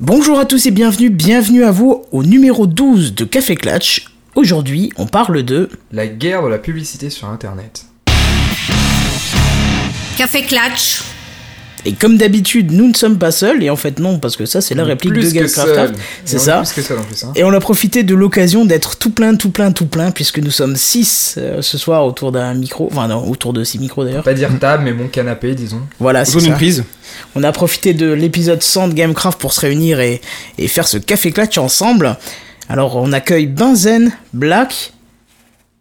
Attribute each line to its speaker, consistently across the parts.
Speaker 1: Bonjour à tous et bienvenue, bienvenue à vous au numéro 12 de Café Clatch. Aujourd'hui, on parle de...
Speaker 2: La guerre de la publicité sur Internet.
Speaker 3: Café Clatch.
Speaker 1: Et comme d'habitude, nous ne sommes pas seuls, et en fait non, parce que ça c'est la réplique
Speaker 2: Plus
Speaker 1: de
Speaker 2: seul.
Speaker 1: C'est ça.
Speaker 2: Plus que seul en plus. Hein.
Speaker 1: Et on a profité de l'occasion d'être tout plein, tout plein, tout plein, puisque nous sommes 6 ce soir autour d'un micro, enfin non, autour de 6 micros d'ailleurs.
Speaker 2: Pas dire table, mais mon canapé, disons.
Speaker 1: Voilà, c'est
Speaker 4: une prise.
Speaker 1: On a profité de l'épisode 100 de Gamecraft pour se réunir et, et faire ce café clutch ensemble. Alors on accueille Benzen, Black,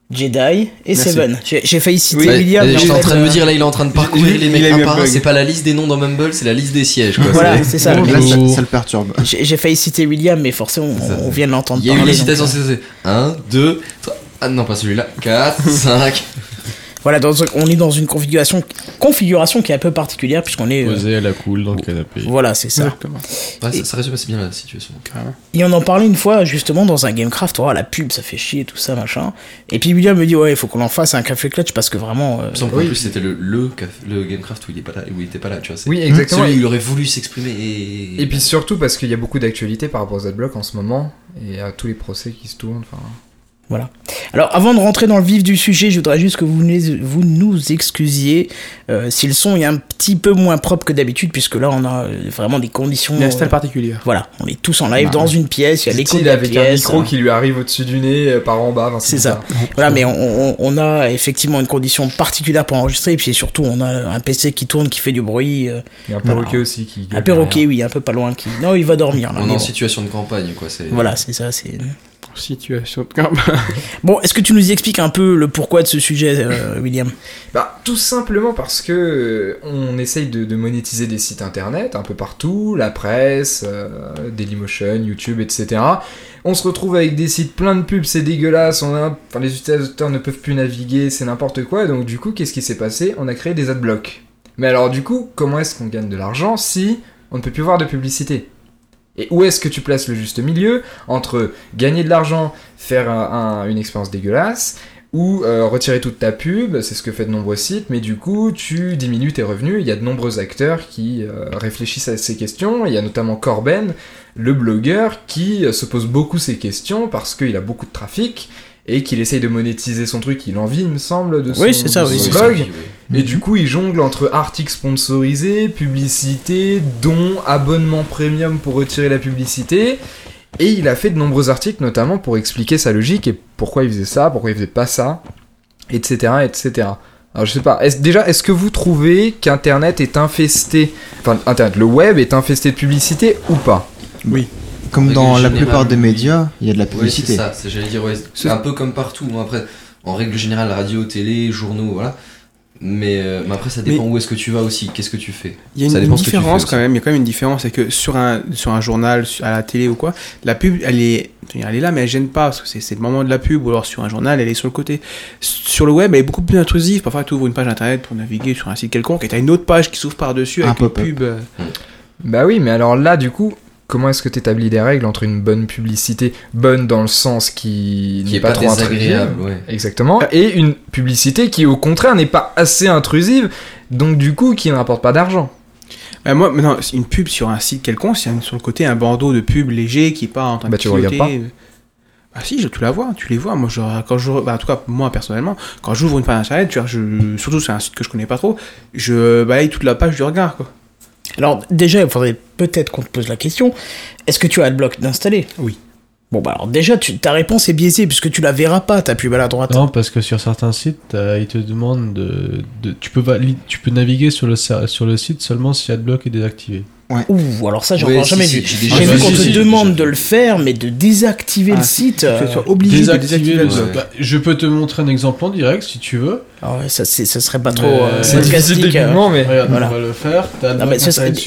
Speaker 1: Jedi et
Speaker 4: Merci.
Speaker 1: Seven. J'ai failli citer
Speaker 4: Oui,
Speaker 1: William.
Speaker 5: J'étais en train de
Speaker 1: euh,
Speaker 5: me dire là, il est en train de parcourir les mecs un par un. C'est pas la liste des noms dans Mumble, c'est la liste des sièges. Quoi.
Speaker 1: Voilà,
Speaker 5: C'est-
Speaker 1: ça.
Speaker 4: Donc
Speaker 6: Là, ça, le perturbe.
Speaker 1: J'ai failli citer William, mais forcément on, on vient de l'entendre
Speaker 5: Il y a eu
Speaker 1: parler.
Speaker 5: les citations,
Speaker 1: euh,
Speaker 5: c'est 1, 2, 3. Ah non, pas celui-là. 4, 5.
Speaker 1: Voilà, dans- on est dans une configuration, configuration qui est un peu particulière puisqu'on est. euh,
Speaker 7: Posé à la cool dans le canapé.
Speaker 1: voilà, c'est ça.
Speaker 4: Exactement.
Speaker 5: Ouais, ça, ça résume assez bien la situation.
Speaker 1: Et on en parlait une fois justement dans un Gamecraft, oh la pub ça fait chier tout ça machin. Et puis William me dit ouais il faut qu'on en fasse un café clutch parce que vraiment... euh,
Speaker 2: Oui.
Speaker 5: plus c'était le, le, le Gamecraft où il, est pas là, où il était pas là, tu vois.
Speaker 2: Oui, exactement.
Speaker 5: Celui où il aurait voulu s'exprimer et.
Speaker 2: et puis surtout parce qu'il y a beaucoup d'actualités par rapport aux adblocks en ce moment et à tous les procès qui se tournent. Enfin,
Speaker 1: Voilà. Alors avant de rentrer dans le vif du sujet, je voudrais juste que vous, nous- vous nous excusiez euh, si le son est un petit peu moins propre que d'habitude puisque là on a euh, vraiment des conditions...
Speaker 4: Une install
Speaker 1: euh,
Speaker 4: particulière.
Speaker 1: voilà, on est tous en live
Speaker 4: Bah,
Speaker 1: dans une pièce, il y a l'écho de la
Speaker 2: avec un micro
Speaker 1: hein.
Speaker 2: qui lui arrive au-dessus du nez euh, par en bas.
Speaker 1: C'est ça. Voilà, mais on, on- on a effectivement une condition particulière pour enregistrer, et puis surtout on a un PC qui tourne, qui fait du bruit, euh,
Speaker 2: Il y a un
Speaker 1: Voilà.
Speaker 2: perroquet aussi qui.
Speaker 1: un perroquet, oui, un peu pas loin, qui... Non, il va dormir là.
Speaker 5: On est en
Speaker 1: bon.
Speaker 5: situation de campagne, quoi. c'est-
Speaker 1: Voilà, c'est ça, c'est...
Speaker 4: Situation de camp.
Speaker 1: Bon, est-ce que tu nous expliques un peu le pourquoi de ce sujet, euh, William?
Speaker 2: Bah, tout simplement parce que euh, on essaye de, de monétiser des sites internet un peu partout, la presse, euh, Dailymotion, YouTube, etc. On se retrouve avec des sites pleins de pubs, c'est dégueulasse, on a, enfin, les utilisateurs ne peuvent plus naviguer, c'est n'importe quoi. Donc du coup, qu'est-ce qui s'est passé? On a créé des adblocks. Mais alors du coup, comment est-ce qu'on gagne de l'argent si on ne peut plus voir de publicité? Et où est-ce que tu places le juste milieu entre gagner de l'argent, faire un- un- une expérience dégueulasse, ou euh, retirer toute ta pub, c'est ce que fait de nombreux sites, mais du coup tu diminues tes revenus. Il y a de nombreux acteurs qui euh, réfléchissent à ces questions. Il y a notamment Corben, le blogueur, qui euh, se pose beaucoup ces questions parce qu'il a beaucoup de trafic et qu'il essaye de monétiser son truc. Il en vit, il me semble, de son,
Speaker 1: Oui, ça,
Speaker 2: de
Speaker 1: oui,
Speaker 2: son
Speaker 1: c'est
Speaker 5: Oui,
Speaker 2: blog.
Speaker 5: oui, oui.
Speaker 2: Et du coup, il jongle entre articles sponsorisés, publicité, dons, abonnement premium pour retirer la publicité. Et il a fait de nombreux articles, notamment pour expliquer sa logique et pourquoi il faisait ça, pourquoi il faisait pas ça, etc., etc. Alors je sais pas, est déjà, est-ce que vous trouvez qu'Internet est infesté, enfin Internet, le web est infesté de publicité ou pas?
Speaker 6: Comme dans la
Speaker 5: générale,
Speaker 6: plupart des médias, il y a de la
Speaker 5: Ouais, c'est
Speaker 6: publicité.
Speaker 5: ça, c'est- j'allais dire, ouais, c'est un peu comme partout. Moi, après, en règle générale, radio, télé, journaux, voilà. Mais, euh, mais après, ça dépend où est-ce que tu vas aussi, qu'est-ce que tu fais?
Speaker 4: Il y a une, une
Speaker 5: tu
Speaker 4: différence quand même, il y a quand même une différence, c'est que sur un, sur un journal, sur- à la télé ou quoi, la pub, elle est, elle est là, mais elle gêne pas, parce que c'est c'est le moment de la pub, ou alors sur un journal, elle est sur le côté. Sur le web, elle est beaucoup plus intrusive, parfois tu ouvres une page internet pour naviguer sur un site quelconque, et t'as une autre page qui s'ouvre par-dessus
Speaker 6: Un
Speaker 4: avec une
Speaker 6: pop-up.
Speaker 4: pub. euh,
Speaker 2: Bah oui, mais alors là, du coup, comment est-ce que tu établis des règles entre une bonne publicité, bonne dans le sens qui,
Speaker 5: Qui
Speaker 2: n'est
Speaker 5: est pas,
Speaker 2: trop intrusive,
Speaker 5: ouais.
Speaker 2: Exactement. Et une publicité qui, au contraire, n'est pas assez intrusive, donc du coup, qui ne rapporte pas d'argent.
Speaker 4: Bah, moi, maintenant, une pub sur un site quelconque, c'est sur le côté un bandeau de pub léger qui est pas en train
Speaker 2: Bah,
Speaker 4: de
Speaker 2: tu regardes
Speaker 4: clignoter. Bah si, je, tu la vois, tu les vois. Moi, je, quand je, bah, en tout cas, moi personnellement, quand j'ouvre une page internet, tu vois, je, surtout c'est un site que je connais pas trop, je balaye toute la page du regard, quoi.
Speaker 1: Alors déjà, il faudrait peut-être qu'on te pose la question, est-ce que tu as Adblock d'installer?
Speaker 4: Oui.
Speaker 1: Bon bah alors déjà, tu- ta réponse est biaisée puisque tu la verras pas, ta pub à la droite.
Speaker 7: Non, parce que sur certains sites, euh, ils te demandent de, de- tu peux vali- tu peux naviguer sur le sur le site seulement si AdBlock est désactivé.
Speaker 1: Ouh, alors ça j'ai
Speaker 5: Ouais,
Speaker 1: encore
Speaker 5: si,
Speaker 1: jamais
Speaker 5: si,
Speaker 1: vu.
Speaker 5: j'ai
Speaker 7: vu
Speaker 1: qu'on te demande de le faire, mais de désactiver
Speaker 4: Ah,
Speaker 1: le site.
Speaker 4: Que
Speaker 1: euh,
Speaker 4: tu sois obligé de
Speaker 7: Désactiver
Speaker 4: désactiver
Speaker 7: le-
Speaker 5: Ouais.
Speaker 7: bah, je peux te montrer un exemple en direct si tu veux.
Speaker 1: Ah ouais, ça, ça serait pas trop euh,
Speaker 7: euh,
Speaker 2: C'est difficile
Speaker 1: euh.
Speaker 2: techniquement, mais...
Speaker 7: Regarde,
Speaker 1: Voilà.
Speaker 7: on va le faire.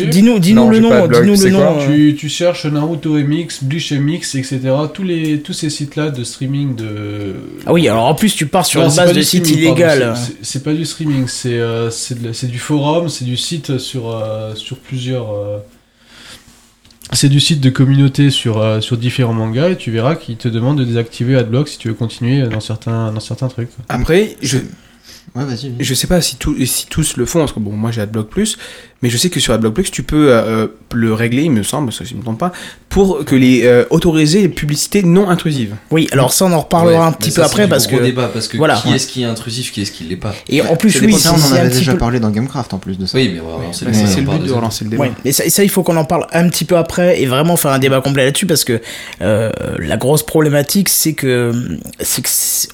Speaker 1: Dis-nous, dis-nous
Speaker 2: Non,
Speaker 1: le nom, dis-nous le nom. euh.
Speaker 7: Tu, tu cherches Naruto MX, Bleach MX, etc. Tous, les, tous ces sites-là de streaming de.
Speaker 1: Ah oui, alors en plus tu pars sur
Speaker 7: Non,
Speaker 1: une
Speaker 7: c'est
Speaker 1: base de
Speaker 7: du
Speaker 1: site
Speaker 7: streaming, pardon,
Speaker 1: illégal.
Speaker 7: c'est- pas du streaming, c'est euh, c'est de la- c'est du forum, c'est du site sur, euh, sur plusieurs. euh, C'est du site de communauté sur, euh, sur différents mangas et tu verras qu'ils te demandent de désactiver Adblock si tu veux continuer dans certains, dans certains trucs.
Speaker 4: Après, je,
Speaker 3: Ouais, vas-y.
Speaker 4: Je sais pas si, tout, si tous le font, parce que bon, moi j'ai AdBlock Plus, mais je sais que sur AdBlock Plus, tu peux euh, le régler, il me semble, ça, si je ne me trompe pas, pour que les euh, autoriser les publicités non intrusives.
Speaker 1: Oui, alors ça on en reparlera
Speaker 5: Ouais,
Speaker 1: un petit
Speaker 5: ça,
Speaker 1: peu après parce
Speaker 5: gros
Speaker 1: que
Speaker 5: débat, parce que
Speaker 1: voilà,
Speaker 5: qui
Speaker 1: ouais.
Speaker 5: est-ce qui est intrusif, qui est-ce qui l'est pas.
Speaker 1: et en plus oui,
Speaker 3: Ça, on en avait déjà
Speaker 1: peu-
Speaker 3: parlé dans Gamecraft en plus de ça.
Speaker 5: Oui, mais
Speaker 4: C'est le but de relancer le débat.
Speaker 1: Mais ça, ça, il faut qu'on en parle un petit peu après et vraiment faire un débat complet là-dessus parce que euh, la grosse problématique c'est que c'est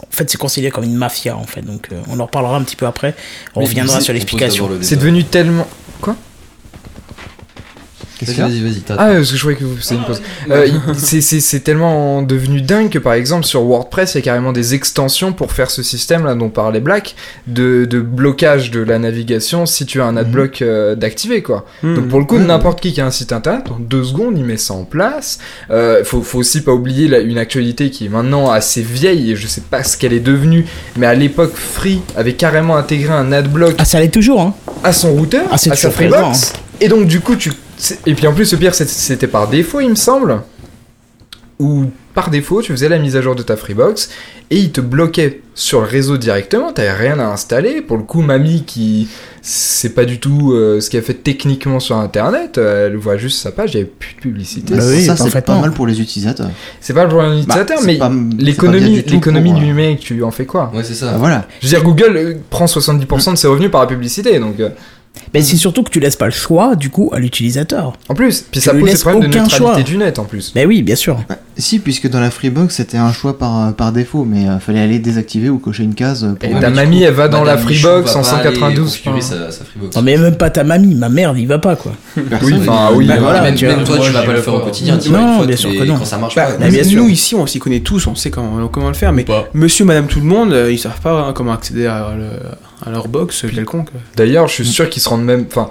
Speaker 1: en fait c'est considéré comme une mafia en fait donc euh, on en reparlera un petit peu après on reviendra sur l'explication
Speaker 2: C'est devenu tellement.
Speaker 3: Quoi? Qu'est-ce
Speaker 5: Vas-y, vas-y,
Speaker 2: Ah, parce que je croyais que vous faisiez une pause. Euh, il- c'est- c'est c'est tellement devenu dingue que par exemple sur WordPress, il y a carrément des extensions pour faire ce système là dont parlait Black de, de blocage de la navigation si tu as un adblock euh, d'activer quoi. Donc pour le coup, n'importe qui qui a un site internet, en deux secondes, il met ça en place. Euh, faut, faut aussi pas oublier là, une actualité qui est maintenant assez vieille et je sais pas ce qu'elle est devenue, mais à l'époque, Free avait carrément intégré un adblock
Speaker 1: ah ça l'est toujours hein
Speaker 2: à son routeur,
Speaker 1: Ah, c'est
Speaker 2: à sa Freebox. Et donc du coup, tu et puis en plus, le pire, c'était par défaut, il me semble, ou par défaut, tu faisais la mise à jour de ta Freebox et il te bloquait sur le réseau directement. T'avais rien à installer. Pour le coup, mamie qui c'est pas du tout euh, ce qu'elle fait techniquement sur Internet, euh, elle voit juste sa page, il y avait plus de publicité.
Speaker 1: Bah
Speaker 3: Ça,
Speaker 1: oui,
Speaker 3: ça, c'est pas mal pour les utilisateurs.
Speaker 2: C'est pas pour un utilisateur,
Speaker 3: Bah, c'est
Speaker 2: mais l'économie, l'économie
Speaker 3: pour,
Speaker 2: du
Speaker 3: euh,
Speaker 2: numérique, tu en fais quoi?
Speaker 5: Ouais, c'est ça.
Speaker 3: Ah, voilà.
Speaker 2: Je veux dire, Google euh, prend 70% de ses revenus par la publicité, donc euh,
Speaker 1: mais c'est surtout que tu laisses pas le choix du coup à l'utilisateur
Speaker 2: en plus, puis ça pose des
Speaker 1: laisses
Speaker 2: problèmes de neutralité
Speaker 1: choix.
Speaker 2: du net en plus.
Speaker 1: mais oui bien sûr
Speaker 3: Bah, si, puisque dans la Freebox, c'était un choix par, par défaut, mais euh, fallait aller désactiver ou cocher une case euh, pour.
Speaker 2: Et ta mamie,
Speaker 5: coup,
Speaker 2: elle va dans la
Speaker 5: Madame
Speaker 2: Freebox en
Speaker 5: pas aller
Speaker 2: 192.
Speaker 5: procurer
Speaker 2: enfin.
Speaker 5: sa, sa Freebox.
Speaker 1: non mais même pas ta mamie ma mère n'y va pas quoi
Speaker 2: Oui, enfin, oui.
Speaker 1: Bah,
Speaker 5: Mais
Speaker 1: voilà,
Speaker 5: même,
Speaker 1: tu
Speaker 5: même
Speaker 1: vois,
Speaker 5: toi, tu vas pas le faire au quotidien.
Speaker 1: Non, bien sûr que non.
Speaker 5: Quand ça marche
Speaker 4: Bah,
Speaker 5: pas.
Speaker 4: Nous ici, on s'y connaît tous, on sait comment, comment le faire, mais monsieur, madame, tout le monde, euh, ils savent pas hein, comment accéder à, le- à leur box quelconque.
Speaker 2: D'ailleurs, je suis sûr qu'ils se rendent même. Enfin,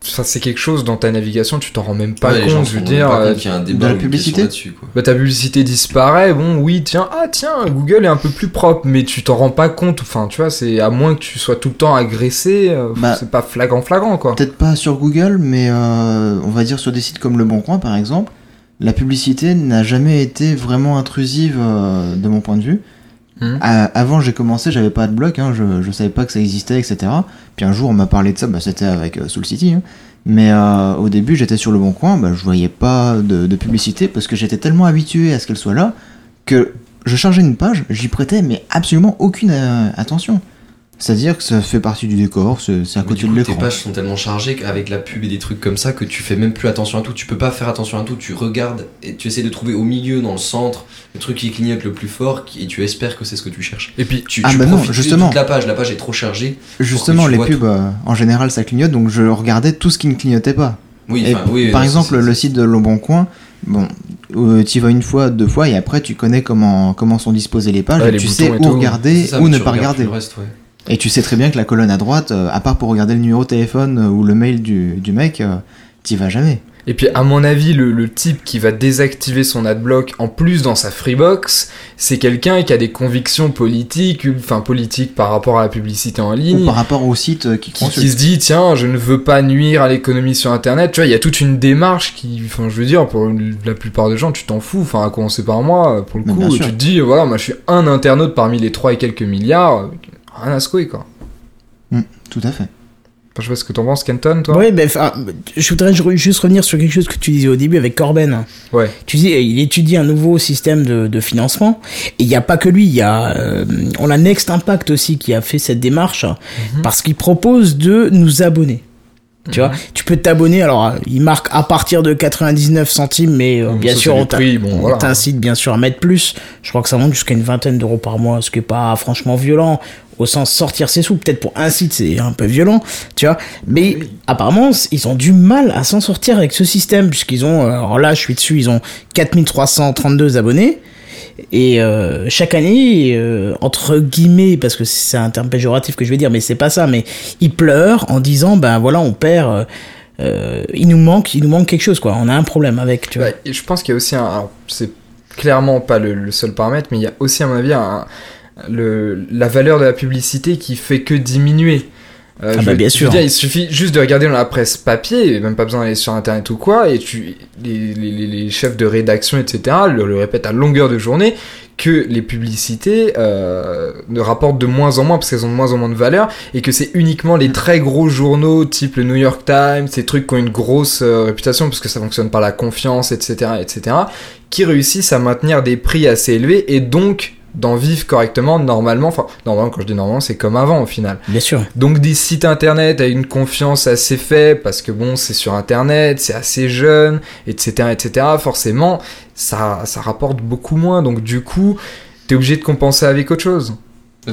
Speaker 2: ça, c'est quelque chose dans ta navigation, tu t'en rends même pas
Speaker 5: Ouais,
Speaker 2: compte. Je veux dire, euh,
Speaker 5: qu'il y a un
Speaker 3: de la publicité
Speaker 5: quoi.
Speaker 2: bah, ta publicité disparaît. Bon, oui, tiens, ah tiens, Google est un peu plus propre, mais tu t'en rends pas compte. Enfin, tu vois, c'est à moins que tu sois tout le temps agressé, euh,
Speaker 3: Bah,
Speaker 2: c'est pas flagrant, flagrant quoi.
Speaker 3: Peut-être pas sur Google, mais euh, on va dire sur des sites comme Le Bon Coin par exemple, la publicité n'a jamais été vraiment intrusive euh, de mon point de vue.
Speaker 2: Mhm.
Speaker 3: À- avant, j'ai commencé, j'avais pas de bloc, hein, je, je savais pas que ça existait, etc. Puis un jour, on m'a parlé de ça, bah, c'était avec euh, Soul City. hein. Mais euh, au début, j'étais sur Le Bon Coin, bah, je voyais pas de, de publicité parce que j'étais tellement habitué à ce qu'elle soit là que je chargeais une page, j'y prêtais mais absolument aucune euh, attention. C'est-à-dire que ça fait partie du décor, c'est à côté
Speaker 5: du
Speaker 3: de
Speaker 5: coup, tes
Speaker 3: l'écran.
Speaker 5: pages sont tellement chargées qu'avec la pub et des trucs comme ça que tu fais même plus attention à tout. Tu peux pas faire attention à tout. Tu regardes et tu essaies de trouver au milieu, dans le centre, le truc qui clignote le plus fort et tu espères que c'est ce que tu cherches.
Speaker 2: Et puis,
Speaker 5: Tu,
Speaker 3: Ah
Speaker 5: tu
Speaker 3: bah non,
Speaker 5: de
Speaker 3: justement.
Speaker 5: toute la page. La page est trop chargée.
Speaker 3: Justement, les pubs, euh, en général, ça clignote, donc je regardais tout ce qui ne clignotait pas.
Speaker 5: Oui,
Speaker 3: Et
Speaker 5: enfin, oui.
Speaker 3: par
Speaker 5: non,
Speaker 3: exemple, le site de Le Bon Coin, bon, tu vas une fois, deux fois, et après, tu connais comment, comment sont disposées les pages,
Speaker 2: Ouais,
Speaker 3: et
Speaker 2: les
Speaker 3: tu sais où
Speaker 2: tout.
Speaker 3: regarder
Speaker 5: ça,
Speaker 3: ou
Speaker 5: mais
Speaker 3: ne pas regarder.
Speaker 5: plus le reste, ouais.
Speaker 3: Et tu sais très bien que la colonne à droite, euh, à part pour regarder le numéro de téléphone euh, ou le mail du, du mec, euh, t'y vas jamais.
Speaker 2: Et puis, à mon avis, le, le type qui va désactiver son adblock en plus dans sa Freebox, c'est quelqu'un qui a des convictions politiques, enfin politiques par rapport à la publicité en ligne.
Speaker 3: Ou par rapport au site qui
Speaker 2: qui,
Speaker 3: consulte.
Speaker 2: qui se dit tiens je ne veux pas nuire à l'économie sur internet tu vois il y a toute une démarche qui enfin je veux dire pour la plupart des gens tu t'en fous enfin à commencer par moi pour le coup tu te dis voilà moi je suis un internaute parmi les 3 et quelques milliards rien à secouer quoi
Speaker 3: Tout à fait.
Speaker 2: enfin, je sais pas ce que t'en penses Kenton toi
Speaker 1: Oui, ben, enfin, je voudrais ju- juste revenir sur quelque chose que tu disais au début avec Corben.
Speaker 2: ouais
Speaker 1: Tu dis, il étudie un nouveau système de, de financement. Et il n'y a pas que lui. Il y a, euh, on a Next Impact aussi qui a fait cette démarche parce qu'il propose de nous abonner. Tu vois, tu peux t'abonner. Alors, euh, il marque à partir de 99 centimes, mais euh,
Speaker 2: Bon,
Speaker 1: bien
Speaker 2: ça,
Speaker 1: sûr, on
Speaker 2: bon, voilà.
Speaker 1: t'incite bien sûr à mettre plus. Je crois que ça monte jusqu'à une vingtaine d'euros par mois, ce qui est pas franchement violent. Au sens sortir ses sous, peut-être pour un site c'est un peu violent, tu vois. Mais apparemment, ils ont du mal à s'en sortir avec ce système, puisqu'ils ont, euh, alors là je suis dessus, ils ont 4332 abonnés. Et euh, chaque année, euh, entre guillemets, parce que c'est un terme péjoratif que je vais dire, mais c'est pas ça, mais ils pleurent en disant, ben voilà, on perd, euh, il nous manque, il nous manque quelque chose, quoi. On a un problème avec, tu vois.
Speaker 2: Ouais, je pense qu'il y a aussi un. c'est clairement pas le, le seul paramètre, mais il y a aussi, à mon avis, un- le, la valeur de la publicité qui fait que diminuer. Euh,
Speaker 1: Ah bah, bien
Speaker 2: je veux
Speaker 1: sûr.
Speaker 2: dire, il suffit juste de regarder dans la presse papier, même pas besoin d'aller sur internet ou quoi, et tu, les- les chefs de rédaction, etc., le, le répètent à longueur de journée, que les publicités euh, ne rapportent de moins en moins parce qu'elles ont de moins en moins de valeur, et que c'est uniquement les très gros journaux type le New York Times, ces trucs qui ont une grosse euh, réputation parce que ça fonctionne par la confiance, etc., etc., qui réussissent à maintenir des prix assez élevés et donc d'en vivre correctement normalement. Enfin, normalement, quand je dis normalement, c'est comme avant au final.
Speaker 1: Bien sûr.
Speaker 2: Donc des sites internet avec une confiance assez faible parce que bon c'est sur internet, c'est assez jeune, etc. etc. Forcément ça, ça rapporte beaucoup moins donc du coup t'es obligé de compenser avec autre chose.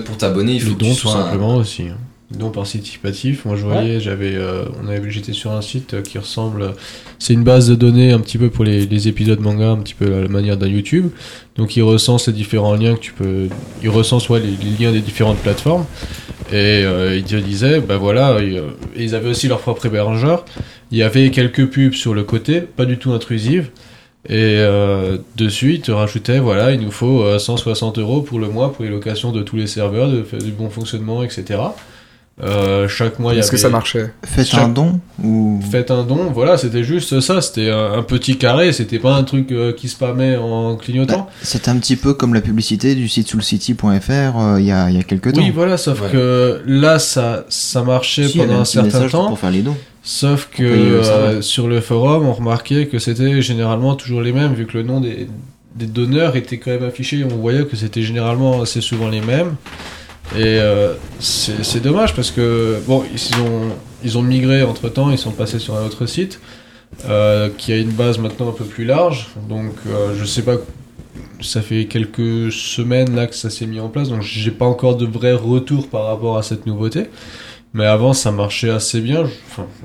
Speaker 5: Pour t'abonner, il faut
Speaker 7: Les
Speaker 5: que tu sois un-
Speaker 7: simplement aussi. Les dons participatifs. Moi, je voyais, j'avais, euh, on avait, j'étais sur un site euh, qui ressemble. C'est une base de données un petit peu pour les, les épisodes manga, un petit peu à la manière d'un YouTube. Donc, il recense les différents liens que tu peux. Il recense ouais, les, les liens des différentes plateformes. Et euh, il te disait, bah voilà, et, euh, et ils avaient aussi leur propre hébergeur. Il y avait quelques pubs sur le côté, pas du tout intrusives. Et euh, dessus, il te rajoutait, voilà, il nous faut euh, 160 euros pour le mois pour les locations de tous les serveurs, de, du bon fonctionnement, etc. Euh, chaque mois, il y
Speaker 2: Est-ce que
Speaker 7: avait-
Speaker 2: ça marchait
Speaker 3: Faites
Speaker 7: Chaque-
Speaker 3: un don ou.
Speaker 7: Faites un don, voilà, c'était juste ça, c'était un, petit carré, c'était pas un truc euh, qui spammait en clignotant.
Speaker 3: C'est un petit peu comme la publicité du site soulcity.fr euh, il y, a, il y a quelques temps.
Speaker 7: oui, voilà, sauf
Speaker 5: Ouais.
Speaker 7: que là, ça, ça marchait
Speaker 3: Si,
Speaker 7: pendant un certain temps,
Speaker 3: Pour faire les dons.
Speaker 7: sauf que euh, sur le forum, on remarquait que c'était généralement toujours les mêmes, vu que le nom des, des donneurs était quand même affiché, on voyait que c'était généralement assez souvent les mêmes. Et euh, c'est dommage parce que, bon, ils ont, ils ont migré entre temps, ils sont passés sur un autre site euh, qui a une base maintenant un peu plus large. Donc, euh, je sais pas, ça fait quelques semaines là que ça s'est mis en place, donc j'ai pas encore de vrai retour par rapport à cette nouveauté. Mais avant, ça marchait assez bien,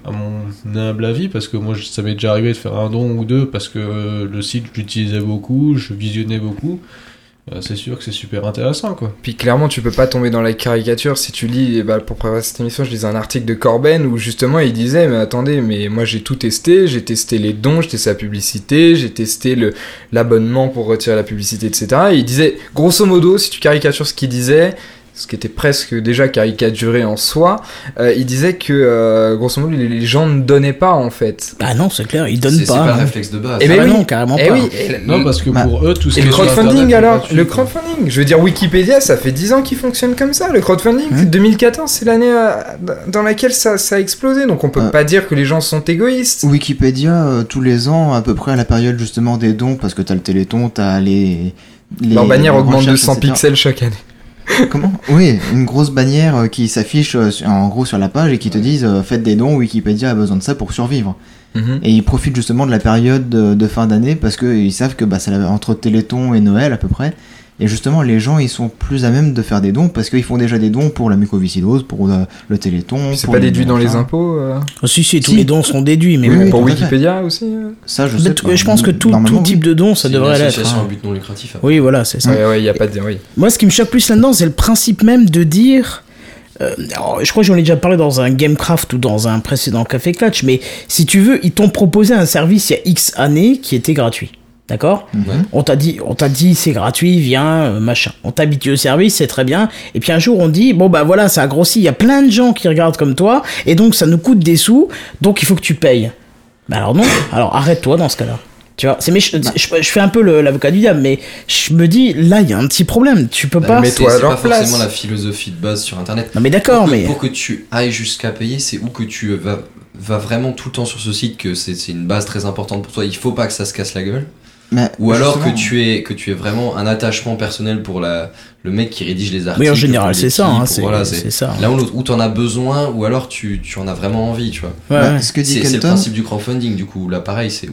Speaker 7: à mon humble avis, parce que moi, ça m'est déjà arrivé de faire un don ou deux, parce que le site, j'utilisais beaucoup, je visionnais beaucoup. Euh, c'est sûr que c'est super intéressant, quoi.
Speaker 2: Puis clairement, tu peux pas tomber dans la caricature. Si tu lis, bah, pour préparer cette émission, je lisais un article de Corben où justement il disait Mais attendez, mais moi j'ai tout testé. J'ai testé les dons, j'ai testé la publicité, j'ai testé l'abonnement pour retirer la publicité, etc. Et il disait, grosso modo, si tu caricatures ce qu'il disait, ce qui était presque déjà caricaturé en soi, euh, il disait que euh, grosso modo les, les gens ne donnaient pas en fait.
Speaker 1: Ah non, c'est clair, ils donnent
Speaker 5: C'est c'est
Speaker 1: pas.
Speaker 5: pas
Speaker 1: hein.
Speaker 5: le réflexe de base.
Speaker 2: Eh
Speaker 1: Ah
Speaker 2: ben
Speaker 1: bah
Speaker 2: oui.
Speaker 1: non, carrément
Speaker 2: Eh
Speaker 1: pas.
Speaker 2: oui, et,
Speaker 7: Non, parce que
Speaker 3: Bah,
Speaker 7: pour eux, tout ce
Speaker 2: et le crowdfunding alors
Speaker 7: gratuit,
Speaker 2: Le
Speaker 7: quoi.
Speaker 2: crowdfunding Je veux dire, Wikipédia, ça fait 10 ans qu'il fonctionne comme ça. Le crowdfunding,
Speaker 1: Hein
Speaker 2: 2014, c'est l'année euh, dans laquelle ça, ça a explosé. Donc on peut
Speaker 3: Euh.
Speaker 2: pas dire que les gens sont égoïstes.
Speaker 3: Wikipédia, euh, tous les ans, à peu près à la période justement des dons, parce que t'as le téléthon, t'as les. les
Speaker 2: Leur bannière augmente de
Speaker 3: recherches,
Speaker 2: 100
Speaker 3: etc.
Speaker 2: pixels chaque année.
Speaker 3: Comment Oui, une grosse bannière euh, qui s'affiche euh, en gros sur la page et qui te disent euh, faites des dons, Wikipédia a besoin de ça pour survivre.
Speaker 2: Mhm.
Speaker 3: Et ils profitent justement de la période de, de fin d'année parce qu'ils savent que bah, entre Téléthon et Noël à peu près. Et justement, les gens ils sont plus à même de faire des dons parce qu'ils font déjà des dons pour la mucoviscidose, pour le, le Téléthon.
Speaker 2: C'est pas déduit dans les impôts euh,
Speaker 1: Oh, si, si, tous
Speaker 3: Si.
Speaker 1: les dons sont déduits, mais
Speaker 3: Oui,
Speaker 1: bon.
Speaker 3: oui,
Speaker 2: Pour. Wikipédia aussi euh
Speaker 3: Ça, je
Speaker 1: Mais
Speaker 3: sais pas.
Speaker 1: je pense que tout, type de don, ça
Speaker 5: C'est une
Speaker 1: devrait l'être.
Speaker 5: association
Speaker 1: hein.
Speaker 5: à but non lucratif.
Speaker 1: Oui, voilà, c'est ça.
Speaker 2: Ouais, ouais, y a pas de. Oui.
Speaker 1: Moi, ce qui me choque plus là-dedans, c'est le principe même de dire. euh, alors, je crois que j'en ai déjà parlé dans un Gamecraft ou dans un précédent Café Clutch, mais si tu veux, ils t'ont proposé un service il y a X années qui était gratuit. D'accord
Speaker 3: Mhm.
Speaker 1: On t'a dit, on t'a dit c'est gratuit, viens, euh, machin. On t'habitue au service, c'est très bien. Et puis un jour on dit bon bah voilà, ça a grossi, il y a plein de gens qui regardent comme toi, et donc ça nous coûte des sous, donc il faut que tu payes. Bah alors non, alors arrête-toi dans ce cas-là. Tu vois, c'est méch-
Speaker 2: Bah.
Speaker 1: je, je fais un peu le- l'avocat du diable, mais je me dis là il y a un petit problème. Tu peux
Speaker 5: Bah,
Speaker 1: pas.
Speaker 2: mais
Speaker 5: C'est
Speaker 2: toi
Speaker 5: c'est pas
Speaker 2: place.
Speaker 5: forcément la philosophie de base sur internet.
Speaker 1: Non mais d'accord,
Speaker 5: pour que,
Speaker 1: mais
Speaker 5: pour que tu ailles jusqu'à payer, c'est où que tu vas, vas vraiment tout le temps sur ce site, que c'est c'est une base très importante pour toi. Il faut pas que ça se casse la gueule.
Speaker 3: Mais
Speaker 5: Ou alors que tu es que tu aies vraiment un attachement personnel pour la le mec qui rédige les articles.
Speaker 1: oui en général c'est ça, hein, c'est
Speaker 5: voilà,
Speaker 1: ça.
Speaker 5: là où l'autre où t'en as besoin ou alors tu, tu en as vraiment envie, tu vois.
Speaker 1: Ouais,
Speaker 3: bah,
Speaker 1: ouais.
Speaker 3: ce que dit
Speaker 5: C'est le principe du crowdfunding du coup. Là pareil, c'est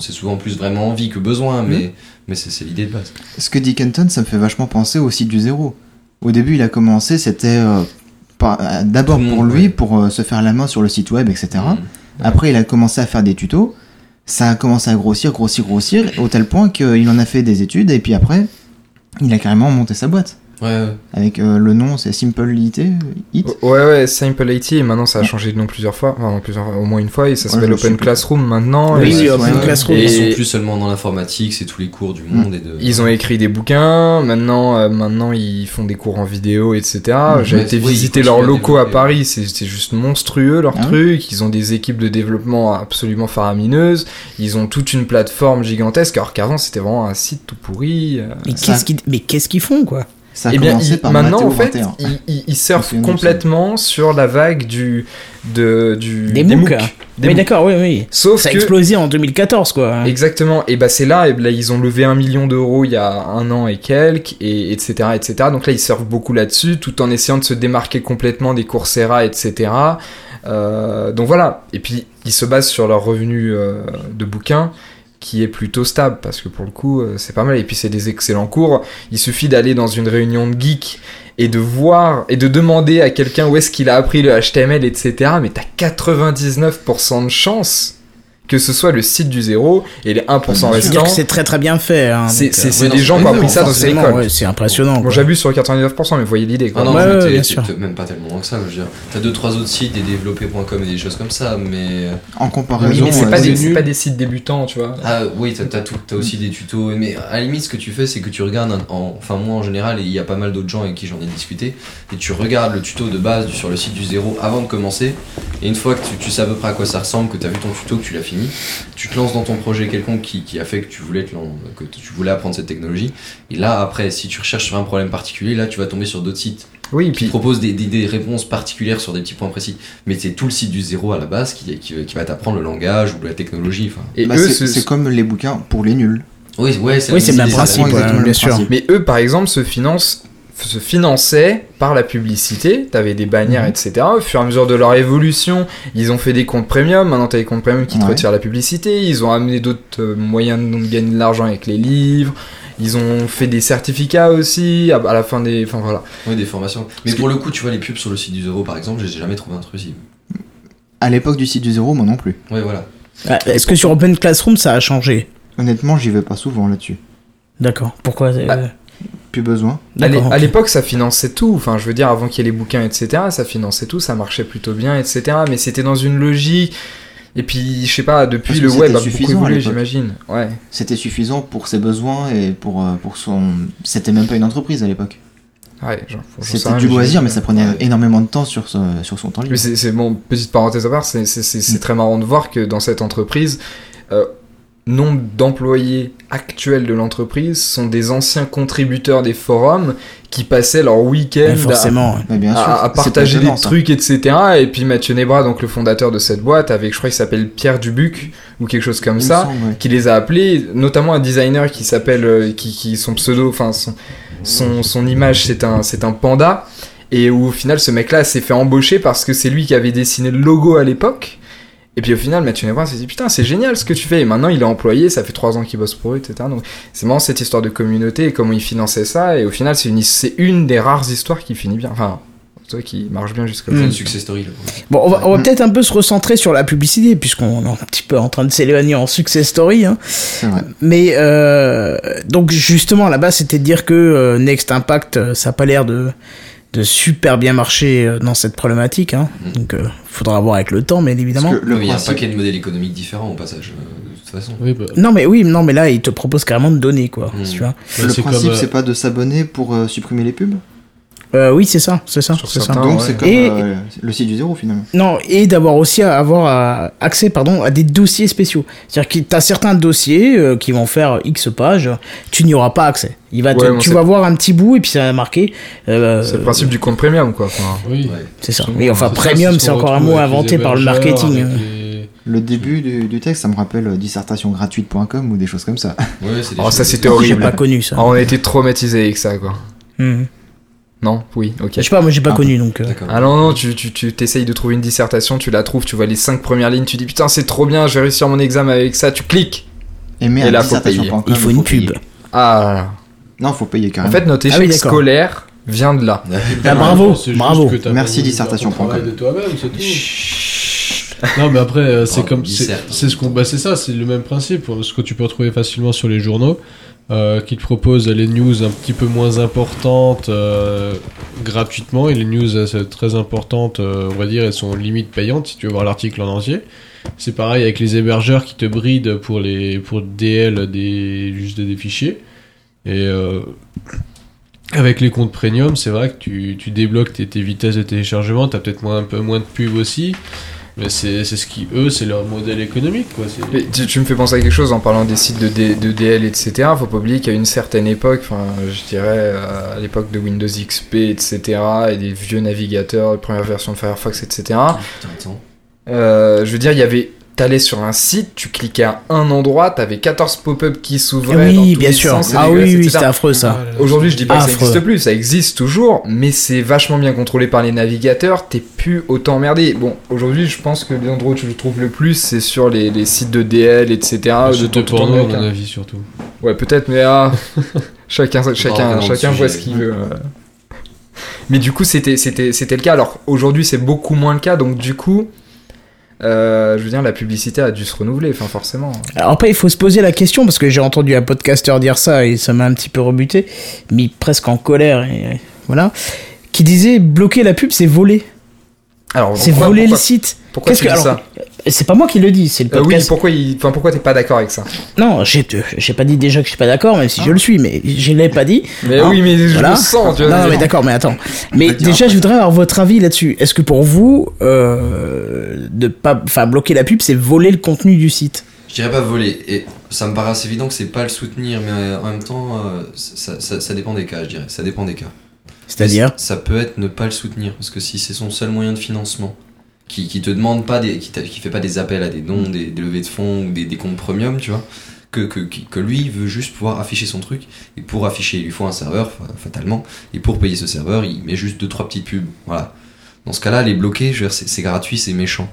Speaker 5: c'est souvent plus vraiment envie que besoin, mais mais c'est l'idée de base.
Speaker 3: ce que dit Kenton, ça me fait vachement penser au site du zéro. Au début, il a commencé, c'était euh, pas- euh, d'abord pour
Speaker 5: monde,
Speaker 3: lui,
Speaker 5: ouais.
Speaker 3: pour euh, se faire la main sur le site web, etc.
Speaker 5: Mm.
Speaker 3: Après, il a commencé à faire des tutos. Ça a commencé à grossir, grossir, grossir, au tel point qu'il en a fait des études, et puis après, il a carrément monté sa boîte.
Speaker 5: Ouais.
Speaker 3: Avec euh, le nom, c'est Simple IT. It.
Speaker 2: Ouais, ouais, Simple IT, et maintenant ça a changé de nom plusieurs fois, enfin plusieurs, au moins une fois, et ça s'appelle Open. Classroom maintenant.
Speaker 1: Oui,
Speaker 2: et-
Speaker 1: Open
Speaker 3: ouais.
Speaker 1: Classroom.
Speaker 2: Et-
Speaker 5: Ils sont plus seulement dans l'informatique, c'est tous les cours du monde et de.
Speaker 2: Ils ont écrit des bouquins, maintenant, euh, maintenant ils font des cours en vidéo, etc. J'ai
Speaker 5: Ouais,
Speaker 2: été visiter leurs
Speaker 5: à
Speaker 2: locaux à. Paris, c'est juste monstrueux leur
Speaker 3: Ah
Speaker 2: truc. Ils ont des équipes de développement absolument faramineuses. Ils ont toute une plateforme gigantesque, alors qu'avant c'était vraiment un site tout pourri. euh.
Speaker 1: Mais qu'est-ce qu'ils mais qu'est-ce qu'ils font, quoi?
Speaker 3: Ça a
Speaker 2: Eh bien,
Speaker 3: commencé
Speaker 2: ils-
Speaker 3: par
Speaker 2: maintenant en fait,
Speaker 3: 21.
Speaker 2: ils, ils, ils
Speaker 3: Je
Speaker 2: surfent
Speaker 3: me souviens de ça.
Speaker 2: complètement sur la vague du de du
Speaker 1: Des MOOC.
Speaker 2: Des MOOC.
Speaker 1: d'accord, oui, oui.
Speaker 2: Sauf
Speaker 1: Ça a
Speaker 2: que
Speaker 1: explosé en 2014, quoi.
Speaker 2: Exactement. Et bah c'est là, et là ils ont levé un million d'euros il y a un an et quelques, et etc., etc. Donc là ils surfent beaucoup là-dessus, tout en essayant de se démarquer complètement des Coursera, etc. Euh, donc voilà. Et puis ils se basent sur leur revenu euh, de bouquin qui est plutôt stable parce que pour le coup euh, c'est pas mal. Et puis c'est des excellents cours. Il suffit d'aller dans une réunion de geeks et de voir et de demander à quelqu'un où est-ce qu'il a appris le HTML etc mais t'as 99% de chance que ce soit le site du zéro et les 1%
Speaker 3: Bien sûr.
Speaker 1: C'est-à-dire
Speaker 2: restants
Speaker 1: que c'est très très bien fait. Hein,
Speaker 2: c'est
Speaker 1: euh,
Speaker 2: c'est
Speaker 5: ouais, non,
Speaker 2: des gens qui ont appris ça dans une
Speaker 1: forcément,
Speaker 2: école
Speaker 1: ouais, c'est impressionnant.
Speaker 2: bon j'abuse sur 99% mais voyez l'idée quoi
Speaker 5: Ah non,
Speaker 1: Ouais,
Speaker 5: mais
Speaker 1: ouais, bien sûr.
Speaker 5: même pas tellement que ça, je veux dire. T'as deux trois autres sites, des développés.com et des choses comme ça, mais.
Speaker 3: En
Speaker 2: Oui,
Speaker 3: comparaison,
Speaker 2: mais c'est
Speaker 3: euh,
Speaker 2: pas, des- pas des sites débutants tu vois
Speaker 5: Ah oui, t'as, t'as aussi des tutos, mais à la limite, ce que tu fais, c'est que tu regardes, un- en, enfin moi en général, et il y a pas mal d'autres gens avec qui j'en ai discuté, et tu regardes le tuto de base sur le site du zéro avant de commencer, et une fois que tu, tu sais à peu près à quoi ça ressemble, que t'as vu ton tuto, que tu l'as fini, tu te lances dans ton projet quelconque qui, qui a fait que tu voulais te que tu voulais apprendre cette technologie, et là après, si tu recherches sur un problème particulier, là tu vas tomber sur d'autres sites
Speaker 2: oui
Speaker 5: qui
Speaker 2: puis
Speaker 5: proposent des, des- des réponses particulières sur des petits points précis, mais c'est tout le site du zéro à la base qui, qui, qui va t'apprendre le langage ou la technologie, enfin.
Speaker 2: et
Speaker 3: Bah,
Speaker 2: eux
Speaker 3: c'est
Speaker 2: ce-
Speaker 3: c'est comme les bouquins pour les nuls.
Speaker 5: Oui, ouais, c'est
Speaker 1: Oui, c'est le même principe, bien sûr.
Speaker 2: Mais eux, par exemple, se financent se finançaient par la publicité, t'avais des bannières,
Speaker 3: Mhm.
Speaker 2: etc. Au fur et à mesure de leur évolution, ils ont fait des comptes premium, maintenant t'as des comptes premium qui te
Speaker 3: Ouais.
Speaker 2: retirent la publicité, ils ont amené d'autres euh, moyens de gagner de l'argent avec les livres, ils ont fait des certificats aussi, à, à la fin des... Enfin voilà.
Speaker 5: Oui, des formations. Mais pour le coup, tu vois, les pubs sur le site du zéro, par exemple, je les ai jamais trouvé intrusives.
Speaker 3: À l'époque du site du zéro, moi non plus.
Speaker 5: Ouais, voilà.
Speaker 1: Ah, Est-ce que sur Open Classroom ça a changé?
Speaker 3: Honnêtement, j'y vais pas souvent là-dessus.
Speaker 1: D'accord. Pourquoi euh,
Speaker 2: Bah,
Speaker 3: Plus besoin.
Speaker 2: À l'époque, ça finançait tout. Enfin, je veux dire, avant qu'il y ait les bouquins, etc., ça finançait tout, ça marchait plutôt bien, etc. Mais c'était dans une logique. Et puis, je sais pas, depuis le web a beaucoup évolué, j'imagine. Ouais.
Speaker 3: C'était suffisant pour ses besoins et pour, euh, pour son. C'était même pas une entreprise à l'époque.
Speaker 2: Ouais,
Speaker 3: C'était du loisir, mais ça prenait
Speaker 5: Ouais.
Speaker 3: énormément de temps sur, ce- sur son temps libre.
Speaker 2: Mais c'est bon, petite parenthèse à part, c'est c'est- c'est- c'est
Speaker 3: Mm.
Speaker 2: très marrant de voir que dans cette entreprise, euh, nombre d'employés actuels de l'entreprise sont des anciens contributeurs des forums qui passaient leur week-end à- partager des
Speaker 3: ça.
Speaker 2: trucs, etc. Et puis Mathieu Nebra, donc le fondateur de cette boîte, avec je crois qu'il s'appelle Pierre Dubuc ou quelque chose comme
Speaker 3: Il
Speaker 2: ça,
Speaker 3: semble, ouais.
Speaker 2: qui les a appelés, notamment un designer qui s'appelle, euh, qui, qui son pseudo, enfin son, son, son image c'est un, c'est un panda. Et où au final ce mec-là s'est fait embaucher parce que c'est lui qui avait dessiné le logo à l'époque. Et puis au final, Mathieu Nebra s'est dit putain, c'est génial ce que tu fais. Et maintenant il est employé, ça fait trois ans qu'il bosse pour eux, etc. Donc c'est marrant cette histoire de communauté et comment il finançait ça. Et au final, c'est une, c'est une des rares histoires qui finit bien. Enfin, tu vois, qui marche bien jusqu'à
Speaker 1: Mm.
Speaker 5: C'est une success story, là.
Speaker 1: Bon, on va, on va peut-être un peu se recentrer sur la publicité, puisqu'on est un petit peu en train de s'éloigner en success story. Hein.
Speaker 3: C'est vrai.
Speaker 1: Mais euh, donc justement, là-bas, c'était de dire que euh, Next Impact, euh, ça n'a pas l'air de, de super bien marcher euh, dans cette problématique. Hein.
Speaker 5: Mm.
Speaker 1: Donc, euh, faudra voir avec le temps, mais évidemment.
Speaker 3: Parce que le
Speaker 5: Oui, il y a un
Speaker 3: principe-
Speaker 5: paquet de modèles économiques différents au passage, euh, de toute façon.
Speaker 7: Oui, bah,
Speaker 1: Non, mais oui, non, mais là, il te propose carrément de donner, quoi.
Speaker 5: Mm.
Speaker 1: Tu vois.
Speaker 7: bah,
Speaker 3: Le
Speaker 7: c'est
Speaker 3: principe,
Speaker 7: euh,
Speaker 3: c'est pas de s'abonner pour euh, supprimer les pubs?
Speaker 1: Euh, oui, c'est ça, c'est ça, c'est ça.
Speaker 3: Donc
Speaker 2: ouais.
Speaker 3: c'est comme
Speaker 1: Et-
Speaker 3: euh, le site du zéro finalement.
Speaker 1: Non, et d'avoir aussi à avoir accès pardon, à des dossiers spéciaux. C'est-à-dire que tu as certains dossiers euh, qui vont faire X pages, tu n'y auras pas accès. Il va te-
Speaker 2: Ouais, bon,
Speaker 1: tu vas voir un petit bout et puis ça va marquer. euh,
Speaker 2: C'est le principe du compte premium, quoi. Enfin,
Speaker 7: Oui.
Speaker 5: Ouais.
Speaker 1: C'est ça. Mais enfin, premium,
Speaker 7: ce
Speaker 1: c'est encore un mot inventé par le marketing.
Speaker 3: Le début du, du texte, ça me rappelle dissertationgratuite.com ou des choses comme ça.
Speaker 5: Ouais,
Speaker 2: Oh, ça, c'était
Speaker 1: J'ai
Speaker 2: horrible.
Speaker 1: pas connu ça.
Speaker 2: Ah, on a été traumatisé avec ça, quoi.
Speaker 1: Mhm.
Speaker 2: Non Oui, ok.
Speaker 1: Je sais pas, moi j'ai pas
Speaker 3: Ah.
Speaker 1: connu donc. euh.
Speaker 2: Ah non, non, tu, tu, tu t'essayes de trouver une dissertation, tu la trouves, tu vois les cinq premières lignes, tu dis putain, c'est trop bien, je vais réussir mon examen avec ça, tu cliques.
Speaker 3: Et mais
Speaker 2: Et là, faut
Speaker 1: il faut une pub.
Speaker 2: Ah là là.
Speaker 3: Non, faut payer
Speaker 2: En
Speaker 3: carrément.
Speaker 2: fait, notre
Speaker 1: Ah
Speaker 2: échec
Speaker 1: oui,
Speaker 2: scolaire vient de là.
Speaker 1: Ah, bravo, bravo.
Speaker 3: Merci dissertation
Speaker 7: de toi-même, c'est tout. Non, mais après, euh, c'est
Speaker 5: Oh,
Speaker 7: comme. C'est ce qu'on. Bah, c'est ça, c'est le même principe. Ce que tu peux retrouver facilement sur les journaux, euh, qui te proposent les news un petit peu moins importantes euh, gratuitement. Et les news très importantes, euh, on va dire, elles sont limite payantes si tu veux voir l'article en entier. C'est pareil avec les hébergeurs qui te brident pour les pour DL des juste des fichiers. Et euh, avec les comptes premium, c'est vrai que tu, tu débloques tes, tes vitesses de téléchargement, t'as peut-être moins, un peu moins de pub aussi. Mais c'est c'est ce qui, eux, c'est leur modèle économique, quoi.
Speaker 2: Mais tu, tu me fais penser à quelque chose en parlant des sites de, D- de DL, etc. Faut pas oublier qu'à une certaine époque, enfin, je dirais à l'époque de Windows XP, etc., et des vieux navigateurs, première version de Firefox, etc.
Speaker 5: Putain, attends.
Speaker 2: Euh, je veux dire, il y avait. T'allais sur un site, tu cliquais à un endroit, t'avais 14 pop-up qui s'ouvraient. dans
Speaker 1: Oui,
Speaker 2: tous
Speaker 1: bien
Speaker 2: les
Speaker 1: sûr.
Speaker 2: sens,
Speaker 1: Ah oui, oui, c'était affreux ça.
Speaker 4: Ah.
Speaker 2: Aujourd'hui, je dis pas que ça existe plus, ça existe toujours, mais c'est vachement bien contrôlé par les navigateurs, t'es plus autant emmerdé. Bon, aujourd'hui, je pense que les endroits où tu le trouves le plus, c'est sur les, les sites de DL, etc. de
Speaker 7: le porno, à mon avis, surtout.
Speaker 2: Ouais, peut-être, mais ah, chacun, chacun, chacun voit ce qu'il veut. euh. Mais du coup, c'était, c'était, c'était le cas. Alors aujourd'hui, c'est beaucoup moins le cas, donc du coup, euh, je veux dire, la publicité a dû se renouveler, enfin forcément.
Speaker 1: Alors après, il faut se poser la question, parce que j'ai entendu un podcasteur dire ça et ça m'a un petit peu rebuté, mis presque en colère, et voilà, qui disait bloquer la pub, c'est voler.
Speaker 2: Alors,
Speaker 1: C'est voler le site.
Speaker 2: Pourquoi
Speaker 1: Qu'est-ce
Speaker 2: tu
Speaker 1: que alors
Speaker 2: ça?
Speaker 1: C'est pas moi qui le dis, c'est le
Speaker 2: Euh, Oui,
Speaker 1: podcast.
Speaker 2: pourquoi, il... enfin, pourquoi t'es pas d'accord avec ça
Speaker 1: Non, j'ai j'ai pas dit déjà que je suis pas d'accord, même si je le suis, mais je l'ai pas dit.
Speaker 2: Mais
Speaker 1: Hein
Speaker 2: oui, mais je
Speaker 1: Voilà.
Speaker 2: le sens, tu vois.
Speaker 1: Non, mais d'accord, mais attends. Mais déjà, je voudrais avoir votre avis là-dessus. Est-ce que pour vous, euh, de pas, enfin, bloquer la pub, c'est voler le contenu du site?
Speaker 5: Je dirais pas voler. Et ça me paraît assez évident que c'est pas le soutenir, mais euh, en même temps, euh, ça, ça- ça dépend des cas, je dirais. Ça dépend des cas.
Speaker 1: C'est-à-dire?
Speaker 5: Ça peut être ne pas le soutenir, parce que si c'est son seul moyen de financement, qui, qui te demande pas des. qui, qui fait pas des appels à des dons, des, des levées de fonds ou des, des comptes premium, tu vois, que, que, que lui veut juste pouvoir afficher son truc, et pour afficher, il lui faut un serveur, fa- fatalement, et pour payer ce serveur, il met juste deux trois petites pubs. Voilà. Dans ce cas-là, les bloquer, c'est gratuit, c'est méchant.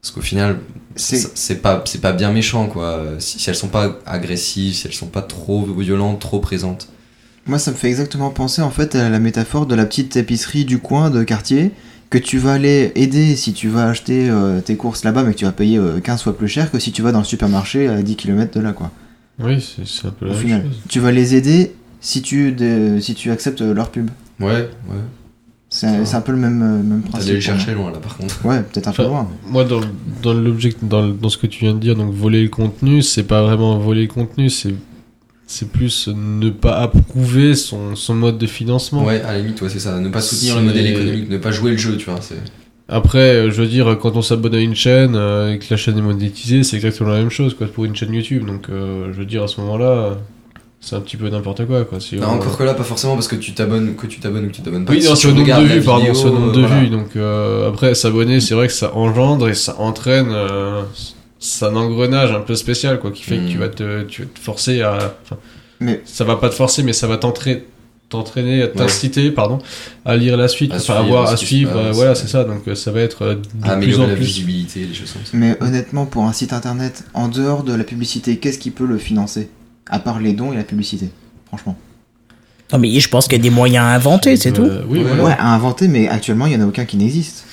Speaker 5: Parce qu'au final,
Speaker 3: C'est-
Speaker 5: pas, pas bien méchant, quoi. Si, si elles sont pas agressives, si elles sont pas trop violentes, trop présentes.
Speaker 3: Moi, ça me fait exactement penser en fait à la métaphore de la petite épicerie du coin de quartier que tu vas aller aider si tu vas acheter euh, tes courses là-bas, mais que tu vas payer euh, 15 fois plus cher que si tu vas dans le supermarché à 10 km de là, quoi.
Speaker 7: Oui, c'est un peu la
Speaker 3: Au
Speaker 7: même
Speaker 3: final,
Speaker 7: chose.
Speaker 3: tu vas les aider si tu, de- si tu acceptes leur pub.
Speaker 5: Ouais, ouais.
Speaker 3: C'est un, peu le même, euh, même
Speaker 5: T'as
Speaker 3: principe.
Speaker 5: dû les chercher loin, là, par contre.
Speaker 3: Ouais, peut-être un peu loin.
Speaker 7: Moi, dans, dans l'object, dans, le- dans ce que tu viens de dire, donc voler le contenu, c'est pas vraiment voler le contenu, c'est c'est plus ne pas approuver son, son mode de financement.
Speaker 5: Ouais, à la limite, ouais, c'est ça. Ne pas soutenir le modèle économique, ne pas jouer le jeu, tu vois.
Speaker 7: Après, euh, je veux dire, quand on s'abonne à une chaîne euh, et que la chaîne est monétisée, c'est exactement la même chose quoi, pour une chaîne YouTube. Donc, euh, je veux dire, à ce moment-là, c'est un petit peu n'importe quoi. quoi. Si
Speaker 5: Non,
Speaker 7: on-
Speaker 5: encore que là, pas forcément parce que tu t'abonnes, que tu t'abonnes ou que tu t'abonnes pas.
Speaker 7: Oui,
Speaker 5: Si
Speaker 7: non, sur le nombre de vues, pardon, sur le nombre de
Speaker 5: voilà.
Speaker 7: vues. Donc, euh, après, s'abonner, c'est vrai que ça engendre et ça entraîne. Euh, c'est un engrenage un peu spécial, quoi, qui fait que tu vas te, tu vas te forcer à. enfin,
Speaker 3: Mais-
Speaker 7: ça va pas te forcer, mais ça va t'entraîner t'entraîner, t'inciter, pardon, à lire la suite,
Speaker 5: À
Speaker 7: enfin,
Speaker 5: suivre
Speaker 7: à voir,
Speaker 5: ce
Speaker 7: à
Speaker 5: qui se
Speaker 7: suivre,
Speaker 5: passe,
Speaker 7: euh, voilà, c'est ça, donc euh, ça va être euh, de
Speaker 5: À
Speaker 7: plus
Speaker 5: améliorer
Speaker 7: en
Speaker 5: la
Speaker 7: plus.
Speaker 5: visibilité, des choses comme ça.
Speaker 3: Mais honnêtement, pour un site internet, en dehors de la publicité, qu'est-ce qui peut le financer? À part les dons et la publicité, franchement.
Speaker 1: Non, mais je pense qu'il y a des moyens à inventer, c'est tout.
Speaker 7: Euh, oui,
Speaker 5: Ouais.
Speaker 7: voilà.
Speaker 3: Ouais, à inventer, mais actuellement, il n'y en a aucun qui n'existe.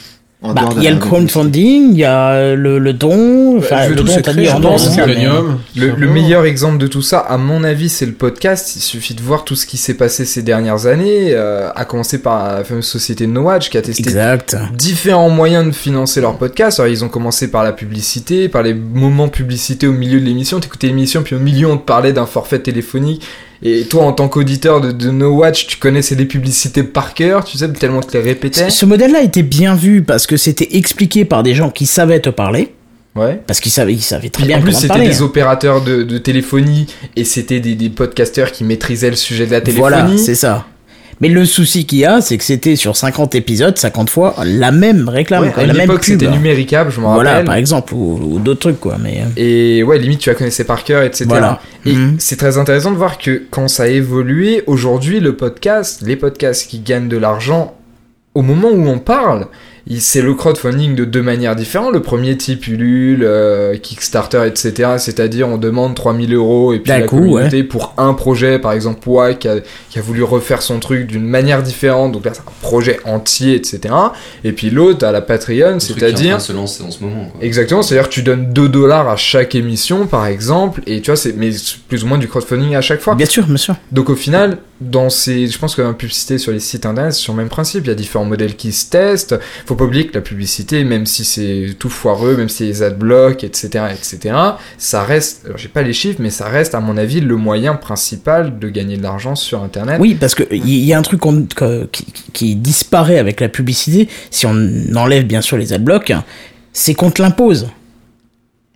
Speaker 3: En
Speaker 1: Bah,
Speaker 3: dehors de
Speaker 1: il y a le crowdfunding, il y a le, le don. Enfin,
Speaker 2: je
Speaker 1: le
Speaker 2: trouve
Speaker 1: don, dit don,
Speaker 7: le
Speaker 2: Le, le meilleur exemple de tout ça, à mon avis, c'est le podcast. Il suffit de voir tout ce qui s'est passé ces dernières années, euh, à commencer par la fameuse société No Watch qui a testé
Speaker 1: Exact.
Speaker 2: différents moyens de financer leur podcast. Alors, ils ont commencé par la publicité, par les moments publicité au milieu de l'émission. T'écoutais l'émission, puis au milieu, on te parlait d'un forfait téléphonique. Et toi, en tant qu'auditeur de, de No Watch, tu connaissais les publicités par cœur, tu sais, tellement que tu les répétais.
Speaker 1: Ce ce modèle-là était bien vu parce que c'était expliqué par des gens qui savaient te parler.
Speaker 2: Ouais.
Speaker 1: Parce qu'ils savaient, ils savaient très
Speaker 2: Puis
Speaker 1: bien
Speaker 2: en plus, c'était des opérateurs de, de téléphonie et c'était des, des podcasteurs qui maîtrisaient le sujet de la téléphonie.
Speaker 1: Voilà, c'est ça. Mais le souci qu'il y a, c'est que c'était sur 50 épisodes, 50 fois, la même réclame,
Speaker 2: Ouais,
Speaker 1: quoi,
Speaker 2: à
Speaker 1: la même
Speaker 2: c'était numéricable, je m'en
Speaker 1: Voilà,
Speaker 2: rappelle.
Speaker 1: par exemple, ou, ou d'autres trucs, quoi. Mais euh,
Speaker 2: Et ouais, limite, tu la connaissais par cœur, etc.
Speaker 1: Voilà.
Speaker 2: Et
Speaker 1: Mhm.
Speaker 2: c'est très intéressant de voir que quand ça a évolué, aujourd'hui, le podcast, les podcasts qui gagnent de l'argent au moment où on parle, c'est le crowdfunding de deux manières différentes. Le premier type Ulule, euh, Kickstarter, etc. C'est-à-dire on demande 3000 euros et puis la
Speaker 1: coup,
Speaker 2: communauté pour un projet, par exemple Poa qui a, qui a voulu refaire son truc d'une manière différente, donc là c'est un projet entier, etc. Et puis l'autre à la Patreon, c'est-à-dire
Speaker 5: se lancer en ce moment. Quoi.
Speaker 2: Exactement, c'est-à-dire que tu donnes 2 dollars à chaque émission, par exemple, et tu vois, c'est mais c'est plus ou moins du crowdfunding à chaque fois.
Speaker 1: Bien sûr, bien sûr.
Speaker 2: Donc au final, dans ces, je pense que la publicité sur les sites internet, c'est sur le même principe. Il y a différents modèles qui se testent. Faut que la publicité, même si c'est tout foireux, même si les adblocks, etc., etc., ça reste, alors j'ai pas les chiffres, mais ça reste, à mon avis, le moyen principal de gagner de l'argent sur internet.
Speaker 1: Oui, parce que il y, y a un truc qui, qui disparaît avec la publicité, si on enlève bien sûr les adblocks, c'est qu'on te l'impose.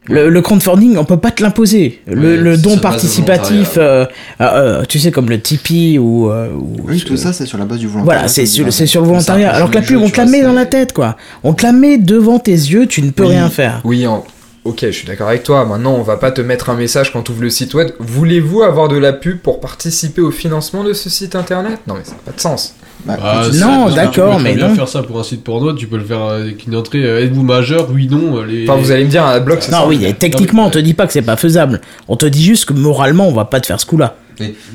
Speaker 1: Le, le crowdfunding, on peut pas te l'imposer. Le, le don participatif, euh, euh, euh, tu sais, comme le Tipeee ou. euh, ou
Speaker 3: Oui,
Speaker 1: ce-
Speaker 3: tout ça, c'est sur la base du volontariat.
Speaker 1: Voilà, c'est sur, sur le volontariat. Alors que la pub,
Speaker 5: jeu,
Speaker 1: on te la met dans la tête, quoi. On te la met devant tes yeux, tu ne peux
Speaker 2: Oui.
Speaker 1: rien faire.
Speaker 2: Oui, en- ok, je suis d'accord avec toi. Maintenant, on va pas te mettre un message quand tu ouvres le site web. Voulez-vous avoir de la pub pour participer au financement de ce site internet? Non, mais ça n'a pas de sens.
Speaker 3: Bah,
Speaker 7: Ah,
Speaker 3: quand
Speaker 7: c'est-
Speaker 1: Non, d'accord,
Speaker 7: Tu peux
Speaker 1: mais
Speaker 7: bien
Speaker 1: non.
Speaker 7: faire ça pour un site porno, tu peux le faire avec une entrée. euh, Êtes-vous majeur? Oui, non. euh, Les...
Speaker 2: Enfin, vous allez me dire, un adblock, c'est
Speaker 1: Non,
Speaker 2: ça.
Speaker 1: oui, et techniquement, on te dit pas que c'est pas faisable. On te dit juste que moralement, on va pas te faire ce coup-là.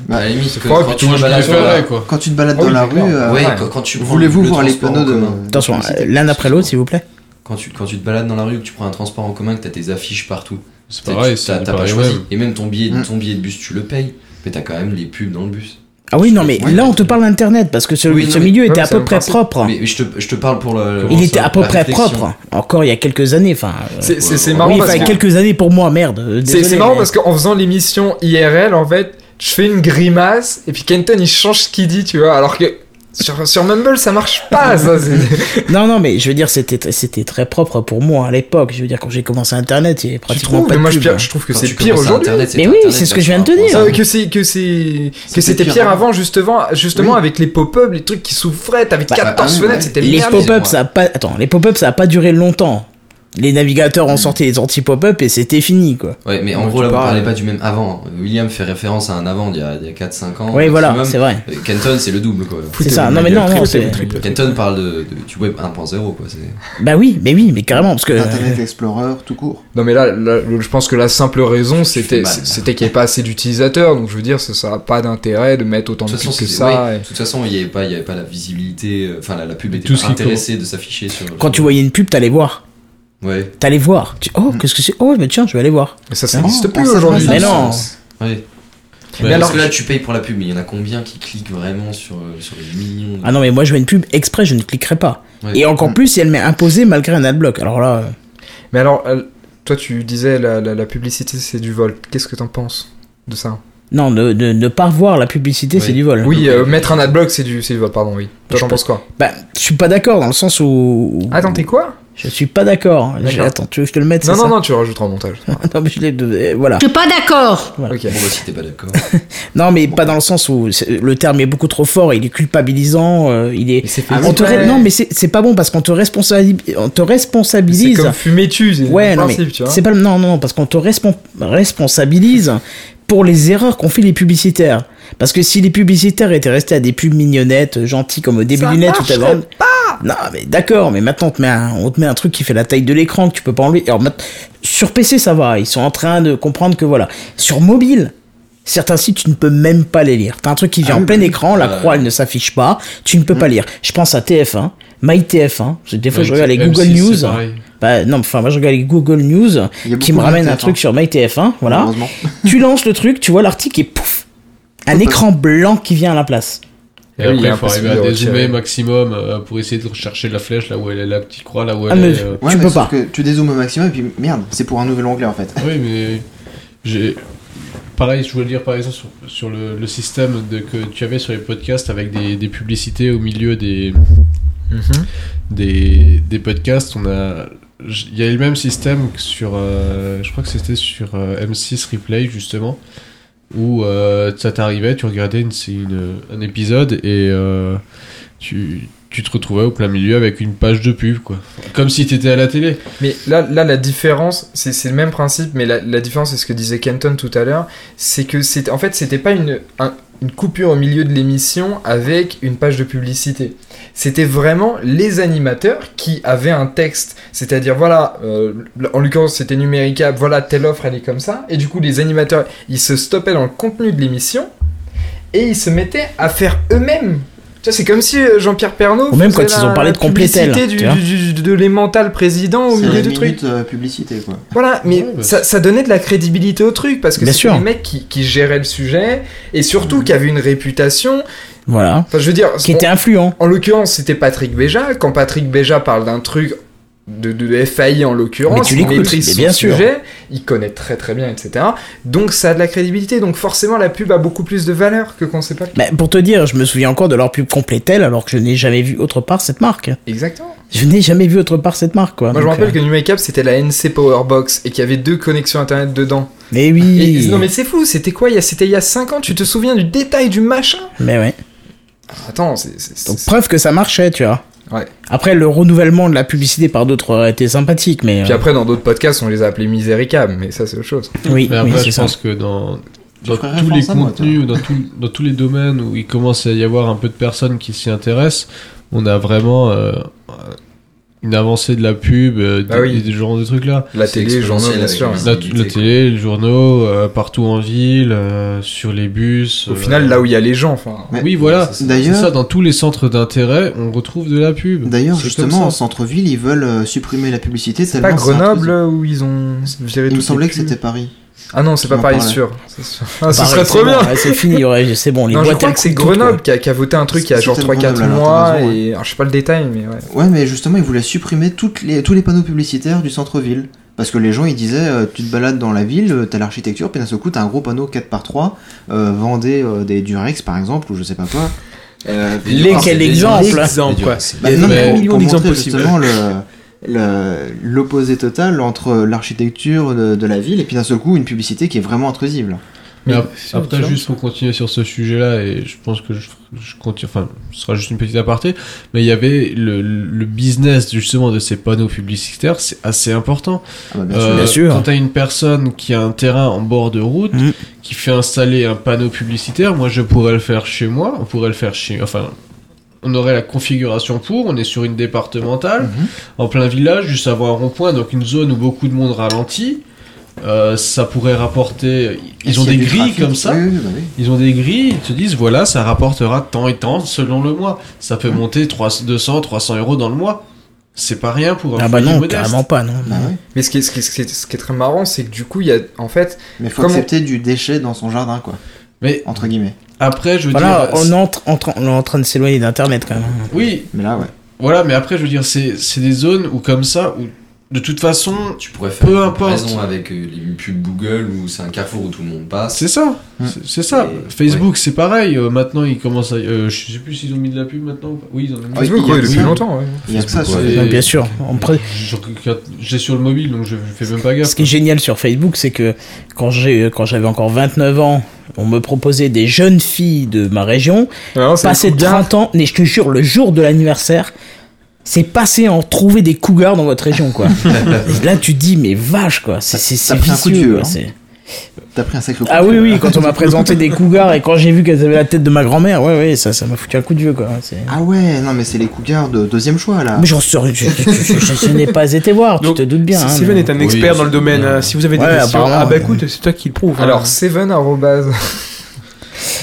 Speaker 3: Bah,
Speaker 5: à la limite, quand
Speaker 2: puis
Speaker 5: tu te balades dans la-.
Speaker 3: Quand tu te balades dans
Speaker 2: oui,
Speaker 3: la rue, euh,
Speaker 5: Ouais,
Speaker 2: Ouais.
Speaker 5: quand, quand tu prends
Speaker 3: voulez-vous
Speaker 5: le
Speaker 3: voir les panneaux de.
Speaker 1: Attention, l'un après l'autre, s'il vous plaît.
Speaker 5: Quand tu, quand tu te balades dans la rue, que tu prends un transport en commun, que t'as tes affiches partout.
Speaker 7: C'est pareil,
Speaker 5: t'as-
Speaker 7: c'est
Speaker 5: t'as pas choisi.
Speaker 7: même.
Speaker 5: Et même ton billet,
Speaker 3: Mm.
Speaker 5: ton billet de bus, tu le payes. Mais t'as quand même les pubs dans le bus.
Speaker 1: Ah oui, non, mais là, on te parle d'Internet, parce que ce,
Speaker 5: Oui,
Speaker 1: ce
Speaker 5: non, mais-
Speaker 1: milieu était à peu près propre.
Speaker 5: Mais, je, te, je te parle pour le.
Speaker 1: Il était à peu près propre. Encore il y a quelques années, enfin. euh,
Speaker 2: C'est c'est- c'est marrant
Speaker 1: oui,
Speaker 2: parce que-
Speaker 1: quelques années pour moi, merde. euh, désolé,
Speaker 2: c'est marrant
Speaker 1: mais-
Speaker 2: parce qu'en faisant l'émission IRL, en fait, je fais une grimace et puis Kenton il change ce qu'il dit, tu vois. Alors que sur, sur Mumble ça marche pas, ça.
Speaker 1: Non, non, mais je veux dire, c'était c'était très propre pour moi à l'époque. Je veux dire, quand j'ai commencé Internet, il y avait
Speaker 2: Tu
Speaker 1: pratiquement
Speaker 2: trouves
Speaker 1: pas
Speaker 2: Mais
Speaker 1: de
Speaker 2: moi je,
Speaker 1: pub.
Speaker 2: pire- je trouve que c'est pire aujourd'hui.
Speaker 1: Mais oui, c'est ce que je viens de te dire.
Speaker 5: 1.0.
Speaker 2: Euh, que c'est que c'est que
Speaker 3: C'était pire
Speaker 2: pire
Speaker 3: avant.
Speaker 2: avant justement justement
Speaker 3: Oui.
Speaker 2: avec les pop-up les trucs qui s'ouvraient t'avais
Speaker 1: Bah,
Speaker 2: 14
Speaker 5: ah oui,
Speaker 2: fenêtres
Speaker 5: ouais.
Speaker 2: c'était
Speaker 1: Les pop-up, ça a pas. Attends, les pop-up, ça a pas duré longtemps. Les navigateurs ont sorti les anti-pop-up et c'était fini, quoi.
Speaker 5: Ouais, mais en gros, là, vous parlez pas du même avant. William fait référence à un avant d'il y a, il y a 4-5 ans.
Speaker 1: Oui, voilà, c'est vrai.
Speaker 5: Euh, Kenton, c'est le double, quoi.
Speaker 1: C'est ça. Non, mais non, non, c'est.
Speaker 5: Kenton parle de, de- du web 1.0, quoi. c'est-
Speaker 1: Bah oui, mais oui, mais carrément, parce que.
Speaker 3: Internet Explorer, tout court.
Speaker 2: Non mais là, je pense que la simple raison c'était qu'il n'y avait pas assez d'utilisateurs donc je veux dire ça ça a pas d'intérêt de mettre autant
Speaker 5: De
Speaker 2: de pubs que
Speaker 5: c'est-
Speaker 2: ça. et-
Speaker 5: de toute façon, il n'y avait pas, il y avait pas la visibilité. euh, Enfin, la, la pub était
Speaker 7: Tout
Speaker 5: pas
Speaker 7: ce qui
Speaker 5: intéressée de s'afficher sur.
Speaker 1: Quand tu voyais une pub, t'allais voir.
Speaker 5: Ouais.
Speaker 1: T'allais voir. Tu... Oh, qu'est-ce que c'est? Oh, mais tiens, je vais aller voir.
Speaker 2: Mais ça ça n'existe
Speaker 3: on
Speaker 2: plus
Speaker 3: s'adresse
Speaker 2: aujourd'hui.
Speaker 1: Mais non.
Speaker 5: Ouais.
Speaker 7: Mais
Speaker 5: Parce
Speaker 2: alors-
Speaker 5: que là, tu payes pour la pub, mais il y en a combien qui cliquent vraiment sur, euh, sur les millions de-
Speaker 1: Ah non, mais moi, je vois une pub exprès, je ne cliquerai pas.
Speaker 5: Ouais.
Speaker 1: Et encore plus si elle m'est imposée malgré un adblock. Alors là. euh,
Speaker 2: Mais alors euh, toi tu disais la, la, la publicité c'est du vol. Qu'est-ce que t'en penses de ça?
Speaker 1: Non, ne, ne, ne pas revoir la publicité,
Speaker 5: Oui.
Speaker 1: c'est du vol.
Speaker 2: Oui, euh, mettre un adblock c'est du c'est du vol pardon oui. Toi
Speaker 1: Je
Speaker 2: t'en
Speaker 1: peux-
Speaker 2: penses quoi?
Speaker 1: Bah, je suis pas d'accord dans le sens où-
Speaker 2: Attends t'es quoi?
Speaker 1: Je suis pas d'accord. Attends, tu veux que je te le mette
Speaker 2: Non
Speaker 1: c'est
Speaker 2: non
Speaker 1: ça
Speaker 2: non tu rajouteras au montage.
Speaker 1: non, mais je l'ai. de- Voilà.
Speaker 6: Je suis pas d'accord.
Speaker 2: ok.
Speaker 5: Bon, bah, si t'es pas d'accord.
Speaker 1: Non, mais pas dans le sens où c'est- le terme est beaucoup trop fort, il est culpabilisant, euh, il est.
Speaker 2: Mais c'est fait
Speaker 1: On te ré- Non, mais c'est c'est pas bon parce qu'on te, responsabilise on te
Speaker 2: c'est
Speaker 1: responsabilise.
Speaker 2: comme fumer tu c'est
Speaker 1: Ouais,
Speaker 2: le
Speaker 1: non, mais
Speaker 2: principe tu vois.
Speaker 1: c'est pas le- non, non, parce qu'on te respon- responsabilise pour les erreurs qu'ont fait les publicitaires. Parce que si les publicitaires étaient restés à des pubs mignonnettes, euh, gentilles comme au début du net, où
Speaker 2: marcherait
Speaker 1: t'avais- Non, mais d'accord, mais maintenant on te, met un, on te met un truc qui fait la taille de l'écran que tu peux pas enlever. Alors, sur PC, ça va, ils sont en train de comprendre que voilà. Sur mobile, certains sites, tu ne peux même pas les lire. T'as un truc qui vient
Speaker 3: Ah
Speaker 1: en
Speaker 3: oui,
Speaker 1: plein
Speaker 3: bah oui.
Speaker 1: écran, la
Speaker 5: Ouais.
Speaker 1: croix elle ne s'affiche pas, tu ne peux pas lire. Je pense à TF1, MyTF1, parce que des fois je regarde les
Speaker 7: M6,
Speaker 1: Google News. Bah non, enfin moi je regarde les Google News qui me ramène un
Speaker 3: TF1,
Speaker 1: truc sur MyTF1, voilà.
Speaker 3: Malheureusement.
Speaker 1: tu lances le truc, tu vois l'article et pouf, un écran blanc qui vient à la place.
Speaker 7: Et
Speaker 2: Oui,
Speaker 7: après, il faut arriver à dézoomer maximum euh, pour essayer de rechercher la flèche là où elle est, la petite croix là où elle
Speaker 1: Ah, mais-
Speaker 7: est. euh.
Speaker 3: Ouais,
Speaker 1: Tu
Speaker 3: mais
Speaker 1: peux pas.
Speaker 3: que tu dézoomes au maximum et puis merde, c'est pour un nouvel onglet en fait.
Speaker 7: Oui, mais j'ai. Pareil, je voulais dire par exemple sur, sur le, le système de, que tu avais sur les podcasts avec des, des publicités au milieu des,
Speaker 2: Mhm.
Speaker 7: des, des podcasts. On a, il y a eu le même système que sur, euh, je crois que c'était sur euh, M6 Replay justement, où euh, ça t'arrivait, tu regardais une, une- un épisode et tu, tu te retrouvais au plein milieu avec une page de pub, quoi. Comme si t'étais à la télé.
Speaker 2: Mais là, là la différence, c'est le même principe, mais la, la différence, c'est ce que disait Kenton tout à l'heure, c'est que en fait, c'était pas une, un- une coupure au milieu de l'émission avec une page de publicité. C'était vraiment les animateurs qui avaient un texte, c'est-à-dire voilà, euh, en l'occurrence c'était numéricable, voilà telle offre elle est comme ça, et du coup les animateurs ils se stoppaient dans le contenu de l'émission et ils se mettaient à faire eux-mêmes. C'est comme si euh, Jean-Pierre Pernaut
Speaker 1: Ou même quand ils ont parlé de
Speaker 2: la publicité
Speaker 1: Complétel,
Speaker 2: du, du- du- de l'émental président au
Speaker 3: C'est
Speaker 2: milieu du truc.
Speaker 3: minute euh, publicité, quoi.
Speaker 2: Voilà, mais
Speaker 7: Ouais, bah,
Speaker 2: ça, ça donnait de la crédibilité au truc parce que
Speaker 1: sûr.
Speaker 2: des mecs qui, qui géraient le sujet et surtout qui avaient une réputation.
Speaker 1: Voilà.
Speaker 2: Enfin, je veux dire,
Speaker 1: Qui était influent.
Speaker 2: en l'occurrence, c'était Patrick Béja. Quand Patrick Béja parle d'un truc de, de FAI en l'occurrence, il maîtrise son
Speaker 1: bien sûr.
Speaker 2: sujet, il connaît très très bien, etc. Donc ça a de la crédibilité. Donc forcément, la pub a beaucoup plus de valeur que quand c'est pas.
Speaker 1: Mais pour te dire, je me souviens encore de leur pub Complétel alors que je n'ai jamais vu autre part cette marque.
Speaker 2: Exactement.
Speaker 1: Je n'ai jamais vu autre part cette marque, quoi.
Speaker 2: Moi, je me rappelle
Speaker 1: euh,
Speaker 2: que Numecap c'était la NC Powerbox et qu'il y avait deux connexions internet dedans.
Speaker 1: Mais
Speaker 2: Et-
Speaker 1: oui.
Speaker 2: non, mais c'est fou, c'était quoi il y a- C'était il y a 5 ans, tu te souviens du détail du machin?
Speaker 1: Mais ouais.
Speaker 2: Attends, c'est. c'est-
Speaker 1: Donc
Speaker 2: c'est-
Speaker 1: preuve que ça marchait, tu vois.
Speaker 2: Ouais.
Speaker 1: Après, le renouvellement de la publicité par d'autres aurait été sympathique, mais.
Speaker 2: Puis
Speaker 1: euh,
Speaker 2: après, dans d'autres podcasts, on les a appelés miséricab, mais ça, c'est autre chose.
Speaker 1: oui,
Speaker 7: Mais après, je
Speaker 1: ça.
Speaker 7: pense que dans, tous les contenus, ou dans, tout- dans tous les domaines où il commence à y avoir un peu de personnes qui s'y intéressent, on a vraiment euh, une avancée de la pub, euh,
Speaker 2: Ah
Speaker 7: des,
Speaker 2: oui.
Speaker 7: des genres de trucs là.
Speaker 2: La télé, les journaux, bien sûr.
Speaker 5: la
Speaker 7: télé, les journaux, euh, partout en ville, euh, sur les bus.
Speaker 2: Au
Speaker 7: euh,
Speaker 2: final, là où il y a les gens, enfin.
Speaker 3: Mais-
Speaker 7: Oui, voilà.
Speaker 5: c'est ça.
Speaker 7: C'est
Speaker 3: D'ailleurs,
Speaker 7: ça, dans tous les centres d'intérêt, on retrouve de la pub.
Speaker 3: D'ailleurs, justement, en centre-ville, ils veulent euh, supprimer la publicité.
Speaker 2: C'est pas Grenoble où ils ont viré
Speaker 3: Il me semblait que c'était Paris.
Speaker 2: Ah non, c'est pas Paris sûr. c'est sûr. Ah, ce
Speaker 1: Pareil,
Speaker 2: serait
Speaker 1: c'est
Speaker 2: trop
Speaker 1: bon,
Speaker 2: bien.
Speaker 1: ouais, c'est fini, ouais, c'est bon. Les
Speaker 2: Non, je
Speaker 1: boîtes,
Speaker 2: crois
Speaker 1: elles
Speaker 2: que c'est. Grenoble qui a, qui a voté un truc il y a genre
Speaker 3: peut-être
Speaker 2: 3-4
Speaker 3: Grenoble, alors,
Speaker 2: mois.
Speaker 3: raison,
Speaker 2: Et... Alors, je sais pas le détail, mais ouais.
Speaker 3: Ouais, mais justement, ils voulaient supprimer toutes les, tous les panneaux publicitaires du centre-ville. Parce que les gens, ils disaient, euh, tu te balades dans la ville, euh, t'as l'architecture, puis d'un seul coup, t'as un gros panneau 4x3, euh, vendez euh, des Durex, par exemple, ou je sais pas quoi. Euh, puis-
Speaker 1: Les-
Speaker 5: c'est
Speaker 1: quel
Speaker 5: des-
Speaker 1: exemple
Speaker 5: des-
Speaker 4: Exemple,
Speaker 5: des-
Speaker 4: quoi.
Speaker 5: c'est-
Speaker 3: Bah, non,
Speaker 4: des
Speaker 3: mais
Speaker 4: millions
Speaker 3: pour
Speaker 4: d'exemples
Speaker 3: montrer
Speaker 4: possibles.
Speaker 3: justement le- l'opposé total entre l'architecture de, de la ville et puis d'un seul coup une publicité qui est vraiment intrusive.
Speaker 7: Mais ap-
Speaker 2: c'est
Speaker 7: après,
Speaker 2: sûr.
Speaker 7: juste pour continuer sur ce sujet-là, et je pense que je, je continue, enfin, ce sera juste une petite aparté, mais il y avait le, le business justement de ces panneaux publicitaires, c'est assez important.
Speaker 3: Ah bah, bien
Speaker 7: Euh,
Speaker 3: sûr.
Speaker 1: Bien sûr.
Speaker 7: Quand t'as une personne qui a un terrain en bord de route,
Speaker 1: Mm.
Speaker 7: qui fait installer un panneau publicitaire, moi je pourrais le faire chez moi, on pourrait le faire chez, enfin, on aurait la configuration pour, on est sur une départementale,
Speaker 3: Mhm.
Speaker 7: en plein village, juste avant un rond-point, donc une zone où beaucoup de monde ralentit. Euh, ça pourrait rapporter. Ils ont des grilles comme ça.
Speaker 3: oui, oui, oui.
Speaker 7: Ils ont des grilles, ils te disent voilà, ça rapportera tant et tant selon le mois. Ça peut monter 300, 200, 300 euros dans le mois. C'est pas rien pour un
Speaker 1: Ah bah non,
Speaker 7: modeste.
Speaker 1: carrément pas, non.
Speaker 3: Bah ouais.
Speaker 2: Mais ce qui est, ce qui est- ce qui est- ce qui est très marrant, c'est que du coup, il y a en fait.
Speaker 3: Mais faut accepter du déchet dans son jardin quoi,
Speaker 7: Mais
Speaker 3: entre guillemets.
Speaker 7: Après, je veux
Speaker 1: Voilà,
Speaker 7: dire.
Speaker 1: on est, en, tra- en tra- on est en train de s'éloigner d'Internet quand même.
Speaker 7: Oui,
Speaker 3: Mais là ouais.
Speaker 7: voilà, mais après, je veux dire, c'est des zones où, comme ça, où de toute façon,
Speaker 5: Tu pourrais faire
Speaker 7: Peu
Speaker 5: une
Speaker 7: importe.
Speaker 5: avec euh, les pubs Google où c'est un carrefour où tout le monde passe.
Speaker 7: c'est ça. C'est- ça.
Speaker 5: Et-
Speaker 7: Facebook, c'est pareil. euh, maintenant, ils commencent à. euh, je sais plus s'ils ont mis de la pub maintenant. ou pas. Oui, ils en ont mis.
Speaker 3: Ah,
Speaker 2: Facebook,
Speaker 3: que
Speaker 2: depuis
Speaker 3: ça.
Speaker 2: longtemps, ouais.
Speaker 3: Il y a que ça. Sur-
Speaker 1: bien sûr.
Speaker 7: J'ai sur le mobile, donc je fais même pas gaffe.
Speaker 1: Ce qui est génial sur Facebook, c'est que quand j'ai quand j'avais encore 29 ans, on me proposait des jeunes filles de ma région,
Speaker 2: c'est
Speaker 1: passer
Speaker 2: un coup de garde.
Speaker 1: 30 ans, mais je te jure, le jour de l'anniversaire, c'est passé en trouver des cougars dans votre région, quoi. Et là, tu te dis, mais vache, quoi, c'est
Speaker 3: coup de
Speaker 1: vicieux,
Speaker 3: vieux,
Speaker 1: quoi,
Speaker 3: hein. T'as pris un sacré coup.
Speaker 1: Ah
Speaker 3: de
Speaker 1: oui, oui, quand on m'a présenté des cougars et quand j'ai vu qu'elles avaient la tête de ma grand-mère, ouais, ouais, ça ça m'a foutu un coup de vieux, quoi. c'est-
Speaker 3: Ah ouais, non mais c'est les cougars de deuxième choix là.
Speaker 1: Mais j'en serais, je, je- je- je- je n'ai pas été voir,
Speaker 4: Donc,
Speaker 1: tu te doutes bien. hein,
Speaker 4: Steven
Speaker 1: mais-
Speaker 4: est un
Speaker 5: Oui,
Speaker 4: expert dans le domaine. hein. Si vous avez des
Speaker 1: Ouais,
Speaker 4: questions,
Speaker 1: apparemment,
Speaker 4: ah bah
Speaker 1: ouais.
Speaker 4: écoute, c'est toi qui le prouve. hein.
Speaker 2: Alors, Seven arrobase.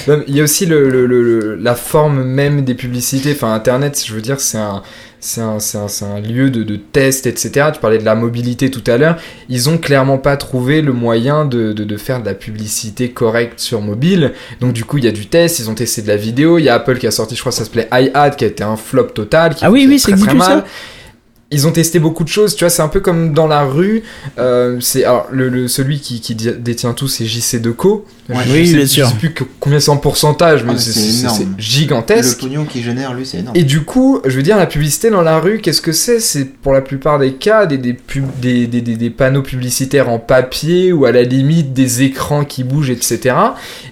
Speaker 2: Non, mais Il y a aussi le, le- le- le- la forme même des publicités. Enfin, Internet, je veux dire, c'est un, c'est un, c'est un, c'est un lieu de, de test, etc. Tu parlais de la mobilité tout à l'heure. Ils ont clairement pas trouvé le moyen de, de, de faire de la publicité correcte sur mobile. Donc, du coup, il y a du test. Ils ont testé de la vidéo. Il y a Apple qui a sorti, je crois, ça s'appelait iAd, qui a été un flop total. Qui
Speaker 1: Ah oui, oui, ça
Speaker 2: mal. Ils ont testé beaucoup de choses, tu vois, c'est un peu comme dans la rue. euh, c'est alors le, le- celui qui, qui détient tout, c'est JC Deco.
Speaker 3: Ouais.
Speaker 2: Je
Speaker 1: Oui,
Speaker 2: sais-
Speaker 1: bien
Speaker 2: Je
Speaker 1: sûr.
Speaker 2: sais plus que- combien c'est en pourcentage, mais
Speaker 3: Ah,
Speaker 2: c'est-
Speaker 3: c'est Le
Speaker 2: gigantesque.
Speaker 3: pognon qu'il génère lui c'est énorme.
Speaker 2: Et du coup, je veux dire, la publicité dans la rue, qu'est-ce que c'est? C'est pour la plupart des cas des, des, pub- des, des, des- des panneaux publicitaires en papier ou à la limite des écrans qui bougent, etc.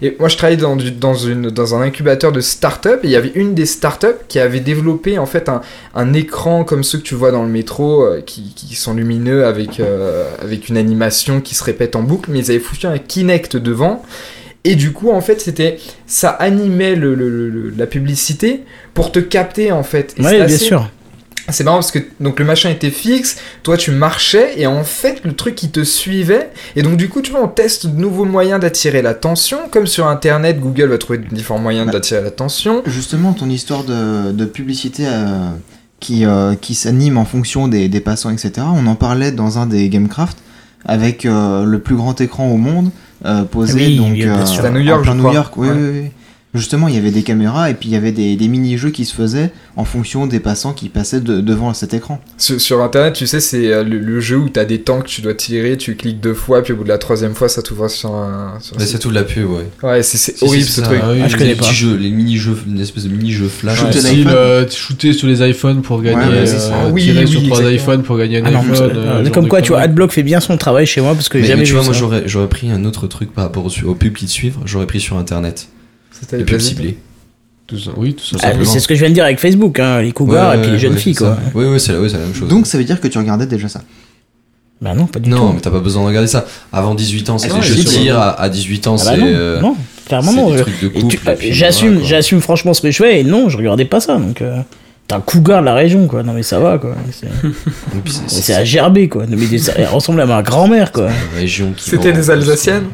Speaker 2: Et moi, je travaillais dans, du- dans, une, dans un incubateur de start-up et il y avait une des start-up qui avait développé en fait un, un écran comme ceux que tu vois dans le métro euh, qui, qui sont lumineux avec, euh, avec une animation qui se répète en boucle, mais ils avaient foutu un Kinect devant. Et du coup, en fait, c'était ça animait le, le- le- la publicité pour te capter en fait. Et
Speaker 1: Ouais, bien
Speaker 2: assez-
Speaker 1: sûr.
Speaker 2: c'est marrant parce que donc le machin était fixe, toi tu marchais et en fait le truc il te suivait et donc du coup tu vois on teste de nouveaux moyens d'attirer l'attention comme sur internet Google va trouver différents moyens
Speaker 3: Bah.
Speaker 2: d'attirer l'attention.
Speaker 3: Justement, ton histoire de, de publicité euh, qui, euh, qui s'anime en fonction des, des passants, etc., on en parlait dans un des Gamecraft avec euh, le plus grand écran au monde euh, posé
Speaker 1: Oui,
Speaker 3: donc, euh.
Speaker 2: À New York,
Speaker 3: en plein
Speaker 2: je
Speaker 3: New
Speaker 2: crois.
Speaker 3: York. Oui,
Speaker 2: Ouais.
Speaker 3: oui, oui. Justement, il y avait des caméras et puis il y avait des, des mini-jeux qui se faisaient en fonction des passants qui passaient de- devant cet écran.
Speaker 2: Sur, sur internet tu sais c'est euh, le, le jeu où t'as des tanks tu dois tirer, tu cliques deux fois puis au bout de la troisième fois ça t'ouvre sur un... sur
Speaker 5: c'est tout de la pub, ouais.
Speaker 2: Ouais c'est c'est
Speaker 5: Si,
Speaker 2: horrible ce truc.
Speaker 7: Ah oui,
Speaker 1: Ah, je
Speaker 7: les
Speaker 1: connais
Speaker 5: les
Speaker 1: pas.
Speaker 5: petits jeux, les mini-jeux, une espèce de mini-jeu flash.
Speaker 7: Ouais, style, euh, shooter sur les iPhones pour gagner,
Speaker 3: Ouais, ouais, c'est
Speaker 7: euh,
Speaker 3: ça.
Speaker 2: Oui,
Speaker 7: tirer
Speaker 2: oui,
Speaker 7: sur trois iPhones pour gagner un
Speaker 1: Ah non,
Speaker 7: iPhone. euh, genre
Speaker 1: comme quoi, tu vois. Adblock fait bien son travail chez moi parce que j'ai
Speaker 5: Mais,
Speaker 1: jamais
Speaker 5: mais tu vois, moi j'aurais, j'aurais pris un autre truc par rapport aux, aux pubs qui te suivent, j'aurais pris sur internet. Pubs
Speaker 2: vas-y.
Speaker 5: ciblées.
Speaker 7: Tout ça- Oui, tout ça.
Speaker 1: Ah, c'est ce que je viens de dire avec Facebook, hein, les cougars
Speaker 5: Ouais,
Speaker 1: et puis les jeunes
Speaker 5: ouais,
Speaker 1: filles, quoi.
Speaker 5: Oui, oui, c'est la, c'est la même chose.
Speaker 3: Donc ça veut dire que tu regardais déjà ça?
Speaker 1: Bah non, pas du
Speaker 5: non,
Speaker 1: tout.
Speaker 5: mais t'as pas besoin de regarder ça. Avant 18 ans, c'est
Speaker 3: Ah
Speaker 5: des
Speaker 3: non,
Speaker 5: jeux de
Speaker 3: si, si.
Speaker 5: tir. À, à 18 ans,
Speaker 1: Ah bah
Speaker 5: c'est.
Speaker 1: non,
Speaker 5: euh,
Speaker 1: non, clairement non. et
Speaker 5: et
Speaker 1: J'assume, j'assume franchement ce que je fais et non, je regardais pas ça. Donc, euh, t'es un cougar de la région, quoi. Non mais ça va, quoi. C'est
Speaker 5: Et
Speaker 1: à gerber, quoi. Non, mais des- elle ressemble à ma grand-mère, quoi.
Speaker 2: C'était des Alsaciennes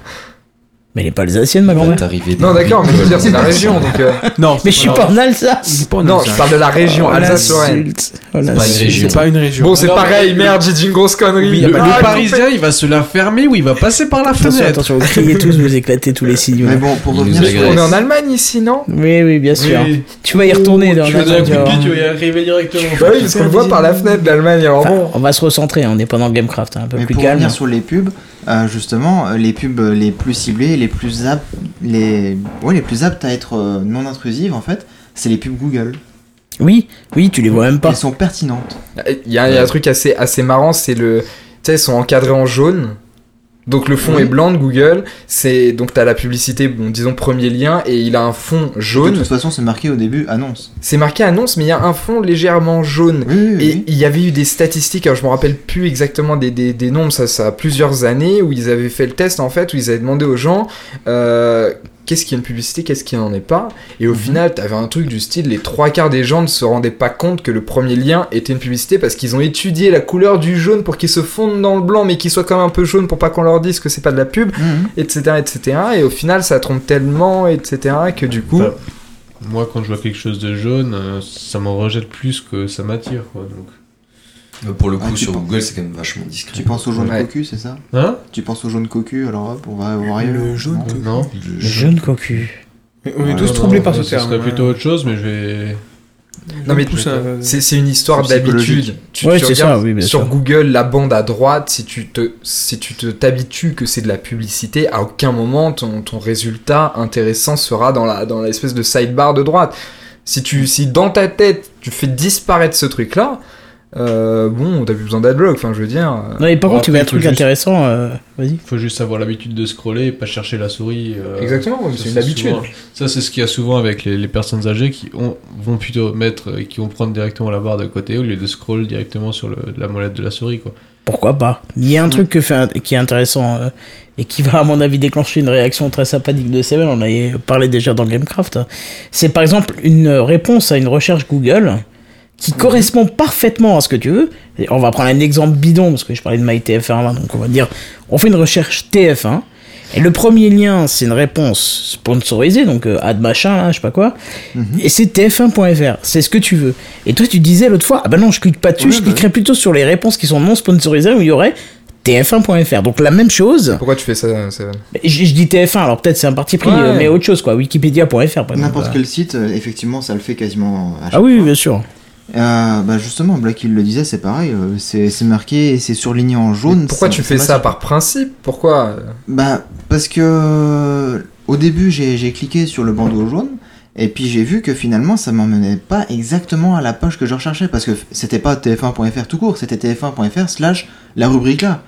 Speaker 1: Mais elle est pas alsacienne, ma grand-mère.
Speaker 2: Non d'accord mais je veux dire c'est la région donc... euh,
Speaker 4: Non,
Speaker 1: Mais je suis pas en Alsace.
Speaker 2: Non je parle de la région
Speaker 1: Oh,
Speaker 2: Alsace-Lorraine.
Speaker 1: l'insulte. Oh,
Speaker 5: pas une
Speaker 1: l'insulte.
Speaker 5: région.
Speaker 4: C'est pas une région.
Speaker 2: Bon c'est pareil
Speaker 7: mais-
Speaker 2: merde j'ai dit une grosse connerie.
Speaker 7: Le, le
Speaker 2: Ah,
Speaker 7: Parisien, il va se la fermer ou il va passer par la
Speaker 1: Attention,
Speaker 7: fenêtre.
Speaker 1: attention, vous criez tous, vous éclatez tous les signaux.
Speaker 3: Mais bon, pour revenir.
Speaker 2: On est en Allemagne ici non?
Speaker 1: Oui, oui, bien sûr.
Speaker 7: Oui.
Speaker 1: Tu vas y retourner dans
Speaker 7: Tu
Speaker 1: la
Speaker 7: vas donner un coup de
Speaker 1: tu vas
Speaker 7: y arriver directement.
Speaker 2: Bah oui parce qu'on le voit par la fenêtre d'Allemagne
Speaker 1: on va se recentrer, on n'est pas dans le Gamecraft, hein, un peu
Speaker 3: Mais
Speaker 1: plus
Speaker 3: pour
Speaker 1: calme.
Speaker 3: revenir sur les pubs, euh, justement, euh, les pubs les plus ciblées, les plus aptes, les, ouais, les plus aptes à être euh, non intrusives en fait, c'est les pubs Google.
Speaker 1: Oui, oui, tu les vois même pas.
Speaker 3: Elles sont pertinentes.
Speaker 2: Il y a, il y a un truc assez, assez marrant, c'est le. Tu sais, ils sont encadrés en jaune. Donc le fond
Speaker 3: Oui.
Speaker 2: est blanc de Google. C'est donc t'as la publicité, bon, disons premier lien, et il a un fond
Speaker 3: De
Speaker 2: jaune.
Speaker 3: toute façon, c'est marqué au début annonce.
Speaker 2: C'est marqué annonce, mais il y a un fond légèrement jaune.
Speaker 3: Oui, oui, oui.
Speaker 2: Et il y avait eu des statistiques, alors je me rappelle plus exactement des, des, des nombres, ça, ça a plusieurs années, où ils avaient fait le test en fait, où ils avaient demandé aux gens euh, qu'est-ce qui est une publicité, qu'est-ce qui n'en est pas. Et au
Speaker 3: Mhm.
Speaker 2: final, t'avais un truc du style, les trois quarts des gens ne se rendaient pas compte que le premier lien était une publicité parce qu'ils ont étudié la couleur du jaune pour qu'il se fonde dans le blanc, mais qu'il soit quand même un peu jaune pour pas qu'on leur dise que c'est pas de la pub,
Speaker 3: Mhm.
Speaker 2: etc., etc. Et au final, ça trompe tellement, etc., que du coup.
Speaker 7: Moi, quand je vois quelque chose de jaune, euh, ça me rejette plus que ça m'attire. quoi, donc.
Speaker 5: Pour le coup,
Speaker 3: Ah, tu
Speaker 5: sur
Speaker 3: penses-
Speaker 5: Google, c'est quand même vachement discret.
Speaker 3: Tu penses au jaune
Speaker 2: Ouais.
Speaker 3: cocu, c'est ça
Speaker 7: Hein
Speaker 3: Tu penses au jaune cocu, alors hop, on va voir ailleurs.
Speaker 4: Le jaune
Speaker 3: Non.
Speaker 4: cocu.
Speaker 7: Non.
Speaker 5: Le
Speaker 1: jeune cocu.
Speaker 4: Mais On est
Speaker 3: Ouais,
Speaker 4: tous
Speaker 3: non,
Speaker 4: troublés
Speaker 7: Non,
Speaker 4: par ce
Speaker 7: ce
Speaker 4: terme.
Speaker 7: serait
Speaker 4: hein.
Speaker 7: plutôt autre chose, mais je vais.
Speaker 2: Non mais
Speaker 4: pousse un-
Speaker 2: c'est c'est une histoire d'habitude. Tu,
Speaker 1: Ouais,
Speaker 2: tu
Speaker 1: c'est ça, oui, bien
Speaker 2: sur
Speaker 1: sûr.
Speaker 2: Google la bande à droite, si tu te si tu te t'habitues que c'est de la publicité, à aucun moment ton, ton résultat intéressant sera dans la dans l'espèce de sidebar de droite. Si tu si dans ta tête tu fais disparaître ce truc là, euh, bon t'as plus besoin d'adblock. Enfin je veux dire. euh,
Speaker 1: Non, mais par contre, tu veux un truc
Speaker 7: juste-
Speaker 1: intéressant, euh, vas-y.
Speaker 7: faut juste avoir l'habitude de scroller et pas chercher la souris. euh,
Speaker 2: Exactement, c'est une habitude.
Speaker 7: souvent- ça, c'est ce qu'il y a souvent avec les, les personnes âgées qui ont, vont plutôt mettre, qui vont prendre directement la barre de côté au lieu de scroll directement sur le, la molette de la souris. Quoi.
Speaker 1: Pourquoi pas? Il y a un truc que fait un- qui est intéressant euh, et qui va, à mon avis, déclencher une réaction très sympathique de Seven. On en avait parlé déjà dans Gamecraft. hein. C'est par exemple une réponse à une recherche Google qui correspond parfaitement à ce que tu veux. Et on va prendre un exemple bidon parce que je parlais de MyTF1, donc on va dire on fait une recherche TF1. Et le premier lien, c'est une réponse sponsorisée, donc euh, ad machin, là, je sais pas quoi.
Speaker 3: Mhm.
Speaker 1: Et c'est tf1.fr, c'est ce que tu veux. Et toi, tu disais l'autre fois, ah bah non, je clique pas dessus,
Speaker 3: Ouais,
Speaker 1: je
Speaker 3: bah
Speaker 1: cliquerai plutôt sur les réponses qui sont non sponsorisées où il y aurait tf1.fr. Donc la même chose.
Speaker 2: Pourquoi tu fais ça, Seven
Speaker 1: Je, je dis TF1, alors peut-être c'est un parti pris,
Speaker 2: Ouais.
Speaker 1: euh, mais autre chose quoi, par exemple.
Speaker 3: N'importe quel site, euh, effectivement, ça le fait quasiment à chaque
Speaker 1: Ah oui,
Speaker 3: fois.
Speaker 1: bien sûr.
Speaker 3: Euh, bah justement, Black il le disait, c'est pareil, euh, c'est c'est marqué et c'est surligné en jaune.
Speaker 2: Pourquoi tu fais ça par principe? Pourquoi?
Speaker 3: Bah parce que euh, au début j'ai j'ai cliqué sur le bandeau jaune et puis j'ai vu que finalement ça m'emmenait pas exactement à la page que je recherchais parce que c'était pas tf1.fr tout court, c'était tf1.fr slash la rubrique là.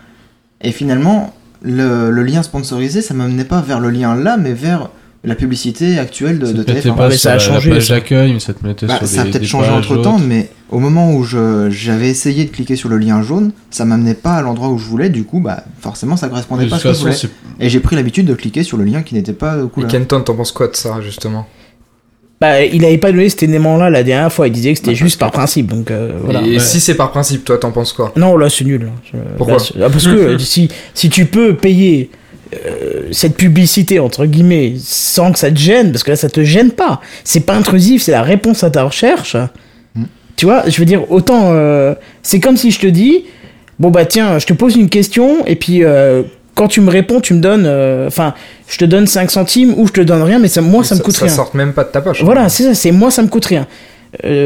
Speaker 3: Et finalement le, le lien sponsorisé ça m'amenait pas vers le lien là mais vers la publicité actuelle de, de
Speaker 7: te mettait
Speaker 3: TF1.
Speaker 7: pas
Speaker 1: mais ça a changé,
Speaker 7: la page
Speaker 1: ça.
Speaker 7: d'accueil, mais ça te mettait
Speaker 3: Bah,
Speaker 7: sur
Speaker 3: ça a peut-être changé entre temps,
Speaker 7: autres.
Speaker 3: mais au moment où je- j'avais essayé de cliquer sur le lien jaune, ça m'amenait pas à l'endroit où je voulais, du coup, bah, forcément, ça correspondait pas à ce que je
Speaker 7: façon,
Speaker 3: voulais. Et j'ai pris l'habitude de cliquer sur le lien qui n'était pas de
Speaker 2: Et
Speaker 3: couleur.
Speaker 2: Kenton, t'en penses quoi de ça, justement?
Speaker 1: Bah, il avait pas donné cet élément-là la dernière fois. Il disait que c'était juste par principe. Donc euh, voilà.
Speaker 2: Et
Speaker 7: Ouais.
Speaker 2: si c'est par principe, toi, t'en penses quoi?
Speaker 1: Non, là, c'est nul. Je-
Speaker 2: Pourquoi?
Speaker 1: là, ah, Parce que si, si tu peux payer euh, cette publicité, entre guillemets, sans que ça te gêne, parce que là, ça te gêne pas. C'est pas intrusif, c'est la réponse à ta recherche.
Speaker 3: Hmm.
Speaker 1: Tu vois, je veux dire, autant. euh, c'est comme si je te dis bon, bah tiens, je te pose une question, et puis. euh, quand tu me réponds, tu me donnes, enfin, je te donne 5 centimes ou je te donne rien, mais ça, moi, ça, me coûte
Speaker 2: ça
Speaker 1: rien.
Speaker 2: sort même pas de ta poche.
Speaker 1: Voilà, c'est ça, c'est moi, ça me coûte rien.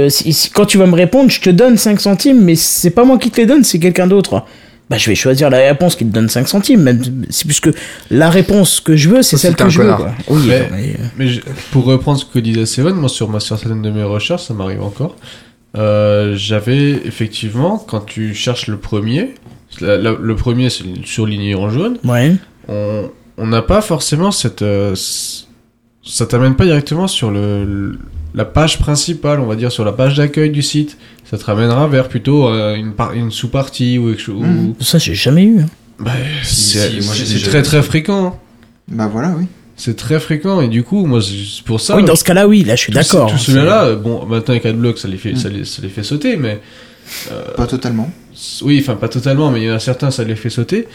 Speaker 1: Si- si- quand tu vas me répondre, je te donne 5 centimes, mais c'est pas moi qui te les donne, c'est quelqu'un d'autre. Bah, je vais choisir la réponse qui te donne 5 centimes, même si- puisque la réponse que je veux, c'est celle que je veux. quoi. Oui,
Speaker 7: Mais-
Speaker 1: euh,
Speaker 7: Mais je- pour reprendre ce que disait Seven, moi sur, ma, sur certaines de mes recherches, ça m'arrive encore. euh, J'avais effectivement, quand tu cherches le premier, la- la- le premier c'est surligné en jaune,
Speaker 1: ouais.
Speaker 7: on on n'a pas forcément cette. euh, ça t'amène pas directement sur le, le- la page principale, on va dire sur la page d'accueil du site. Ça te ramènera vers plutôt euh, une, par- une sous-partie ou quelque chose.
Speaker 3: Mhm.
Speaker 1: Ça, j'ai jamais eu. hein.
Speaker 7: Bah,
Speaker 5: Si,
Speaker 7: c'est
Speaker 5: si,
Speaker 7: très très fréquent. hein.
Speaker 3: Bah voilà, oui.
Speaker 7: C'est très fréquent et du coup, moi, c'est pour ça.
Speaker 1: oui, dans ce cas-là, oui, là, je suis d'accord.
Speaker 7: Tous
Speaker 1: hein,
Speaker 7: ceux-là, euh, bon, maintenant avec AdBlock, ça les fait,
Speaker 3: Mm.
Speaker 7: ça les, ça les fait sauter, mais
Speaker 3: Pas totalement.
Speaker 7: oui, enfin pas totalement, mais il y en a certains, ça les fait sauter.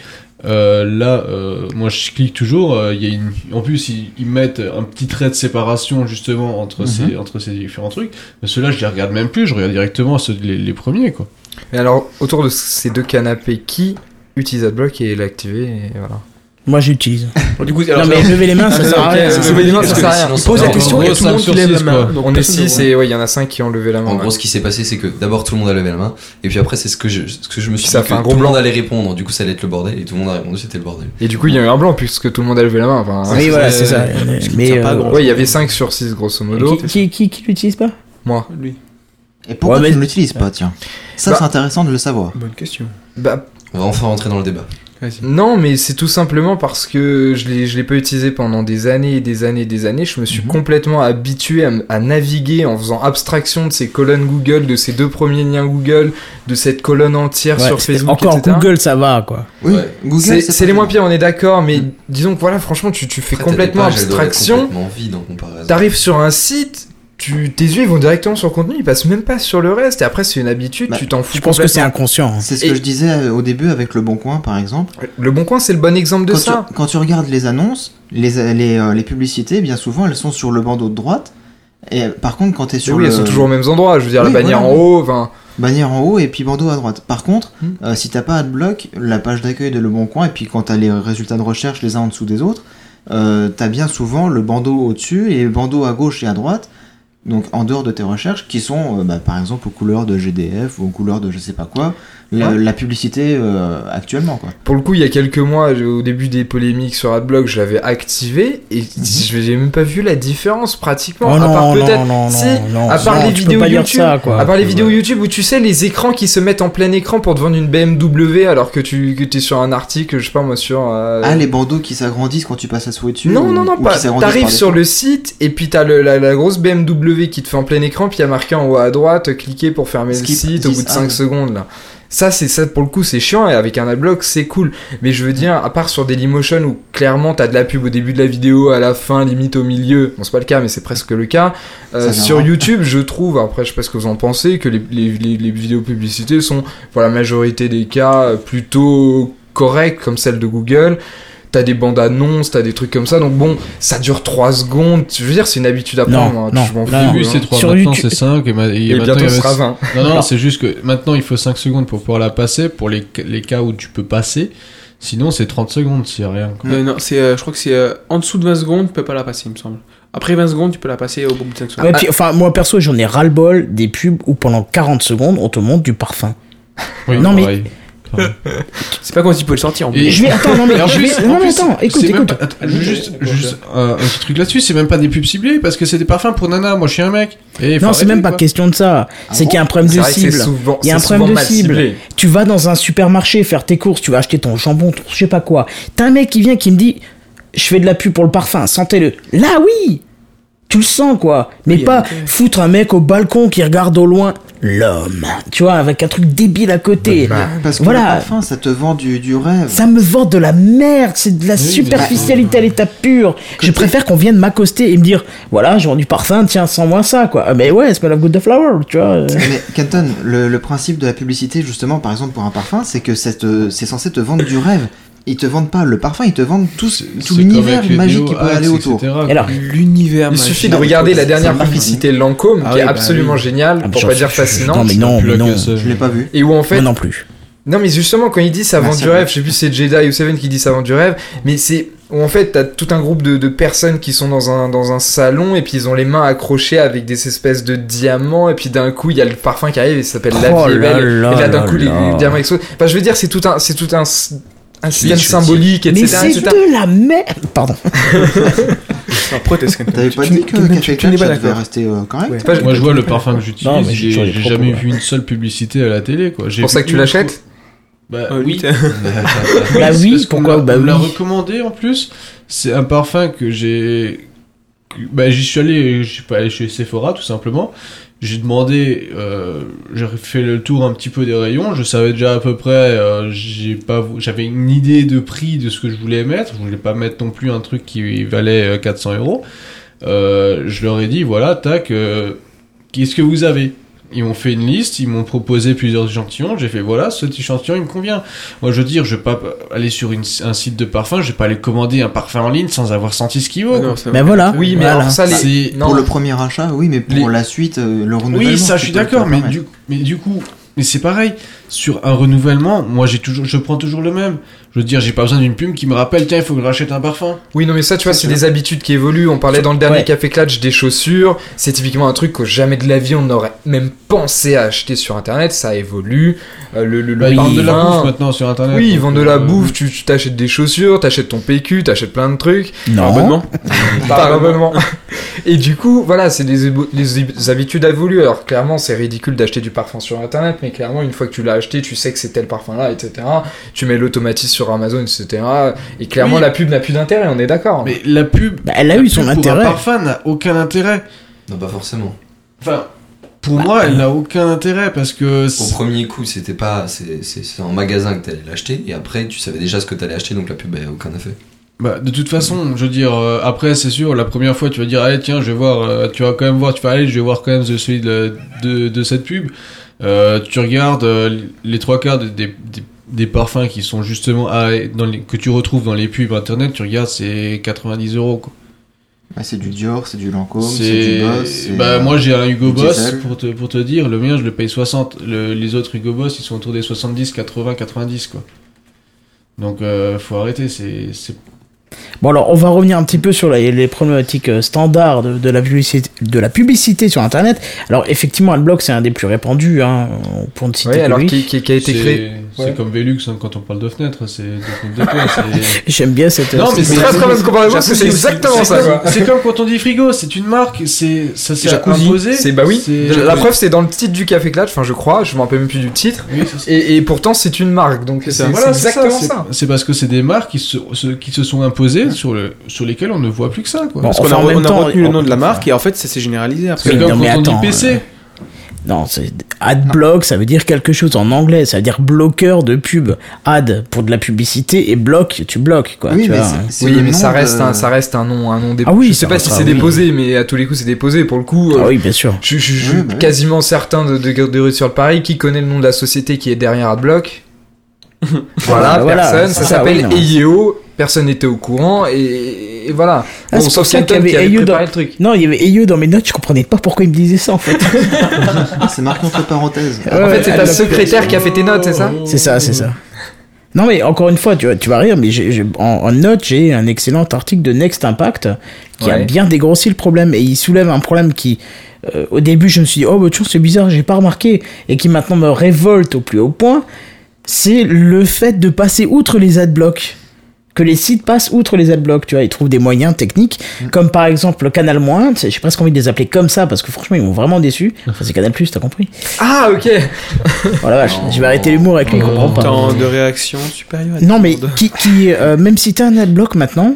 Speaker 7: Euh, là, euh, moi, je clique toujours. euh, Il y a une, en plus, ils, ils mettent un petit trait de séparation justement entre
Speaker 3: Mhm.
Speaker 7: ces, entre ces différents trucs. Mais ceux-là, je les regarde même plus. Je regarde directement ceux les, les premiers, quoi.
Speaker 2: Mais alors, autour de ces deux canapés, qui utilise AdBlock et l'a activé et voilà.
Speaker 1: Moi, j'utilise.
Speaker 4: Bon, du coup,
Speaker 1: Non, mais lever les mains, ça
Speaker 2: Ah,
Speaker 1: sert à rien.
Speaker 2: lever les mains, ça
Speaker 5: Parce
Speaker 2: sert à
Speaker 5: que
Speaker 2: rien.
Speaker 5: sinon, ça
Speaker 4: pose la question et tout le monde
Speaker 7: cinq
Speaker 4: qui
Speaker 7: sur
Speaker 4: lève la main.
Speaker 2: On est
Speaker 4: personne ne
Speaker 2: 6
Speaker 4: voit.
Speaker 2: et ouais, il y en a 5 qui ont levé la main.
Speaker 5: En gros, ce qui s'est passé, c'est que d'abord tout le monde a levé la main, et puis après, c'est ce que je, ce que je me suis
Speaker 2: Ça
Speaker 5: dit que
Speaker 2: un
Speaker 5: tout
Speaker 2: gros
Speaker 5: le monde
Speaker 2: blanc.
Speaker 5: allait répondre. Du coup, ça allait être le bordel, et tout le monde a répondu, c'était le bordel.
Speaker 2: Et du coup, il y a eu un blanc puisque tout le monde a levé la main. Enfin,
Speaker 1: Oui, voilà, c'est ça. Mais, euh,
Speaker 2: ouais, il y avait 5 sur 6 grosso modo.
Speaker 1: qui, qui, qui, qui l'utilise pas?
Speaker 2: Moi.
Speaker 4: Lui.
Speaker 3: Et pourquoi tu ne l'utilises pas, tiens? Ça,
Speaker 2: Bah-
Speaker 3: c'est intéressant de le savoir.
Speaker 4: Bonne question.
Speaker 2: Bah,
Speaker 5: On va enfin rentrer dans le débat.
Speaker 2: Non, mais c'est tout simplement parce que je l'ai, je l'ai pas utilisé pendant des années et des années et des années. Je me suis
Speaker 3: Mhm.
Speaker 2: complètement habitué à, naviguer en faisant abstraction de ces colonnes Google, de ces deux premiers liens Google, de cette colonne entière
Speaker 1: Ouais,
Speaker 2: sur Facebook,
Speaker 1: Encore
Speaker 2: etc.
Speaker 1: Google, ça va, quoi.
Speaker 3: Oui,
Speaker 5: Ouais.
Speaker 3: Google,
Speaker 2: C'est, les moins pires, on est d'accord, mais disons que voilà, franchement, tu, tu fais
Speaker 5: Après,
Speaker 2: complètement abstraction. T'arrives sur un site, tu, tes yeux ils vont directement sur le contenu, ils passent même pas sur le reste. Et après, c'est une habitude,
Speaker 3: Bah,
Speaker 2: tu t'en fous.
Speaker 1: Je pense que c'est inconscient. hein.
Speaker 3: C'est ce
Speaker 2: Et-
Speaker 3: que je disais euh, au début avec Le Bon Coin, par exemple.
Speaker 2: Le Bon Coin, c'est le bon exemple de
Speaker 3: quand,
Speaker 2: ça.
Speaker 3: Tu, quand tu regardes les annonces, les, les, euh, les publicités, bien souvent, elles sont sur le bandeau de droite. Et euh, par contre, quand tu es
Speaker 2: Mais
Speaker 3: sur
Speaker 2: oui,
Speaker 3: le
Speaker 2: elles sont toujours aux mêmes endroits. Je veux dire,
Speaker 3: Oui,
Speaker 2: la bannière
Speaker 3: voilà,
Speaker 2: en haut, enfin.
Speaker 3: bannière en haut et puis bandeau à droite. Par contre,
Speaker 2: Hmm.
Speaker 3: euh, si t'as pas AdBlock, la page d'accueil de Le Bon Coin, et puis quand t'as les résultats de recherche les uns en dessous des autres, euh, t'as bien souvent le bandeau au-dessus et le bandeau à gauche et à droite. Donc en dehors de tes recherches, qui sont euh, bah, par exemple aux couleurs de GDF ou aux couleurs de je sais pas quoi, la,
Speaker 2: Ouais.
Speaker 3: la publicité euh, actuellement quoi.
Speaker 2: Pour le coup, il y a quelques mois, au début des polémiques sur AdBlock, je l'avais activé et je j'ai même pas vu la différence pratiquement.
Speaker 1: Oh
Speaker 2: à part
Speaker 1: non,
Speaker 2: peut-être,
Speaker 1: non, non,
Speaker 2: si,
Speaker 1: non, non,
Speaker 2: à part
Speaker 1: non,
Speaker 2: les vidéos YouTube,
Speaker 1: ça, quoi.
Speaker 2: à part les
Speaker 7: c'est
Speaker 2: vidéos. YouTube où tu sais les écrans qui se mettent en plein écran pour te vendre une BMW alors que tu que es sur un article, je sais pas moi sur. euh,
Speaker 3: Ah les bandeaux qui s'agrandissent quand tu passes la souris dessus
Speaker 2: non,
Speaker 3: ou-
Speaker 2: non, non, pas. T'arrives sur le site et puis t'as la, la grosse BMW qui te fait en plein écran, puis il y a marqué en haut à droite, cliquez pour fermer
Speaker 3: Skip
Speaker 2: le site au bout de
Speaker 3: 10,
Speaker 2: 5
Speaker 3: ah.
Speaker 2: secondes là. Ça, c'est ça pour le coup, c'est chiant et avec un adblock, c'est cool. Mais je veux dire, à part sur Dailymotion où clairement t'as de la pub au début de la vidéo, à la fin, limite au milieu. Bon, c'est pas le cas, mais c'est presque le cas. Euh, sur
Speaker 3: viendra.
Speaker 2: YouTube, je trouve, après, je sais pas ce que vous en pensez, que les, les, les, les vidéos publicités sont, pour la majorité des cas, plutôt correctes, comme celle de Google. T'as des bandes annonces, t'as des trucs comme ça, donc bon, ça dure 3 secondes. Je veux dire, c'est une habitude à
Speaker 1: Non,
Speaker 2: prendre. hein,
Speaker 1: non,
Speaker 2: je m'en fous.
Speaker 7: début,
Speaker 2: hein.
Speaker 7: c'est 3,
Speaker 1: Sur
Speaker 7: maintenant
Speaker 1: YouTube-
Speaker 7: c'est 5, et, ma- et
Speaker 2: Et bientôt,
Speaker 7: il
Speaker 2: ce
Speaker 7: y a-
Speaker 2: sera 20.
Speaker 7: Non, non, c'est juste que maintenant il faut 5 secondes pour pouvoir la passer, pour les, les cas où tu peux passer. Sinon, c'est 30 secondes a rien. quoi.
Speaker 4: Euh, non, c'est, euh, je crois que c'est euh, en dessous de 20 secondes, tu peux pas la passer, il me semble. Après 20 secondes, tu peux la passer au bout de 5 secondes.
Speaker 1: Ouais, puis, enfin, moi perso, j'en ai ras-le-bol des pubs où pendant 40 secondes, on te montre du parfum.
Speaker 7: Oui,
Speaker 1: Non, mais-
Speaker 4: C'est pas comme si tu peux le sortir en.
Speaker 1: Je vais, attends, non, mais, je vais, non, mais attends, écoute,
Speaker 7: c'est
Speaker 1: écoute.
Speaker 7: pas- attends, juste, juste euh, un petit truc là-dessus, c'est même pas des pubs ciblées parce que c'est des parfums pour nana. Moi, je suis un mec. Et
Speaker 1: Non, c'est même pas
Speaker 7: quoi.
Speaker 1: question de ça. c'est
Speaker 3: bon
Speaker 1: qu'il y a un problème
Speaker 2: C'est
Speaker 1: de
Speaker 2: c'est
Speaker 1: cible.
Speaker 2: souvent-
Speaker 1: Il y a un
Speaker 2: c'est
Speaker 1: problème de cible.
Speaker 2: ciblé.
Speaker 1: Tu vas dans un supermarché faire tes courses, tu vas acheter ton jambon, ton je sais pas quoi. T'as un mec qui vient qui me dit Je fais de la pub pour le parfum, sentez-le. Là, oui Tu le sens, quoi. Mais
Speaker 4: Oui,
Speaker 1: pas foutre un mec au balcon qui regarde au loin. L'homme. Tu vois, avec un truc débile à côté.
Speaker 3: Parce que
Speaker 1: Voilà.
Speaker 3: le parfum, ça te vend du, du rêve.
Speaker 1: Ça me vend de la merde, c'est de la
Speaker 7: Oui,
Speaker 1: superficialité à l'état pur. Je préfère qu'on vienne m'accoster et me dire, voilà, je vends du parfum, tiens, sans moi ça, quoi. Ah, Mais ouais, smell of good the flower, tu vois.
Speaker 3: Mais Kenton, le, le principe de la publicité, justement, par exemple pour un parfum, c'est que c'est censé te vendre du rêve. Ils te vendent pas le parfum, ils te vendent tout, l'univers magique qui peut
Speaker 7: Axe,
Speaker 3: aller autour.
Speaker 7: etc.,
Speaker 1: alors,
Speaker 4: L'univers
Speaker 2: Il
Speaker 4: magique.
Speaker 2: suffit de
Speaker 3: Ah,
Speaker 2: regarder la dernière publicité Lancôme,
Speaker 4: Ah
Speaker 2: qui
Speaker 4: oui,
Speaker 2: est
Speaker 4: bah
Speaker 2: absolument
Speaker 4: oui.
Speaker 2: géniale,
Speaker 1: Ah,
Speaker 2: pour pas dire fascinante.
Speaker 1: Non, mais non, mais
Speaker 7: la
Speaker 1: non.
Speaker 3: Je l'ai pas vu.
Speaker 2: Et où en fait,
Speaker 1: Moi non plus.
Speaker 2: Non, mais justement, quand il dit ça vend
Speaker 3: Ah,
Speaker 2: du rêve, je sais plus si c'est Jedi ou Seven qui dit ça vend du rêve, mais c'est où en fait t'as tout un groupe de, de personnes qui sont dans un, dans un salon et puis ils ont les mains accrochées avec des espèces de diamants et puis d'un coup il y a le parfum qui arrive et ça s'appelle La
Speaker 1: Oh
Speaker 2: vie est belle.
Speaker 1: là
Speaker 2: et là d'un
Speaker 1: là
Speaker 2: coup les, les diamants explosent. Enfin, je veux dire, c'est tout un, c'est tout un, un système symbolique,
Speaker 1: Mais
Speaker 2: etc.
Speaker 1: c'est
Speaker 2: etc.
Speaker 1: de la merde. Pardon.
Speaker 4: Proteste, Kenton.
Speaker 3: T'avais
Speaker 4: Tu-
Speaker 3: pas
Speaker 4: tu-
Speaker 3: dit que
Speaker 4: tu-
Speaker 3: Café
Speaker 4: tu n'es
Speaker 3: Clutch,
Speaker 4: pas
Speaker 3: ça devait
Speaker 4: d'accord.
Speaker 3: rester euh, correct
Speaker 4: Ouais.
Speaker 7: Moi, je vois le parfum que j'utilise,
Speaker 1: mais j'ai
Speaker 7: jamais vu une seule publicité à la télé.
Speaker 2: C'est pour ça que tu l'achètes
Speaker 7: Bah
Speaker 4: Euh,
Speaker 7: oui.
Speaker 1: Bah
Speaker 7: C'est
Speaker 1: oui, pourquoi Bah
Speaker 7: on me l'a
Speaker 1: oui.
Speaker 7: recommandé en plus. C'est un parfum que j'ai. Bah, j'y suis allé, je suis pas allé chez Sephora tout simplement. J'ai demandé, euh, j'ai fait le tour un petit peu des rayons. Je savais déjà à peu près, euh, j'ai pas, j'avais une idée de prix de ce que je voulais mettre. Je voulais pas mettre non plus un truc qui valait euh, 400 euros. Euh, je leur ai dit, voilà, tac, qu'est-ce que vous avez? Ils m'ont fait une liste, ils m'ont proposé plusieurs échantillons. J'ai fait, voilà, cet échantillon, il me convient. Moi, je veux dire, je vais pas aller sur une- un site de parfum, je vais pas aller commander un parfum en ligne sans avoir senti ce qu'il vaut.
Speaker 4: Ah non,
Speaker 1: Ben
Speaker 4: va.
Speaker 1: voilà.
Speaker 2: Oui, mais
Speaker 1: Voilà.
Speaker 2: alors ça, les... Non.
Speaker 3: Pour le premier achat, oui, mais pour
Speaker 2: Les-
Speaker 3: la suite, euh, le renouvellement.
Speaker 7: Oui, ça, je suis d'accord, mais mais du coup, mais c'est pareil. Sur un renouvellement, moi, j'ai toujours, je prends toujours le même. Je veux dire, j'ai pas besoin d'une pub qui me rappelle, tiens, il faut que je rachète un parfum.
Speaker 2: Oui, non, mais ça, tu vois,
Speaker 7: C'est
Speaker 2: des habitudes qui évoluent. On parlait dans le dernier
Speaker 1: Ouais.
Speaker 2: Café Clutch des chaussures. C'est typiquement un truc que jamais de la vie on n'aurait même pensé à acheter sur Internet. Ça évolue. Euh, le, le, le
Speaker 7: ils vendent de la bouffe maintenant sur internet.
Speaker 2: Oui, ils vendent de la
Speaker 7: euh,
Speaker 2: bouffe, tu tu t'achètes des chaussures, t'achètes ton PQ, t'achètes plein de trucs.
Speaker 1: Non.
Speaker 4: Abonnement
Speaker 2: Par abonnement. Et du coup, voilà, c'est des, des habitudes évoluent. Alors clairement, c'est ridicule d'acheter du parfum sur Internet, mais clairement, une fois que tu l'as acheté, tu sais que c'est tel parfum-là, etc. Tu mets l'automatisme sur Amazon, etc. Et clairement,
Speaker 7: Oui.
Speaker 2: la pub n'a plus d'intérêt, on est d'accord.
Speaker 7: Mais la pub.
Speaker 1: Bah, elle a
Speaker 7: la
Speaker 1: eu son intérêt.
Speaker 7: Un parfum n'a aucun intérêt.
Speaker 5: Non, pas forcément.
Speaker 7: Enfin, pour moi, elle n'a aucun intérêt parce que.
Speaker 5: Au premier coup, c'était pas. C'est en magasin que t'allais l'acheter, et après, tu savais déjà ce que t'allais acheter, donc la pub a aucun effet.
Speaker 7: Bah, de toute façon, je veux dire, euh, après, c'est sûr, la première fois, tu vas dire, allez, tiens, je vais voir, euh, tu vas quand même voir, tu vas aller, je vais voir quand même celui de, de, de cette pub. Euh, tu regardes euh, les trois quarts des, des, des- des parfums qui sont justement à- dans les, que tu retrouves dans les pubs internet, tu regardes, c'est 90 euros. quoi.
Speaker 3: Ouais, c'est du Dior, c'est du Lancôme, c'est du Boss.
Speaker 7: Bah,
Speaker 3: euh,
Speaker 7: moi, j'ai un Hugo
Speaker 3: du
Speaker 7: Boss, pour te, pour te dire, le mien, je le paye 60. Le- les autres Hugo Boss, ils sont autour des 70, 80, 90, quoi. Donc, euh, faut arrêter, c'est.
Speaker 1: Bon alors on va revenir un petit peu sur les, les problématiques euh, standards de, de la publicité, de la publicité sur internet. Alors effectivement Adblock c'est un des plus répandus hein, pour ne citer
Speaker 2: Oui,
Speaker 1: que
Speaker 2: alors
Speaker 1: lui.
Speaker 2: qui, qui- qui a été créé.
Speaker 7: C'est comme Velux hein, quand on parle de fenêtre, c'est
Speaker 1: J'aime bien cette.
Speaker 7: Non, mais
Speaker 2: C'est très très bonne comparaison parce que c'est exactement ça.
Speaker 7: C'est comme quand on dit frigo, c'est une marque, c'est ça s'est imposé.
Speaker 2: C'est bah oui. La preuve, c'est dans le titre du Café Clutch. Enfin, je crois. Je m'en rappelle même plus du titre. Et, et pourtant, c'est une marque. Donc c'est exactement ça.
Speaker 7: C'est parce que c'est des marques qui se, se- qui se sont imposées sur, le, sur lesquelles on ne voit plus que ça. Quoi.
Speaker 1: Bon,
Speaker 4: Parce
Speaker 1: Enfin,
Speaker 4: qu'on a, retenu le nom de la marque et en fait ça s'est généralisé après.
Speaker 7: c'est comme quand on dit PC.
Speaker 1: Euh, Non, c'est adblock, ça veut dire quelque chose en anglais, ça veut dire bloqueur de pub. Ad pour de la publicité et bloc, tu bloques quoi.
Speaker 3: Oui,
Speaker 1: tu
Speaker 3: mais
Speaker 1: vois.
Speaker 2: Oui, ça
Speaker 3: de-
Speaker 2: reste, un, ça reste un nom, un nom déposé.
Speaker 1: Ah oui,
Speaker 2: je sais pas si c'est
Speaker 1: oui.
Speaker 2: déposé, mais à tous les coups, c'est déposé. Pour le coup, euh,
Speaker 1: Ah oui, bien sûr.
Speaker 2: je, je- je suis
Speaker 3: Oui, bah oui.
Speaker 2: quasiment certain de, de, de réussir le pari. Qui connaît le nom de la société qui est derrière Adblock? Voilà,
Speaker 1: voilà,
Speaker 2: personne. ça
Speaker 1: ça,
Speaker 2: s'appelle. EIO. Personne n'était au courant et, et voilà.
Speaker 1: Ah,
Speaker 2: bon, sauf
Speaker 1: y
Speaker 2: qui
Speaker 1: avait
Speaker 2: préparé
Speaker 1: dans-
Speaker 2: le truc.
Speaker 1: Non, il y avait EIE dans mes notes, je comprenais pas pourquoi il me disait ça en fait.
Speaker 3: Ah, c'est marqué entre parenthèses.
Speaker 1: Ouais,
Speaker 2: En fait, c'est ta secrétaire qui a fait tes notes, c'est ça
Speaker 1: C'est ça, c'est ça. Non mais encore une fois, tu vas, tu vas rire, mais en, en note, j'ai un excellent article de Next Impact qui a bien dégrossi le problème et il soulève un problème qui, euh, au début, je me suis dit oh bah tiens c'est bizarre, j'ai pas remarqué et qui maintenant me révolte au plus haut point, c'est le fait de passer outre les adblocks. Que les sites passent outre les adblocks, tu vois, ils trouvent des moyens techniques, comme par exemple le Canal Moins, j'ai presque envie de les appeler comme ça parce que franchement ils m'ont vraiment déçu. Enfin c'est Canal Plus, t'as compris
Speaker 2: Ah, ok.
Speaker 1: Oh la vache, je vais arrêter l'humour avec lui, il comprend pas.
Speaker 4: Temps de réaction supérieur. à
Speaker 1: Non, mais
Speaker 4: 10 secondes.
Speaker 1: qui, qui euh, même si t'as un adblock maintenant, t'en-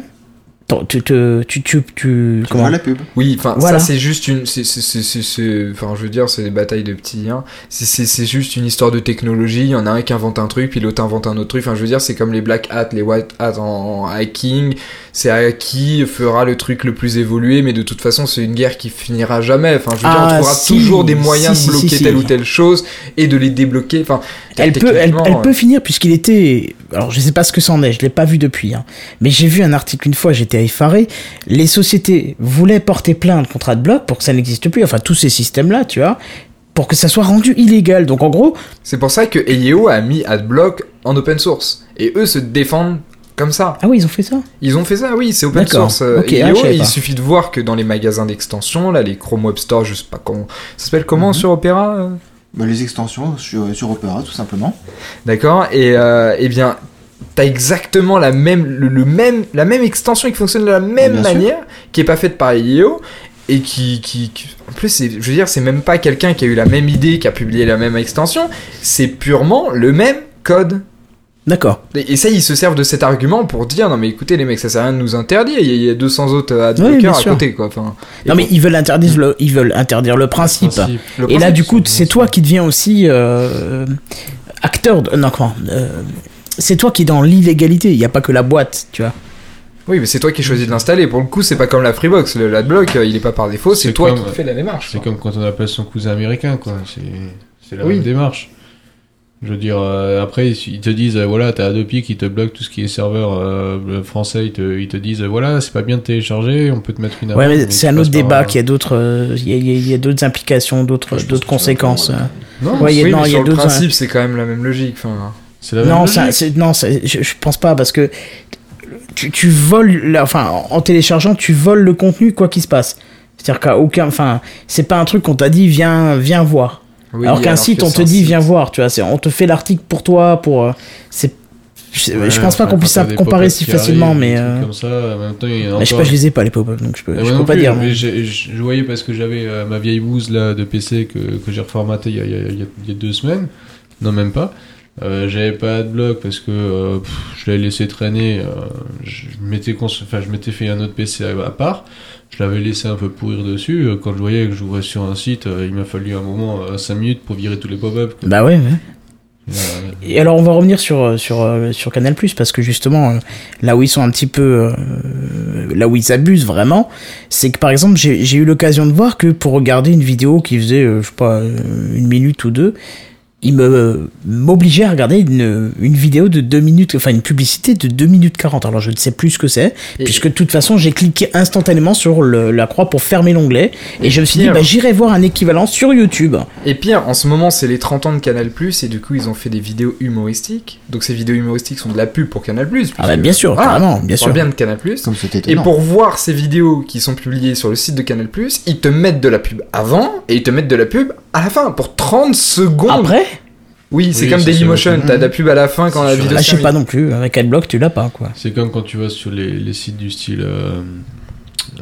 Speaker 1: tu, te- tu, tu, tu,
Speaker 3: Tu
Speaker 1: comment
Speaker 3: vois la pub.
Speaker 2: Oui, enfin,
Speaker 1: Voilà.
Speaker 2: ça c'est juste une. c'est- c'est- c'est- c'est- c'est- Enfin, je veux dire, c'est des batailles de petits. Hein. C'est- C'est c'est juste une histoire de technologie. Il y en a un qui invente un truc, puis l'autre invente un autre truc. Enfin, je veux dire, c'est comme les black hats, les white hats en, en hacking. C'est à qui fera le truc le plus évolué, mais de toute façon, c'est une guerre qui finira jamais. Enfin, je veux dire,
Speaker 1: Ah,
Speaker 2: on trouvera
Speaker 1: si,
Speaker 2: toujours des moyens
Speaker 1: si,
Speaker 2: de bloquer
Speaker 1: si,
Speaker 2: telle
Speaker 1: si.
Speaker 2: ou telle chose et de les débloquer. Enfin,
Speaker 1: elle peut, elle, elle
Speaker 2: euh,
Speaker 1: peut finir puisqu'il était. Alors je sais pas ce que c'en est, je l'ai pas vu depuis. Hein. Mais j'ai vu un article une fois, j'étais effaré. Les sociétés voulaient porter plainte contre AdBlock pour que ça n'existe plus. Enfin tous ces systèmes-là, tu vois, pour que ça soit rendu illégal. Donc en gros,
Speaker 2: C'est pour ça que EIO a mis AdBlock en open source. Et eux se défendent comme ça.
Speaker 1: ah oui ils ont fait ça.
Speaker 2: Ils ont fait ça, oui, c'est open source. euh,
Speaker 1: Ok,
Speaker 2: EIO,
Speaker 1: ah,
Speaker 2: il
Speaker 1: pas.
Speaker 2: suffit de voir que dans les magasins d'extension, là, les Chrome Web Store, je sais pas comment. Ça s'appelle comment sur Opera euh
Speaker 3: Bah, les extensions sur, sur Opera, tout simplement.
Speaker 2: D'accord Et euh, eh bien, t'as exactement la même, le, le même, la même extension qui fonctionne de la même
Speaker 3: sûr.
Speaker 2: manière, qui est pas faite par EIO. Et qui, qui, qui- en plus, je veux dire, c'est même pas quelqu'un qui a eu la même idée, qui a publié la même extension, c'est purement le même code.
Speaker 1: D'accord.
Speaker 2: Et et ça, ils se servent de cet argument pour dire non mais écoutez les mecs, ça sert à rien de nous interdire. Il y a, il y a 200 autres
Speaker 1: Oui,
Speaker 2: adblockers à côté quoi. Enfin,
Speaker 1: Non mais
Speaker 2: bon,
Speaker 1: ils veulent interdire le, ils veulent interdire le principe.
Speaker 7: Principe.
Speaker 2: le
Speaker 1: Et là du coup
Speaker 7: c'est
Speaker 1: toi qui deviens aussi euh, acteur. De, non comment euh, C'est toi qui es dans l'illégalité. Il n'y a pas que la boîte, tu vois.
Speaker 2: Oui, mais c'est toi qui choisis de l'installer. Pour le coup, c'est pas comme la Freebox. Le l'adblock, euh, il est pas par défaut. C'est toi
Speaker 7: comme-
Speaker 2: qui fais la démarche.
Speaker 7: C'est comme quand on appelle son cousin américain, quoi. C'est la
Speaker 2: Oui.
Speaker 7: même démarche. Je veux dire, euh, après, ils te disent, euh, voilà, t'as Adobe qui te bloque tout ce qui est serveur euh, français. Ils te, ils te disent, voilà, c'est pas bien de télécharger, on peut te mettre une
Speaker 1: Ouais, mais c'est un autre débat
Speaker 7: euh,
Speaker 1: qui a d'autres, euh, il y a, y y d'autres implications, d'autres, d'autres conséquences.
Speaker 7: Non,
Speaker 1: Ouais, il y a-
Speaker 2: oui,
Speaker 1: non,
Speaker 2: mais
Speaker 1: il y a
Speaker 2: sur le principe, c'est quand même la même logique. Enfin,
Speaker 7: c'est la même
Speaker 1: Non, ça- c'est- non, c'est- je, je pense pas parce que tu, tu voles, la- enfin, en téléchargeant, tu voles le contenu quoi qu'il se passe. C'est-à-dire qu'à aucun, enfin, c'est pas un truc qu'on t'a dit viens, viens voir.
Speaker 2: oui,
Speaker 1: alors qu'un site, on te dit
Speaker 2: site.
Speaker 1: viens voir, tu vois, c'est, on te fait l'article pour toi, pour, euh, c'est, je,
Speaker 7: Ouais,
Speaker 1: je pense pas qu'on puisse ça comparer si facilement,
Speaker 7: arrivent,
Speaker 1: mais, euh,
Speaker 7: Comme ça, il y a
Speaker 1: mais je sais
Speaker 7: encore-
Speaker 1: pas, je les ai pas les pop-up, donc je peux, je peux pas
Speaker 7: plus,
Speaker 1: dire.
Speaker 7: mais je je voyais parce que j'avais euh, ma vieille bouse là de PC que, que j'ai reformaté y a- il y a- il y a deux semaines. Non, même pas. Euh, j'avais pas de bloc parce que euh, pff, je l'avais laissé traîner. euh, je m'étais cons- enfin, je m'étais fait un autre PC à, part. Je l'avais laissé un peu pourrir dessus. Quand je voyais que j'ouvrais sur un site, il m'a fallu un moment, 5 minutes pour virer tous les pop-up. quoi.
Speaker 1: Bah ouais, ouais. Et alors on va revenir sur sur sur Canal parce que justement là où ils sont un petit peu là où ils abusent vraiment, c'est que par exemple j'ai eu l'occasion de voir que pour regarder une vidéo qui faisait je sais pas une minute ou deux, ils me m'obligeaient à regarder une, une vidéo de 2 minutes, enfin une publicité de 2 minutes 40. Alors je ne sais plus ce que c'est, puisque de toute façon j'ai cliqué instantanément sur le- la croix pour fermer l'onglet, et je me suis dit bah j'irai voir un équivalent sur YouTube.
Speaker 2: Et pire, en ce moment, c'est les 30 ans de Canal+, et du coup, ils ont fait des vidéos humoristiques. Donc ces vidéos humoristiques sont de la pub pour Canal+.
Speaker 1: Ah bah bien sûr, carrément, bien
Speaker 2: on
Speaker 1: sûr.
Speaker 2: bien de Canal+.
Speaker 3: Comme
Speaker 2: Et pour voir ces vidéos qui sont publiées sur le site de Canal+, ils te mettent de la pub avant et ils te mettent de la pub à la fin pour 30 secondes.
Speaker 1: Après
Speaker 2: oui, c'est
Speaker 7: Oui,
Speaker 2: comme Dailymotion, t'as de la pub à la fin quand la vidéo
Speaker 1: Là,
Speaker 2: se
Speaker 1: je sais pas non plus. Avec Adblock, tu l'as pas, quoi.
Speaker 7: C'est comme quand tu vas sur les, les sites du style euh,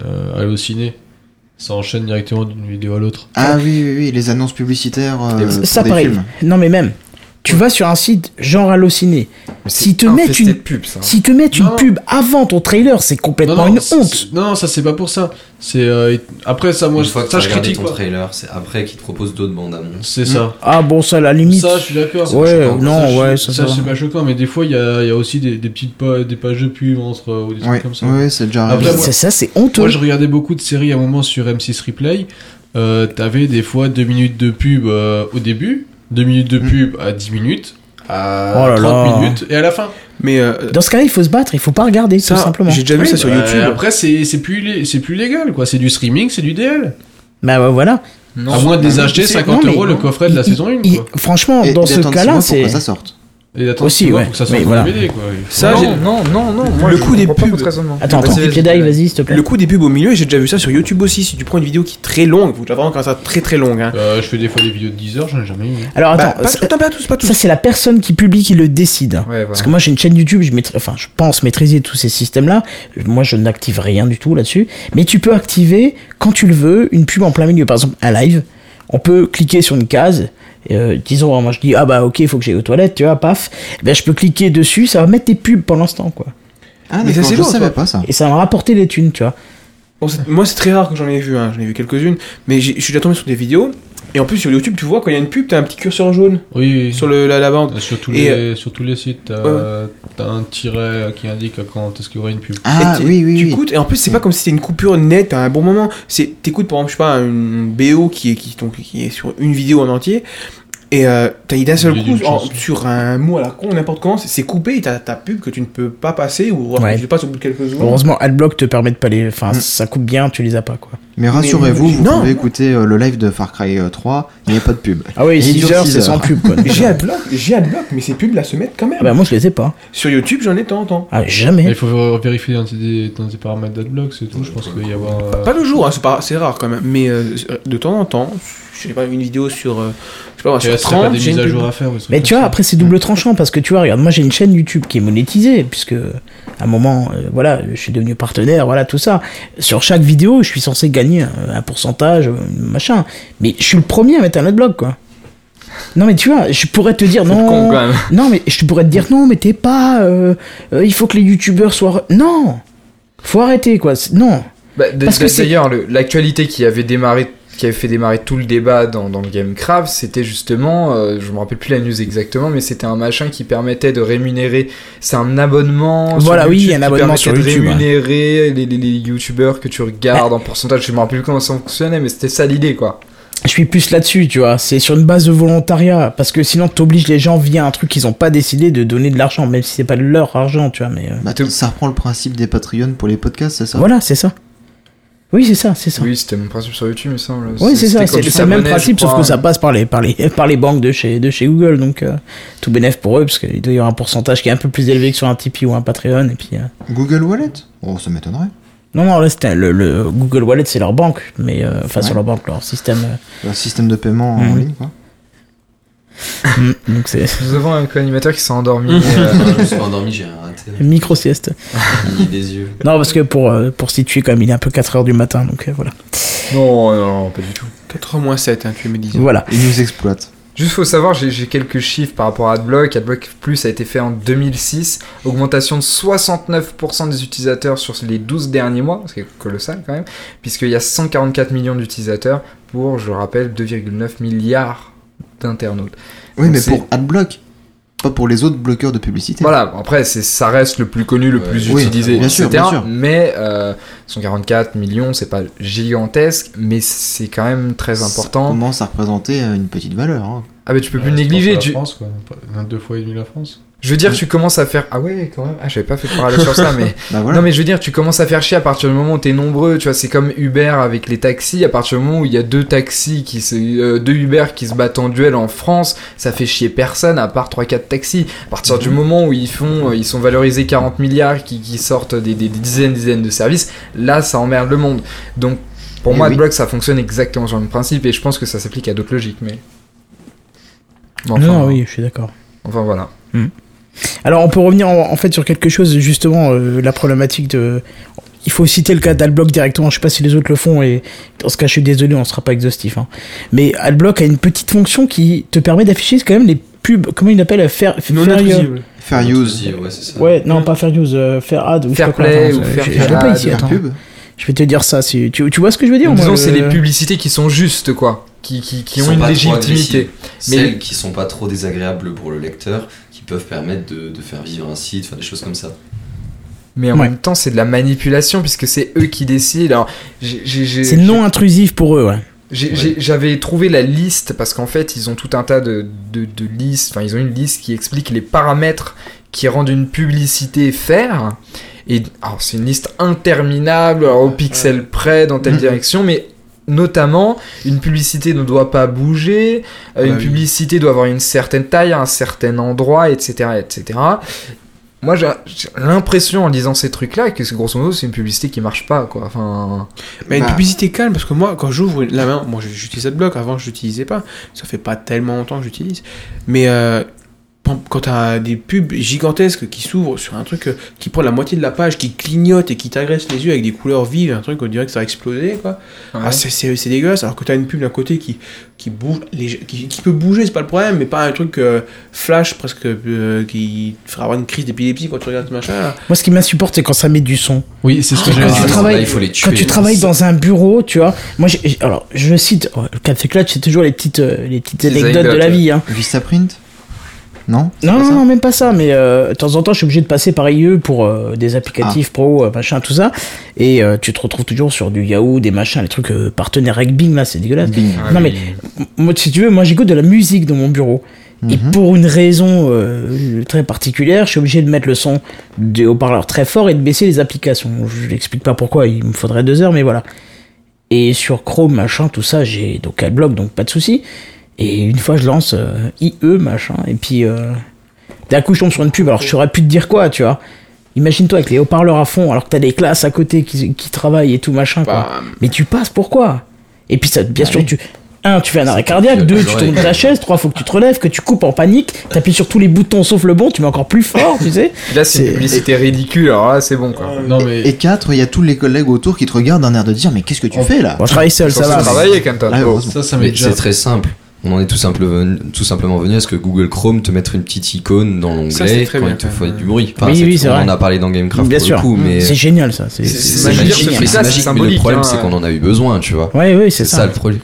Speaker 7: euh, Allociné. Ça enchaîne directement d'une vidéo à l'autre.
Speaker 3: Ah oui, oui, oui, les annonces publicitaires euh, pour
Speaker 1: ça,
Speaker 3: des
Speaker 1: pareil.
Speaker 3: films.
Speaker 1: Non, mais même. Tu vas sur un site genre Allociné. S'ils te mettent une-
Speaker 2: pub, ça.
Speaker 1: Si te mettent une
Speaker 7: Non.
Speaker 1: pub avant ton trailer, c'est complètement une honte.
Speaker 7: Non, ça c'est pas pour ça. C'est euh, après ça, moi,
Speaker 5: Une fois que tu
Speaker 7: ça
Speaker 5: as
Speaker 7: je critique
Speaker 5: ton trailer, c'est après qu'ils te proposent d'autres bandes annonces.
Speaker 7: C'est ça.
Speaker 1: Ah bon, ça, à la limite.
Speaker 7: Ça, je suis d'accord.
Speaker 1: ouais, non,
Speaker 7: Ça, je-
Speaker 1: ouais, ça,
Speaker 7: ça,
Speaker 1: ça.
Speaker 7: c'est pas choquant, mais des fois il y a, il y a aussi des, des petites pa- des pages de pub entre euh, ou des trucs
Speaker 3: Ouais,
Speaker 7: comme ça.
Speaker 3: ouais, c'est déjà
Speaker 1: Ça, ça, c'est honteux.
Speaker 7: Moi, je regardais beaucoup de séries à un moment sur M6 Replay. Euh, T'avais des fois 2 minutes de pub euh, au début, 2 minutes de pub à 10 minutes, à
Speaker 1: Oh là
Speaker 7: 30
Speaker 1: là.
Speaker 7: minutes et à la fin.
Speaker 4: Mais euh,
Speaker 1: Dans ce cas-là, il faut se battre, il faut pas regarder,
Speaker 4: ça,
Speaker 1: tout simplement.
Speaker 4: j'ai déjà vu
Speaker 7: Oui,
Speaker 4: ça sur
Speaker 7: bah,
Speaker 4: YouTube.
Speaker 7: Après, c'est c'est plus, c'est plus légal, quoi. C'est du streaming, c'est du DL.
Speaker 1: Bah ouais, voilà.
Speaker 2: Non,
Speaker 7: à moins de les acheter
Speaker 1: c'est-
Speaker 7: 50
Speaker 1: non, mais-
Speaker 7: euros le coffret de la
Speaker 1: Il-
Speaker 7: saison 1.
Speaker 1: il-
Speaker 7: quoi.
Speaker 1: franchement,
Speaker 3: Et
Speaker 1: dans ce cas-là, c'est.
Speaker 3: que ça sorte.
Speaker 7: Et
Speaker 1: Aussi, ouais.
Speaker 7: que ça
Speaker 1: Oui,
Speaker 7: sorte en
Speaker 1: voilà.
Speaker 7: DVD, quoi.
Speaker 4: Ça,
Speaker 2: non, non, non, non, moi
Speaker 4: Le coup des pubs-.
Speaker 1: Attends, attends,
Speaker 2: vas-y,
Speaker 1: Jedi,
Speaker 2: vas-y.
Speaker 1: vas-y, s'il te plaît.
Speaker 4: Le coup des pubs au milieu, j'ai déjà vu ça sur YouTube aussi. Si tu prends une vidéo qui est très longue, il faut vraiment quand ça très très longue. Hein.
Speaker 7: Euh, je fais des fois des vidéos de 10 heures, j'en ai jamais eu.
Speaker 1: Alors
Speaker 4: Bah,
Speaker 1: attends,
Speaker 4: pas,
Speaker 1: ça-
Speaker 4: tout, pas tous, pas tous.
Speaker 1: ça c'est la personne qui publie qui le décide.
Speaker 2: Ouais, voilà.
Speaker 1: Parce que moi j'ai une chaîne YouTube, je maîtrise, enfin je pense maîtriser tous ces systèmes-là. Moi je n'active rien du tout là-dessus. Mais tu peux activer quand tu le veux une pub en plein milieu, par exemple un live. On peut cliquer sur une case. Euh, disons moi je dis ah bah ok il faut que j'aille aux toilettes tu vois paf. Eh Ben je peux cliquer dessus, ça va mettre tes pubs pendant ce temps quoi.
Speaker 3: Ah,
Speaker 4: Mais ça, c'est lourd,
Speaker 3: savais pas ça.
Speaker 1: Et ça m'a rapporté des thunes, tu vois.
Speaker 4: Bon, moi, c'est très rare que j'en ai vu, hein. j'en ai vu quelques-unes, mais j'ai- je suis déjà tombé sur des vidéos, et en plus sur YouTube, tu vois, quand il y a une pub, t'as un petit curseur jaune
Speaker 7: Oui,
Speaker 4: sur le, la, la bande.
Speaker 7: Euh, Sur tous,
Speaker 4: Et,
Speaker 7: les, sur tous les sites, t'as
Speaker 4: Ouais.
Speaker 7: t'as un tiret qui indique quand est-ce qu'il y aura une pub.
Speaker 3: Ah
Speaker 4: Et tu-
Speaker 3: oui, oui,
Speaker 4: tu
Speaker 3: oui.
Speaker 4: écoutes, et en plus, c'est pas comme si c'était une coupure nette à un bon moment. C'est, t'écoutes par exemple, je sais pas, une BO qui est, qui, donc, qui est sur une vidéo en entier, et euh, t'as d'un seul coup, en- sur un mot à la con, n'importe comment, c'est, c'est coupé, et t'as ta pub que tu ne peux pas passer, ou
Speaker 1: Ouais.
Speaker 4: je sais pas, au bout de quelques secondes.
Speaker 1: Heureusement, Adblock te permet de pas les. Enfin,
Speaker 3: Mm.
Speaker 1: ça coupe bien, tu les as pas, quoi.
Speaker 3: Mais rassurez-vous, vous
Speaker 4: Non.
Speaker 3: pouvez écouter euh, le live de Far Cry euh, 3, il n'y a pas de pub.
Speaker 1: Ah oui,
Speaker 3: Il
Speaker 1: 6
Speaker 3: dure
Speaker 1: heures, c'est sans pub, quoi.
Speaker 4: J'ai Adblock, j'ai Adblock, mais ces pubs là se mettent quand même.
Speaker 1: Ah bah moi, je les ai pas.
Speaker 4: Sur YouTube, j'en ai de temps en temps.
Speaker 1: Ah,
Speaker 7: Mais
Speaker 1: jamais.
Speaker 7: Il faut vérifier dans tes, dans tes paramètres d'adblock, c'est tout. Je pense qu'il va y avoir. euh,
Speaker 4: Pas le jour, hein, c'est, pas, c'est rare quand même, mais euh, de temps en temps, je sais pas, une vidéo sur, euh, je sais pas, moi, sur
Speaker 7: là, c'est pas
Speaker 4: 30,
Speaker 7: des mises à jour à faire.
Speaker 1: Mais tu vois,
Speaker 7: ça.
Speaker 1: après, c'est double tranchant parce que tu vois, regarde, moi j'ai une chaîne YouTube qui est monétisée, puisque à un moment, euh, voilà, je suis devenu partenaire, voilà, tout ça. Sur chaque vidéo, je suis censé gagner un, un pourcentage, machin. Mais je suis le premier à mettre un adblock, quoi. Non, mais tu vois, je pourrais te dire non.
Speaker 2: con quand même.
Speaker 1: Non, mais je pourrais te dire non, mais t'es pas. euh, euh, il faut que les youtubeurs soient. Non Faut arrêter, quoi. Non
Speaker 2: Bah,
Speaker 1: Parce que
Speaker 2: D'ailleurs, le- l'actualité qui avait démarré, qui avait fait démarrer tout le débat dans, dans le Gamecraft, c'était justement, euh, je me rappelle plus la news exactement, mais c'était un machin qui permettait de rémunérer. C'est un abonnement. sur
Speaker 1: Voilà, oui,
Speaker 2: YouTube
Speaker 1: un abonnement sur
Speaker 2: de
Speaker 1: YouTube, ouais.
Speaker 2: rémunérer les, les, les youtubeurs que tu regardes en pourcentage. Je me rappelle plus comment ça fonctionnait, mais c'était ça l'idée, quoi.
Speaker 1: Je suis plus là-dessus, tu vois. C'est sur une base de volontariat. Parce que sinon, t'obliges les gens via un truc qu'ils ont pas décidé de donner de l'argent, même si c'est pas de leur argent, tu vois. Mais euh,
Speaker 3: Bah, ça reprend le principe des Patreons pour les podcasts, c'est ça?
Speaker 1: Voilà, c'est ça. Oui, c'est ça, c'est ça.
Speaker 2: Oui, c'était mon principe sur YouTube, il me semble.
Speaker 1: Oui, c'est ça, c'est le même principe, sauf que ça passe par les, par les, par les banques de chez, de chez Google, donc euh, tout bénef pour eux, parce qu'il doit y avoir un pourcentage qui est un peu plus élevé que sur un Tipeee ou un Patreon, et puis... euh,
Speaker 3: Google Wallet? Oh, ça m'étonnerait.
Speaker 1: Non, non, là, c'était le, le Google Wallet, c'est leur banque, mais... euh, Enfin,
Speaker 3: Ouais.
Speaker 1: sur leur banque, leur système... euh,
Speaker 3: Un système de paiement en
Speaker 1: Mhm.
Speaker 3: ligne, quoi.
Speaker 1: donc c'est
Speaker 2: Nous avons un co-animateur qui s'est endormi.
Speaker 5: Je me suis endormi, j'ai raté.
Speaker 1: Micro-sieste.
Speaker 5: Ni des yeux.
Speaker 1: Non, parce que pour, euh, pour situer, quand même, il est un peu 4h du matin, donc euh, voilà.
Speaker 2: non, non, non, pas du tout.
Speaker 4: 4 moins 7, hein, tu me disais.
Speaker 1: Voilà.
Speaker 3: Ils nous exploitent.
Speaker 2: Juste faut savoir, j'ai j'ai quelques chiffres par rapport à AdBlock. AdBlock Plus a été fait en 2006, augmentation de 69% des utilisateurs sur les 12 derniers mois, ce qui est colossal quand même, puisqu'il y a 144 millions d'utilisateurs pour, je le rappelle, 2,9 milliards d'internautes.
Speaker 3: Oui,
Speaker 2: Donc
Speaker 3: mais pour AdBlock, pas pour les autres bloqueurs de publicité.
Speaker 2: Voilà, après ça reste le plus connu, le plus
Speaker 3: Oui,
Speaker 2: utilisé,
Speaker 3: bien sûr,
Speaker 2: etc.
Speaker 3: bien sûr.
Speaker 2: Mais euh, 144 millions, c'est pas gigantesque, mais c'est quand même très
Speaker 3: Ça
Speaker 2: important.
Speaker 3: commence à représenter euh, une petite valeur. hein.
Speaker 2: Ah mais tu peux plus
Speaker 7: Ouais,
Speaker 2: le négliger. Tu...
Speaker 7: La France, quoi. Pas- Deux fois et demi la France.
Speaker 2: Je veux dire, tu commences à faire. Ah ouais, quand même. Ah, j'avais pas fait de parallèle sur ça, mais.
Speaker 3: Bah voilà.
Speaker 2: Non, mais je veux dire, tu commences à faire chier à partir du moment où t'es nombreux. Tu vois, c'est comme Uber avec les taxis. À partir du moment où il y a deux taxis qui se, euh, deux Uber qui se battent en duel en France, ça fait chier personne à part 3-4 taxis. À partir
Speaker 3: Mhm.
Speaker 2: du moment où ils font, euh, ils sont valorisés 40 milliards, qui, qui sortent des, des- des dizaines, dizaines de services, là, ça emmerde le monde. Donc, pour
Speaker 3: Et
Speaker 2: moi,
Speaker 3: oui.
Speaker 2: AdBlock, ça fonctionne exactement sur le même principe, et je pense que ça s'applique à d'autres logiques, mais. Mais
Speaker 1: non,
Speaker 2: enfin,
Speaker 1: oui, je suis d'accord.
Speaker 2: Enfin voilà.
Speaker 1: Alors, on peut revenir en, en fait sur quelque chose, justement, euh, la problématique de. Il faut citer le cas d'Adblock directement. Je sais pas si les autres le font et dans ce cas, je suis désolé, on sera pas exhaustif. hein. Mais Adblock a une petite fonction qui te permet d'afficher quand même les pubs. Comment il appelle faire,
Speaker 4: Non
Speaker 1: faire-
Speaker 4: intrusible.
Speaker 3: Fair use.
Speaker 5: Ouais, c'est ça.
Speaker 1: Ouais, non, pas faire use, euh, faire ad ou je sais
Speaker 2: Fair
Speaker 1: pas quoi.
Speaker 2: play
Speaker 1: Attends,
Speaker 2: ou
Speaker 1: je-
Speaker 2: faire
Speaker 1: pas ici.
Speaker 3: Fair
Speaker 1: Attends.
Speaker 3: pub.
Speaker 1: Je vais te dire ça. Si tu, tu vois ce que je veux dire
Speaker 2: Disons,
Speaker 1: moi,
Speaker 2: c'est
Speaker 1: le-
Speaker 2: les publicités qui sont justes, quoi. Qui, qui, qui
Speaker 5: Qui
Speaker 2: ont une légitimité. Mais-
Speaker 5: Celles qui sont pas trop désagréables pour le lecteur, peuvent permettre de, de faire vivre un site, enfin des choses comme ça.
Speaker 2: Mais en
Speaker 1: Ouais.
Speaker 2: même temps, c'est de la manipulation puisque c'est eux qui décident.
Speaker 1: C'est non intrusif pour eux, ouais.
Speaker 2: J'avais trouvé la liste parce qu'en fait, ils ont tout un tas de, de, de listes. Enfin, ils ont une liste qui explique les paramètres qui rendent une publicité faire. Et alors, c'est une liste interminable, alors, au pixel près, dans telle direction, mais notamment, une publicité ne doit pas bouger, euh,
Speaker 4: Bah
Speaker 2: une
Speaker 4: oui.
Speaker 2: publicité doit avoir une certaine taille, à un certain endroit, etc., etc. Moi, j'ai l'impression en lisant ces trucs-là que c'est grosso modo c'est une publicité qui marche pas, quoi. Enfin,
Speaker 4: Mais une
Speaker 3: Bah.
Speaker 4: publicité calme, parce que moi, quand j'ouvre la main, moi j'utilise AdBlock, avant je l'utilisais pas, ça fait pas tellement longtemps que j'utilise, mais euh, quand t'as des pubs gigantesques qui s'ouvrent sur un truc euh, qui prend la moitié de la page, qui clignote et qui t'agresse les yeux avec des couleurs vives, un truc on dirait que ça va exploser, quoi.
Speaker 2: Ouais.
Speaker 4: Ah, c'est- dégueulasse. Alors que t'as une pub d'un côté qui, qui bouge, qui, qui peut bouger, c'est pas le problème, mais pas un truc euh, flash presque euh, qui te fera avoir une crise d'épilepsie quand tu regardes ce machin. là.
Speaker 1: Moi, ce qui m'insupporte, c'est quand ça met du son.
Speaker 7: Oui, c'est ce que
Speaker 1: Quand
Speaker 5: il faut les tuer.
Speaker 1: Quand tu travailles dans un bureau, tu vois. Moi, j'ai- j'ai- alors, je cite, oh, le Café Clutch, c'est toujours les petites, euh, les petites anecdotes de la vie. Hein.
Speaker 3: Vistaprint Non
Speaker 1: Non, non, même pas ça, mais euh, de temps en temps, je suis obligé de passer par IE pour euh, des applicatifs pro, euh, machin, tout ça. Et euh, tu te retrouves toujours sur du Yahoo, des machins, les trucs euh, partenaires avec Bing, là, c'est dégueulasse.
Speaker 3: Bing.
Speaker 2: Ouais,
Speaker 1: Non, mais moi, si tu veux, moi, j'écoute de la musique dans mon bureau. Et
Speaker 3: Mhm.
Speaker 1: pour une raison euh, très particulière, je suis obligé de mettre le son des haut-parleurs très fort et de baisser les applications. Je n'explique pas pourquoi, il me faudrait deux heures, mais voilà. Et sur Chrome, machin, tout ça, j'ai donc Adblock, donc pas de souci. Et une fois, je lance euh, IE, machin, et puis euh, d'un coup, je tombe sur une pub. Alors, je saurais plus te dire quoi, tu vois. Imagine-toi avec les haut-parleurs à fond, alors que t'as des classes à côté qui, qui travaillent et tout, machin, quoi.
Speaker 4: Bah,
Speaker 1: Mais tu passes pourquoi? Et puis ça, bien
Speaker 3: Bah
Speaker 1: sûr, tu. Un, tu fais un arrêt cardiaque.
Speaker 5: que
Speaker 1: Deux,
Speaker 5: tu
Speaker 1: tournes ta chaise. Trois, faut que tu te relèves, que tu coupes en panique. T'appuies sur tous les boutons sauf le bon. Tu mets encore plus fort, tu sais.
Speaker 2: Là, c'est une publicité ridicule, alors là, c'est bon, quoi.
Speaker 7: Non, mais.
Speaker 3: Et 4, il y a tous les collègues autour qui te regardent d'un air de dire Mais qu'est-ce que tu
Speaker 7: Oh.
Speaker 3: fais là?
Speaker 1: Bon, je travaille seul, ça va.
Speaker 2: travailler, Canton.
Speaker 3: Ah, heureusement.
Speaker 7: Ça, ça m'est déjà.
Speaker 5: c'est très simple. On en est tout, simple, tout simplement venu à ce que Google Chrome te mette une petite icône dans l'onglet quand
Speaker 4: bien,
Speaker 5: il te
Speaker 4: même.
Speaker 5: du bruit. Enfin,
Speaker 1: Oui,
Speaker 5: c'est-
Speaker 1: oui, c'est
Speaker 5: on
Speaker 1: vrai.
Speaker 5: en a parlé dans Gamecraft
Speaker 1: Bien
Speaker 5: pour
Speaker 1: sûr.
Speaker 5: le coup, mais
Speaker 1: C'est génial, ça. C'est
Speaker 5: magique,
Speaker 2: magique,
Speaker 5: mais
Speaker 2: ça,
Speaker 5: magique, le problème
Speaker 2: hein.
Speaker 5: c'est qu'on en a eu besoin, tu vois.
Speaker 1: Ouais, oui, c'est
Speaker 5: ça
Speaker 1: ça.
Speaker 5: le problème.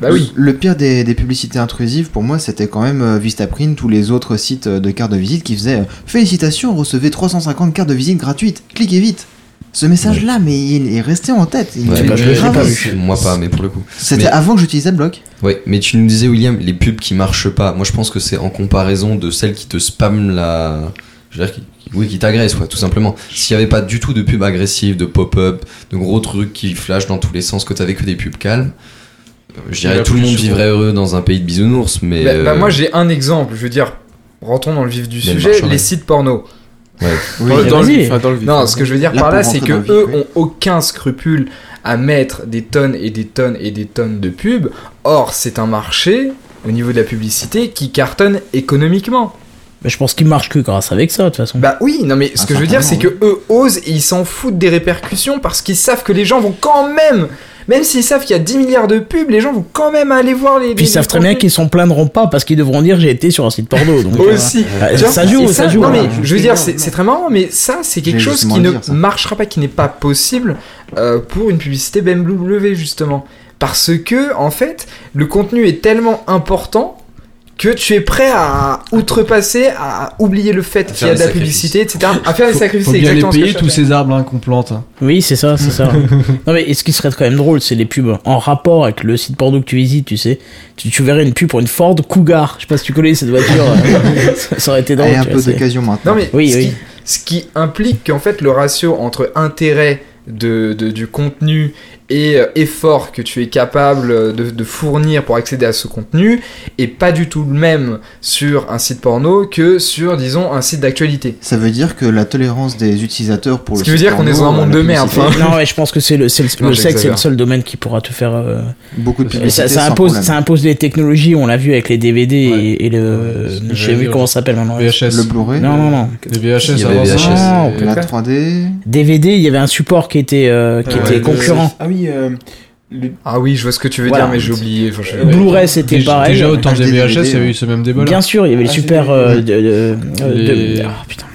Speaker 2: Bah oui.
Speaker 3: Le pire des, des publicités intrusives, pour moi, c'était quand même euh, Vistaprint ou les autres sites euh, de cartes de visite qui faisaient euh, Félicitations, recevez 350 cartes de visite gratuites, cliquez vite. Ce message-là, mais il est resté en tête. Il
Speaker 5: Ouais,
Speaker 3: me
Speaker 1: bah, je l'ai
Speaker 3: grave.
Speaker 1: pas vu.
Speaker 5: Moi pas, mais pour le coup.
Speaker 3: C'était
Speaker 5: Mais-
Speaker 3: avant que j'utilisais le bloc.
Speaker 5: Ouais, mais tu nous disais, William, les pubs qui marchent pas. Moi, je pense que c'est en comparaison de celles qui te spamment la. Je veux dire, qui, oui, qui t'agressent, quoi, tout simplement. S'il y avait pas du tout de pubs agressives, de pop-up, de gros trucs qui flashent dans tous les sens, que t'avais que des pubs calmes, euh, je dirais tout le monde vivrait heureux dans un pays de bisounours, mais.
Speaker 2: Bah, bah,
Speaker 5: euh,
Speaker 2: moi, j'ai un exemple. Je veux dire, rentrons dans le vif du
Speaker 5: Mais
Speaker 2: sujet, les sites porno.
Speaker 3: Oui,
Speaker 4: dans, le- dans hein, dans le vif.
Speaker 2: Non, ce que je veux dire
Speaker 3: Là,
Speaker 2: par là, c'est que
Speaker 3: vif,
Speaker 2: eux
Speaker 3: oui.
Speaker 2: ont aucun scrupule à mettre des tonnes et des tonnes et des tonnes de pubs. Or, c'est un marché au niveau de la publicité qui cartonne économiquement.
Speaker 1: Mais je pense qu'il marche que grâce avec ça, de toute façon.
Speaker 2: Bah oui, non mais ce
Speaker 3: Ah,
Speaker 2: que je veux dire, c'est
Speaker 3: certainement,
Speaker 2: que eux osent et ils s'en foutent des répercussions parce qu'ils savent que les gens vont quand même, même s'ils savent qu'il y a 10 milliards de pubs, les gens vont quand même aller voir les.
Speaker 1: Puis ils savent très bien qu'ils s'en plaindront pas parce qu'ils devront dire j'ai été sur un site porno. Donc, euh,
Speaker 2: aussi.
Speaker 1: euh, ça joue, ça joue.
Speaker 2: Non mais je veux dire, c'est très marrant, mais ça c'est quelque chose qui ne marchera pas, qui n'est pas possible euh, pour une publicité BMW justement, parce que en fait le contenu est tellement important que tu es prêt à outrepasser, à oublier le fait qu'il y a de la publicité, etc. À faire des
Speaker 7: Faut,
Speaker 2: sacrifices,
Speaker 7: faut bien les
Speaker 2: exactement ce que
Speaker 7: payer
Speaker 2: je
Speaker 7: tous
Speaker 2: fais.
Speaker 7: ces arbres hein, qu'on plante.
Speaker 1: Oui, c'est ça, c'est ça. non mais et ce qui serait quand même drôle, c'est les pubs en rapport avec le site porno que tu visites, tu sais. Tu, tu verrais une pub pour une Ford Cougar. Je sais pas si tu connais cette voiture. ça, ça aurait été drôle.
Speaker 3: Et un
Speaker 1: tu
Speaker 3: peu
Speaker 1: vois, c'est-
Speaker 3: d'occasion maintenant.
Speaker 2: Non mais
Speaker 1: Oui,
Speaker 2: ce,
Speaker 1: oui.
Speaker 2: Qui, ce qui implique qu'en fait le ratio entre intérêt de, de- du contenu et euh, effort que tu es capable de, de fournir pour accéder à ce contenu est pas du tout le même sur un site porno que sur disons un site d'actualité.
Speaker 3: Ça veut dire que la tolérance des utilisateurs pour
Speaker 2: Ce
Speaker 3: le
Speaker 2: qui veut dire qu'on est dans un monde
Speaker 3: la
Speaker 2: de merde, enfin.
Speaker 1: Non, je pense que c'est le, c'est le,
Speaker 2: Non,
Speaker 1: le sexe, c'est le seul domaine qui pourra te faire. euh,
Speaker 3: Beaucoup de
Speaker 1: ça,
Speaker 3: publicité
Speaker 1: ça impose, ça impose des technologies. On l'a vu avec les DVD
Speaker 7: Ouais.
Speaker 1: et, et le. Plus
Speaker 7: dire.
Speaker 1: comment ça s'appelle maintenant.
Speaker 7: VHS.
Speaker 3: Le Blu-ray,
Speaker 1: Non, non, non.
Speaker 7: Les VHS
Speaker 5: VHS.
Speaker 7: c'est-
Speaker 3: la 3D.
Speaker 1: DVD, il y avait un support qui était, euh, qui était concurrent.
Speaker 4: Ah oui, euh, le-
Speaker 2: Ah oui, je vois ce que tu veux
Speaker 1: Voilà.
Speaker 2: dire, mais j'ai oublié. Enfin, je-
Speaker 1: Blu-ray, c'était
Speaker 7: Déjà-
Speaker 1: pareil.
Speaker 7: Déjà, autant des
Speaker 3: HD,
Speaker 7: VHS, il y a
Speaker 3: ouais.
Speaker 7: eu ce même débat là.
Speaker 1: Bien sûr, il y avait les
Speaker 4: Ah,
Speaker 1: super.
Speaker 4: j'ai-
Speaker 1: euh, de, de- euh,
Speaker 7: Les-
Speaker 1: de- ah, putain.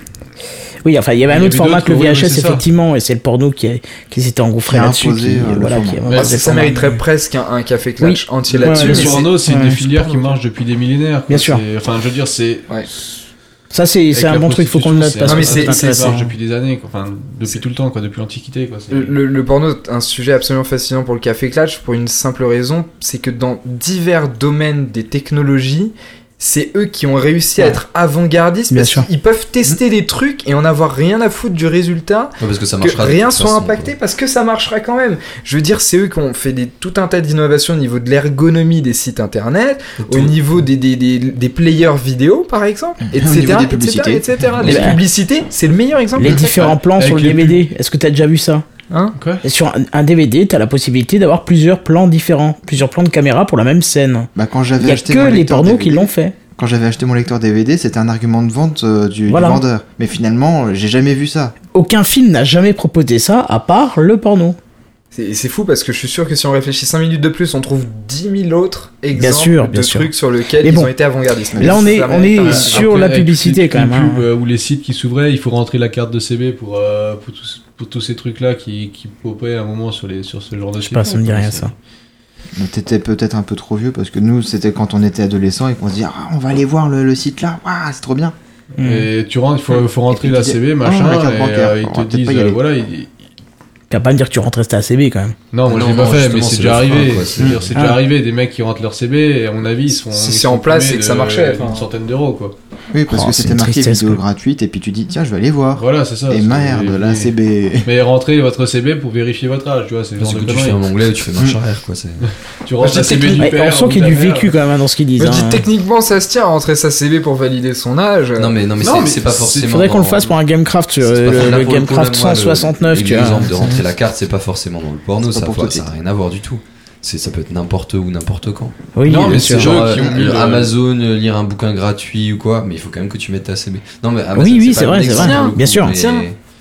Speaker 1: Oui, enfin, il y avait
Speaker 7: Il
Speaker 1: un
Speaker 7: y
Speaker 1: autre
Speaker 7: avait
Speaker 1: format que le
Speaker 7: oui, oui,
Speaker 1: VHS, effectivement, et c'est le porno qui, a- qui s'était engouffré là-dessus.
Speaker 3: euh,
Speaker 1: voilà,
Speaker 2: ça, mériterait presque un, un café clutch entier
Speaker 1: Ouais,
Speaker 2: là-dessus.
Speaker 7: Le porno, c'est des filières
Speaker 2: pas
Speaker 7: qui
Speaker 2: mal.
Speaker 7: marchent depuis des millénaires.
Speaker 1: Bien sûr.
Speaker 7: Enfin, je veux dire, c'est.
Speaker 1: Ça, c'est c'est un bon truc, faut qu'on le note
Speaker 2: Non, mais c'est-
Speaker 7: depuis des années, quoi. Enfin, depuis
Speaker 2: C'est-
Speaker 7: tout le temps, quoi, depuis l'Antiquité, quoi. C'est-
Speaker 2: Le, le- le porno est un sujet absolument fascinant pour le café clutch pour une simple raison, c'est que dans divers domaines des technologies, c'est eux qui ont réussi à
Speaker 1: Ouais.
Speaker 2: être avant-gardistes
Speaker 1: Bien
Speaker 2: parce
Speaker 1: sûr.
Speaker 2: qu'ils peuvent tester des trucs et en avoir rien à foutre du résultat,
Speaker 5: Ouais, parce que ça marchera.
Speaker 2: rien soit
Speaker 5: façon,
Speaker 2: impacté parce que ça marchera quand même. Je veux dire, c'est eux qui ont fait des, tout un tas d'innovations au niveau de l'ergonomie des sites internet, au niveau des, des, des, des players vidéo par exemple, etc.
Speaker 3: des
Speaker 2: etc.,
Speaker 3: publicités.
Speaker 2: etc. Les
Speaker 1: Eh ben,
Speaker 2: publicités, c'est le meilleur exemple.
Speaker 1: Les différents plans
Speaker 7: Avec
Speaker 1: sur le
Speaker 7: les
Speaker 1: DVD, est-ce que tu as déjà vu ça?
Speaker 2: Hein
Speaker 1: Et Sur un, un DVD, tu as la possibilité d'avoir plusieurs plans différents, plusieurs plans de caméra pour la même scène.
Speaker 3: Bah, quand
Speaker 1: Il
Speaker 3: j'avais acheté
Speaker 1: que
Speaker 3: mon
Speaker 1: les pornos
Speaker 3: DVD,
Speaker 1: qui l'ont fait.
Speaker 3: quand j'avais acheté mon lecteur DVD, c'était un argument de vente euh, du, vendeur. Mais finalement, j'ai jamais vu ça.
Speaker 1: Aucun film n'a jamais proposé ça à part le porno.
Speaker 2: C'est fou parce que je suis sûr que si on réfléchit 5 minutes de plus, on trouve 10 000 autres exemples
Speaker 1: sûr, bien
Speaker 2: de
Speaker 1: sûr.
Speaker 2: trucs sur lesquels ils ont été avant-gardistes.
Speaker 1: Là, on est- on sur la publicité, quand même, hein.
Speaker 7: euh, ou les sites qui s'ouvraient, il faut rentrer la carte de CB pour, euh, pour, tous, pour tous ces trucs-là qui, qui popaient à un moment sur, les, sur ce genre de
Speaker 1: Je sais pas, ça me dit rien, ça.
Speaker 3: Mais t'étais peut-être un peu trop vieux parce que nous, c'était quand on était adolescents et qu'on se dit ah, on va aller voir le, le site là, Waouh, c'est trop bien.
Speaker 1: Mm.
Speaker 7: Et tu rentres, il faut, faut rentrer
Speaker 3: Et
Speaker 7: la CB,
Speaker 3: ah,
Speaker 7: machin,
Speaker 3: carte
Speaker 7: et euh, ils te disent, euh, voilà, ils-
Speaker 1: T'as pas à me dire que tu rentres à CB quand même.
Speaker 7: non, moi je l'ai pas fait, mais c'est déjà arrivé. C'est c'est
Speaker 1: Ah.
Speaker 7: déjà arrivé, des mecs qui rentrent leur CB, et à mon avis, ils sont.
Speaker 2: Si c'est en place, c'est que ça marchait,
Speaker 7: Une centaine d'euros, quoi.
Speaker 3: Oui, parce
Speaker 1: Oh,
Speaker 3: que c'était marqué vidéo
Speaker 1: quoi.
Speaker 3: gratuite et puis tu dis tiens, je vais aller voir.
Speaker 7: Voilà, c'est ça.
Speaker 3: et merde, la
Speaker 7: mais-
Speaker 3: CB.
Speaker 7: Mais rentrez votre CB pour vérifier votre âge, tu vois, c'est le
Speaker 5: Parce
Speaker 7: genre
Speaker 5: que
Speaker 7: de
Speaker 5: tu fais un onglet, tu fais marche arrière, quoi. c'est-
Speaker 7: Tu rentres
Speaker 2: je
Speaker 7: la
Speaker 2: dis
Speaker 7: CB du père.
Speaker 1: on sent qu'il y a du vécu quand même dans ce qu'ils disent. Hein.
Speaker 2: techniquement, ça se tient à rentrer sa CB pour valider son âge.
Speaker 5: Non, mais, non, mais
Speaker 7: Non,
Speaker 5: c'est- pas forcément.
Speaker 1: Faudrait qu'on le fasse pour un Gamecraft euh, le,
Speaker 5: là,
Speaker 1: Gamecraft
Speaker 5: là, moi, le-
Speaker 1: 169, tu vois.
Speaker 5: L'exemple de rentrer la carte, c'est pas forcément dans le porno, ça,
Speaker 3: pas pour
Speaker 5: faut-
Speaker 3: tout
Speaker 5: ça
Speaker 3: de
Speaker 5: a
Speaker 3: suite.
Speaker 5: rien à voir du tout. C'est, ça peut être n'importe où, n'importe quand.
Speaker 1: Oui,
Speaker 7: Non, mais c'est
Speaker 5: Genre
Speaker 7: eux qui ont
Speaker 5: euh, Amazon, euh, lire un bouquin gratuit ou quoi, mais il faut quand même que tu mettes ta CB. Non, mais Amazon,
Speaker 1: Oui, oui, c'est vrai, c'est vrai. Bien sûr.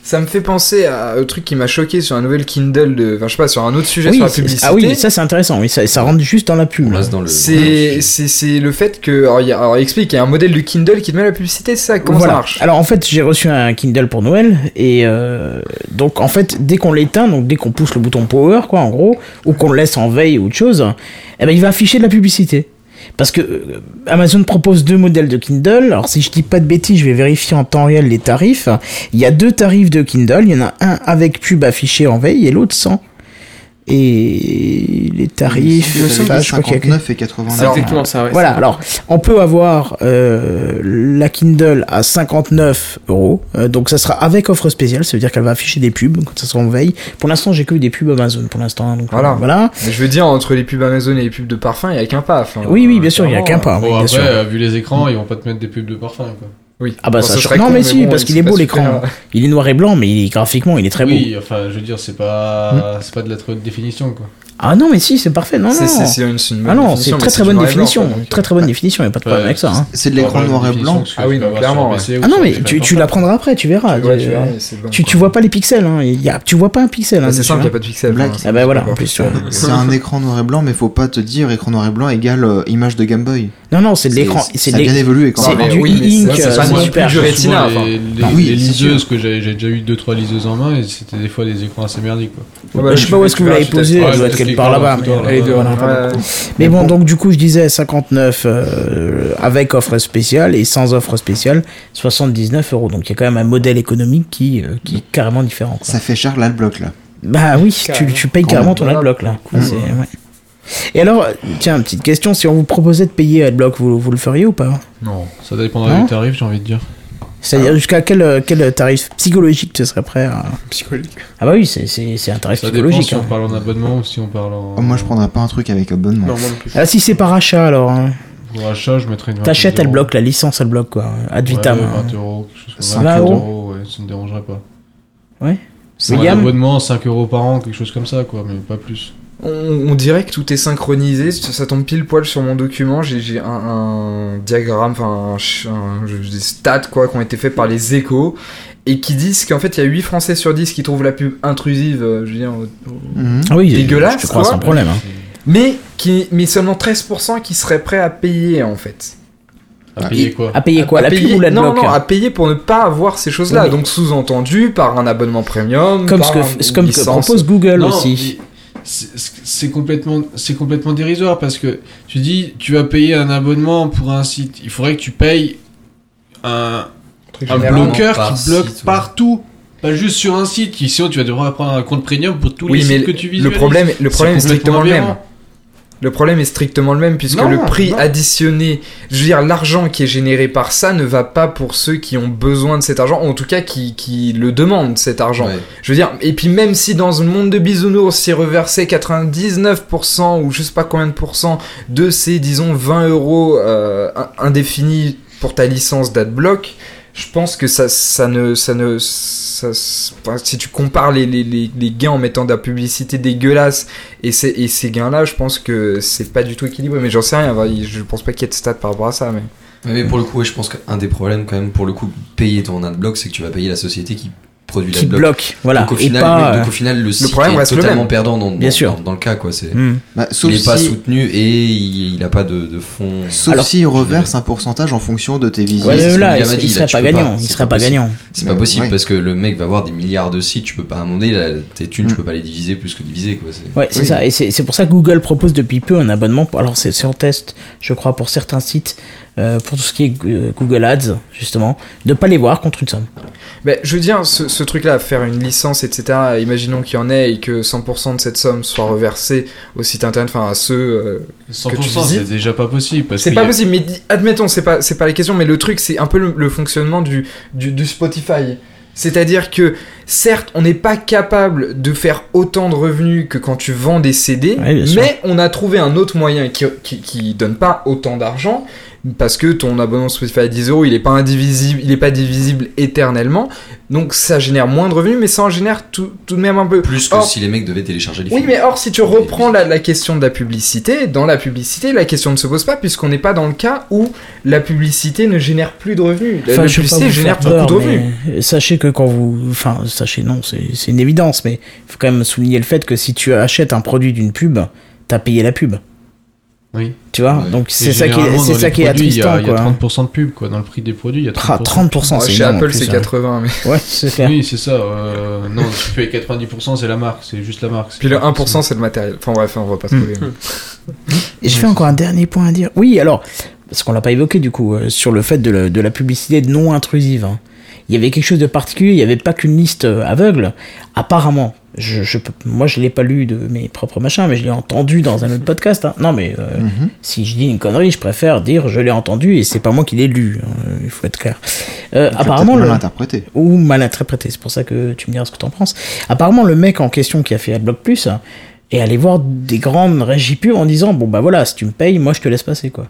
Speaker 2: Ça me fait penser à un truc qui m'a choqué sur un nouvel Kindle de. Enfin, je sais pas, sur un autre sujet
Speaker 1: Oui,
Speaker 2: sur la publicité.
Speaker 1: ah oui, ça c'est intéressant. Oui, ça, ça rentre juste dans la pub.
Speaker 5: Le.
Speaker 2: C'est c'est- c'est le fait que. Alors, il y a- alors, explique, il y a un modèle de Kindle qui te met la publicité, c'est ça Comment
Speaker 1: Voilà.
Speaker 2: ça marche?
Speaker 1: Alors en fait, j'ai reçu un Kindle pour Noël et euh, donc en fait, dès qu'on l'éteint, donc dès qu'on pousse le bouton power, quoi, en gros, ou qu'on le laisse en veille ou autre chose, eh ben il va afficher de la publicité. Parce que euh, Amazon propose deux modèles de Kindle. Alors si je dis pas de bêtises, je vais vérifier en temps réel les tarifs. Il y a deux tarifs de Kindle. Il y en a un avec pub affiché en veille et l'autre sans. Et les tarifs, enfin, je crois qu'il y a
Speaker 3: 59 et 89.
Speaker 4: C'est exactement ça, ouais.
Speaker 1: voilà, alors on peut avoir euh, la Kindle à 59 euros, euh, donc ça sera avec offre spéciale, ça veut dire qu'elle va afficher des pubs quand ça sera en veille. Pour l'instant, j'ai que eu des pubs Amazon pour l'instant, hein, donc
Speaker 2: Voilà.
Speaker 1: euh, voilà.
Speaker 2: Mais je veux dire, entre les pubs Amazon et les pubs de parfum, il y a qu'un pas. enfin,
Speaker 1: Oui, oui, bien sûr, il y a qu'un pas.
Speaker 7: Bon,
Speaker 1: oui, bien
Speaker 7: après,
Speaker 1: sûr.
Speaker 7: euh, vu les écrans, ils vont pas te mettre des pubs de parfum, quoi.
Speaker 2: Oui.
Speaker 1: Ah bah
Speaker 2: Bon,
Speaker 1: ça, non
Speaker 2: con,
Speaker 1: mais si,
Speaker 2: bon,
Speaker 1: parce qu'il
Speaker 2: c'est
Speaker 1: est
Speaker 2: pas
Speaker 1: beau
Speaker 2: super.
Speaker 1: l'écran. Il est noir et blanc, mais il- graphiquement, il est très beau.
Speaker 7: Oui, enfin, je veux dire, c'est pas, c'est pas de la très haute définition, quoi.
Speaker 1: Ah non, mais si, c'est parfait. Non,
Speaker 2: C'est
Speaker 1: non.
Speaker 2: c'est- c'est une, c'est une bonne
Speaker 1: Ah non, c'est
Speaker 2: définition,
Speaker 1: très très bonne
Speaker 2: noir et blanc,
Speaker 1: définition. Très très bonne définition, il n'y a pas de problème avec ça. hein.
Speaker 3: C'est de l'écran noir et blanc.
Speaker 2: Ah oui, non, clairement, ouais.
Speaker 1: Ah non, mais tu, tu l'apprendras après, tu verras.
Speaker 2: Ouais, tu verras, c'est
Speaker 1: vois pas les pixels, hein. Il y a, tu vois pas un pixel. Hein,
Speaker 2: Bah, C'est
Speaker 1: dessus,
Speaker 2: simple, il n'y
Speaker 1: hein.
Speaker 2: a pas de pixels.
Speaker 3: Black.
Speaker 2: enfin,
Speaker 1: Ah bah
Speaker 2: c'est
Speaker 1: voilà,
Speaker 2: pas
Speaker 1: en plus.
Speaker 3: C'est un écran noir et blanc, mais faut pas te dire écran noir et blanc égale euh, image de Game Boy.
Speaker 1: Non, non, c'est de l'écran. C'est
Speaker 3: Ça
Speaker 1: de
Speaker 3: a bien évolué quand
Speaker 1: C'est
Speaker 2: mais
Speaker 3: même.
Speaker 1: du
Speaker 2: oui,
Speaker 1: e-ink,
Speaker 2: c'est- c'est
Speaker 1: euh,
Speaker 2: pas
Speaker 1: c'est super.
Speaker 2: du enfin.
Speaker 7: les, les,
Speaker 3: oui,
Speaker 7: les
Speaker 3: c'est
Speaker 7: liseuses que j'ai déjà eu 2-3 liseuses en main et c'était des fois des écrans assez merdiques quoi.
Speaker 2: Ouais, bah,
Speaker 1: je sais pas où est-ce que vous l'avez posé, elle doit être quelque part là-bas.
Speaker 7: le
Speaker 1: mais-
Speaker 4: là.
Speaker 1: Bon, donc du coup, je disais 59 euh, avec offre spéciale et sans offre spéciale, 79 euros. Donc il y a quand même un modèle économique qui, euh, qui est carrément différent.
Speaker 3: Ça fait cher l'adblock là.
Speaker 1: Bah oui, tu, payes carrément ton adblock là. C'est-. Et alors, tiens, petite question, si on vous proposait de payer adblock, vous, vous le feriez ou pas
Speaker 2: Non.
Speaker 7: Ça dépendra
Speaker 1: Hein
Speaker 7: du tarif, j'ai envie de dire.
Speaker 1: C'est-à-dire jusqu'à quel, quel tarif psychologique tu serais prêt à...
Speaker 4: Psychologique.
Speaker 1: Ah bah oui, c'est- c'est c'est un tarif
Speaker 7: Ça dépend
Speaker 1: psychologique.
Speaker 7: si on
Speaker 1: hein.
Speaker 7: parle en abonnement ou si on parle en.
Speaker 3: Oh, moi je prendrais pas un truc avec abonnement.
Speaker 4: Non, moi.
Speaker 1: Ah si c'est par achat alors, hein.
Speaker 7: Pour achat, je mettrais une
Speaker 1: t'achètes, elle bloque la licence, elle bloque quoi, ad vitam.
Speaker 7: Ouais,
Speaker 1: hein.
Speaker 7: 20 euros, quelque chose comme ça.
Speaker 3: 5
Speaker 1: 20
Speaker 7: 20
Speaker 1: euros.
Speaker 7: euros, ouais, ça me dérangerait pas.
Speaker 3: C'est
Speaker 7: Pour un abonnement, 5 euros par an, quelque chose comme ça, quoi, mais pas plus.
Speaker 2: On, on dirait que tout est synchronisé, ça ça tombe pile poil sur mon document, j'ai j'ai un, un diagramme, enfin des stats quoi, qui ont été faits par les échos, et qui disent qu'en fait il y a 8 Français sur 10 qui trouvent la pub intrusive, euh, je veux dire,
Speaker 3: Mhm.
Speaker 1: Ah oui,
Speaker 2: Dégueulasse,
Speaker 1: je te crois
Speaker 2: quoi.
Speaker 1: sans problème. hein.
Speaker 2: mais, qui, mais seulement 13% qui seraient prêts à payer en fait.
Speaker 7: À payer quoi
Speaker 1: À payer quoi
Speaker 2: À
Speaker 1: La
Speaker 2: payer-
Speaker 1: pub ou
Speaker 2: Non,
Speaker 1: l'adblock
Speaker 2: non, à payer pour ne pas avoir ces choses-là,
Speaker 1: Oui, mais-
Speaker 2: donc sous-entendu par un abonnement premium,
Speaker 1: Comme ce
Speaker 2: par
Speaker 1: que, ce comme que
Speaker 2: licence.
Speaker 1: propose Google
Speaker 7: Non,
Speaker 1: aussi.
Speaker 7: C'est- complètement, c'est complètement dérisoire parce que tu dis, tu vas payer un abonnement pour un site. Il faudrait que tu payes un, bloqueur qui bloque
Speaker 5: site, ouais.
Speaker 7: partout. Pas juste sur un site, qui sinon tu vas devoir prendre un compte premium pour tous
Speaker 2: Oui,
Speaker 7: les sites que tu
Speaker 2: le
Speaker 7: visualises.
Speaker 2: problème, le problème est strictement le même. Le problème est strictement le même puisque
Speaker 7: Non,
Speaker 2: le prix
Speaker 7: non.
Speaker 2: additionné, je veux dire, l'argent qui est généré par ça ne va pas pour ceux qui ont besoin de cet argent, ou en tout cas qui, qui le demandent cet argent.
Speaker 5: Ouais.
Speaker 2: Je veux dire, et puis même si dans un monde de bisounours, s'y reversait 99% ou je sais pas combien de pourcents de ces, disons, 20 euros euh, in- indéfinis pour ta licence d'adblock, je pense que ça, ça ne, ça ne, ça, si tu compares les, gains en mettant de la publicité dégueulasse et ces, gains-là, je pense que c'est pas du tout équilibré. Mais j'en sais rien, je pense pas qu'il y ait de stats par rapport à ça. Mais
Speaker 5: mais pour le coup, je pense qu'un des problèmes, quand même, pour le coup, payer ton adblock, c'est que tu vas payer la société qui produit
Speaker 1: Qui bloque, voilà.
Speaker 5: Donc au,
Speaker 1: et
Speaker 5: final,
Speaker 1: pas, euh,
Speaker 5: donc au final, le site
Speaker 2: problème
Speaker 5: est
Speaker 2: reste le
Speaker 5: totalement
Speaker 2: même.
Speaker 5: perdant dans,
Speaker 1: Bien
Speaker 5: dans-
Speaker 1: sûr.
Speaker 5: dans- dans le cas, quoi. C'est,
Speaker 1: hmm.
Speaker 3: Bah, sauf
Speaker 5: il est pas soutenu et il, il a pas de, de fonds.
Speaker 3: sauf
Speaker 1: Alors-
Speaker 3: s'il reverse un pourcentage en fonction de tes visites.
Speaker 1: Ouais, là, il,
Speaker 5: là,
Speaker 1: serait
Speaker 5: tu
Speaker 1: pas gagnant. il
Speaker 5: c'est
Speaker 1: serait
Speaker 5: pas
Speaker 1: gagnant.
Speaker 5: C'est pas possible parce que le mec va avoir des milliards de sites, tu peux pas, là, tes thunes, tu
Speaker 3: Mm.
Speaker 5: peux pas les diviser plus que diviser, quoi. C'est...
Speaker 1: Ouais, c'est ça. Et c'est c'est pour ça que Google propose depuis peu un abonnement. pour- Alors, c'est c'est en test, je crois, pour certains sites, euh, pour tout ce qui est euh, Google Ads, justement, de pas les voir contre une somme.
Speaker 2: Mais je veux dire, ce, ce truc-là, faire une licence, etc., imaginons qu'il y en ait et que 100% de cette somme soit reversée au site internet, enfin à ceux. euh,
Speaker 7: 100%
Speaker 2: que tu
Speaker 7: c'est déjà pas possible.
Speaker 2: C'est pas
Speaker 7: a-
Speaker 2: possible, mais admettons, c'est pas, c'est pas la question, mais le truc, c'est un peu le, le fonctionnement du, du, du Spotify. C'est-à-dire que, certes, on n'est pas capable de faire autant de revenus que quand tu vends des CD, mais on a trouvé un autre moyen qui, qui, qui donne pas autant d'argent, parce que ton abonnement Spotify à 10 euros, il est pas indivisible, il est pas divisible éternellement, donc ça génère moins de revenus, mais ça en génère tout, tout de même un peu.
Speaker 5: Plus que
Speaker 2: Or-
Speaker 5: si les mecs devaient télécharger les
Speaker 2: oui,
Speaker 5: films.
Speaker 2: mais or, si tu reprends la, la question de la publicité, dans la publicité, la question ne se pose pas, puisqu'on n'est pas dans le cas où la publicité ne génère plus de revenus. La,
Speaker 1: Enfin,
Speaker 2: publicité génère
Speaker 1: faire
Speaker 2: beaucoup
Speaker 1: peur,
Speaker 2: de revenus.
Speaker 1: Sachez que quand vous. Enfin, sachez, non, c'est c'est une évidence, mais il faut quand même souligner le fait que si tu achètes un produit d'une pub, t'as payé la pub.
Speaker 7: Oui.
Speaker 1: Tu vois
Speaker 5: Ouais.
Speaker 1: Donc c'est ça qui est, c'est ça
Speaker 7: les
Speaker 1: qui est
Speaker 7: produits, il y a-
Speaker 1: attristant,
Speaker 7: Il y a
Speaker 1: quoi.
Speaker 7: 30% de pub, quoi. Dans le prix des produits, il y a 30%.
Speaker 1: Ah, 30%, c'est
Speaker 2: chez Apple,
Speaker 1: plus,
Speaker 2: c'est
Speaker 1: hein.
Speaker 2: 80, mais.
Speaker 1: Ouais, c'est clair.
Speaker 7: Oui, c'est ça. euh, non, tu payes 90%, c'est la marque. C'est juste la marque.
Speaker 2: Puis le 1%, c'est le matériel. Enfin bref, on va pas se
Speaker 1: Hmm.
Speaker 2: trouver.
Speaker 1: Et je fais encore un dernier point à dire. Oui, alors, parce qu'on l'a pas évoqué du coup, euh, sur le fait de, la- de la publicité non intrusive. hein. Il y avait quelque chose de particulier, il n'y avait pas qu'une liste euh, aveugle. Apparemment, je, je peux- moi je l'ai pas lu de mes propres machins, mais je l'ai entendu dans un autre podcast. hein. Non, mais euh,
Speaker 3: Mhm.
Speaker 1: si je dis une connerie, je préfère dire je l'ai entendu et c'est pas moi qui l'ai lu. hein, il faut être clair. Euh, apparemment,
Speaker 3: mal
Speaker 1: le-
Speaker 3: interprété.
Speaker 1: ou mal interprété. C'est pour ça que tu me diras ce que t'en penses. Apparemment, le mec en question qui a fait AdBlock Plus est allé voir des grandes régies pubs en disant bon bah voilà, si tu me payes, moi je te laisse passer quoi.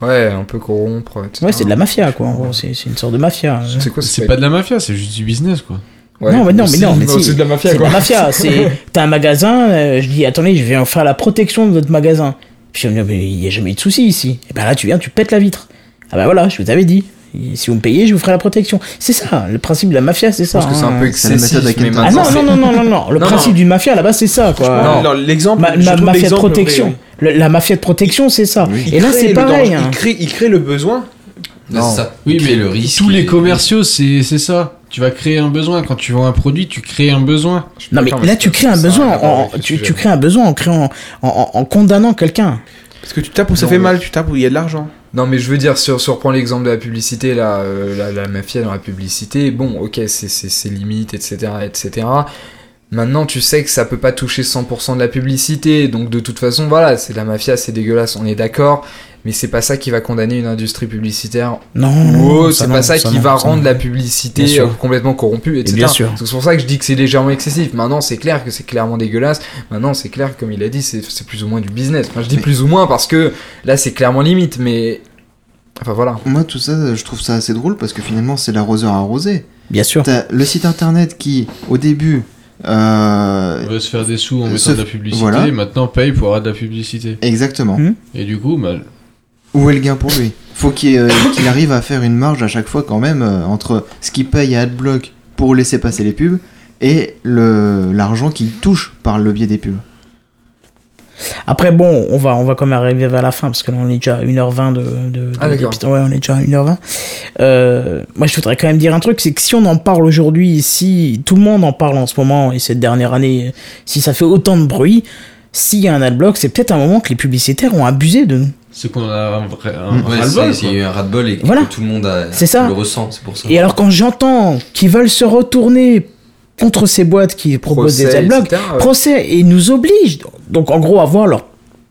Speaker 2: Ouais, un peu corrompre, etc.
Speaker 1: Ouais, c'est de la mafia quoi. En gros, c'est c'est une sorte de mafia. hein.
Speaker 2: C'est quoi
Speaker 7: C'est pas de la mafia, c'est juste du business, quoi.
Speaker 2: Ouais,
Speaker 1: non mais non mais non mais si.
Speaker 2: C'est de la mafia,
Speaker 1: C'est de
Speaker 2: quoi.
Speaker 1: la mafia. C'est t'as un magasin. euh, je dis attendez, je viens faire la protection de votre magasin. Puis on me dit mais il y a jamais eu de souci ici. Et ben là tu viens, tu pètes la vitre. Ah bah voilà, je vous avais dit. Et si vous me payez, je vous ferai la protection. C'est ça, le principe de la mafia, c'est
Speaker 2: Je
Speaker 1: ça.
Speaker 2: pense que c'est un peu
Speaker 3: c'est la
Speaker 2: excessif.
Speaker 1: Ah non,
Speaker 2: c'est-
Speaker 1: non, non, non, non, non. Le
Speaker 2: Non,
Speaker 1: principe
Speaker 2: non.
Speaker 1: d'une mafia là-bas, c'est ça, quoi.
Speaker 2: Non.
Speaker 4: L'exemple,
Speaker 1: Ma-
Speaker 4: je
Speaker 1: ma- mafia de protection. Le- la mafia de protection, c'est ça.
Speaker 3: Oui.
Speaker 1: Et là, c'est pareil. hein.
Speaker 4: Il crée, il crée le besoin.
Speaker 2: Non.
Speaker 5: c'est ça.
Speaker 7: Oui, mais
Speaker 5: le risque.
Speaker 7: tous les commerciaux, c'est c'est ça. Tu vas créer un besoin. Quand tu vends un produit, tu crées un besoin.
Speaker 1: Non, mais là, tu crées un besoin en,
Speaker 2: avec le
Speaker 1: tu,
Speaker 2: sujet.
Speaker 1: tu crées un besoin en créant, en, en- en condamnant quelqu'un.
Speaker 4: Parce que tu tapes où ça
Speaker 2: Non,
Speaker 4: fait
Speaker 2: mais-
Speaker 4: mal, tu tapes où il y a de l'argent.
Speaker 2: Non, mais je veux dire, sur, l'exemple de la publicité, là, euh, la, la mafia dans la publicité, bon, ok, c'est c'est- c'est limite, etc., etc. Maintenant, tu sais que ça peut pas toucher 100% de la publicité, donc de toute façon, voilà, c'est de la mafia, c'est dégueulasse, on est d'accord, mais c'est pas ça qui va condamner une industrie publicitaire
Speaker 1: Non,
Speaker 2: c'est
Speaker 1: non,
Speaker 2: pas ça, qui
Speaker 1: non,
Speaker 2: va
Speaker 1: ça
Speaker 2: rendre
Speaker 1: non.
Speaker 2: la publicité euh, complètement corrompue, etc.
Speaker 1: bien sûr.
Speaker 2: C'est pour ça que je dis que c'est légèrement excessif. Maintenant, c'est clair que c'est clairement dégueulasse. Maintenant, c'est clair comme il a dit, c'est plus ou moins du business. Enfin, je dis
Speaker 3: Mais-
Speaker 2: plus ou moins parce que là, c'est clairement limite, mais. Enfin, voilà.
Speaker 3: Moi, tout ça, je trouve ça assez drôle parce que finalement, c'est l'arroseur arrosé.
Speaker 1: Bien sûr.
Speaker 3: T'as le site internet qui, au début, euh,
Speaker 7: On veut se faire des sous en mettant de la publicité.
Speaker 3: voilà.
Speaker 7: Maintenant, paye pour avoir de la publicité.
Speaker 3: exactement.
Speaker 1: Hmm.
Speaker 7: Et du coup, bah,
Speaker 3: Où est le gain pour lui? Faut qu'il euh, qu'il arrive à faire une marge à chaque fois quand même euh, entre ce qu'il paye à AdBlock pour laisser passer les pubs et le l'argent qu'il touche par le biais des pubs.
Speaker 1: Après, bon, on va, on va quand même arriver vers la fin parce que là, on est déjà à 1h20 de. de, de-
Speaker 2: Ah.
Speaker 1: Ouais, on est déjà à 1h20. Euh, moi, je voudrais quand même dire un truc c'est que si on en parle aujourd'hui, si tout le monde en parle en ce moment et cette dernière année, si ça fait autant de bruit, s'il y a un adblock, c'est peut-être un moment que les publicitaires ont abusé de nous.
Speaker 7: c'est qu'on a un vrai un
Speaker 3: Mm.
Speaker 5: Ouais, c'est- il y a
Speaker 7: quoi.
Speaker 5: eu un ras-de-bol et que
Speaker 1: Voilà.
Speaker 5: tout le monde a,
Speaker 1: C'est ça.
Speaker 5: le ressent, c'est pour ça.
Speaker 1: Et alors, quand j'entends qu'ils veulent se retourner contre ces boîtes qui proposent des adblocks,
Speaker 2: etc., ouais.
Speaker 1: procès et nous obligent donc en gros à voir leur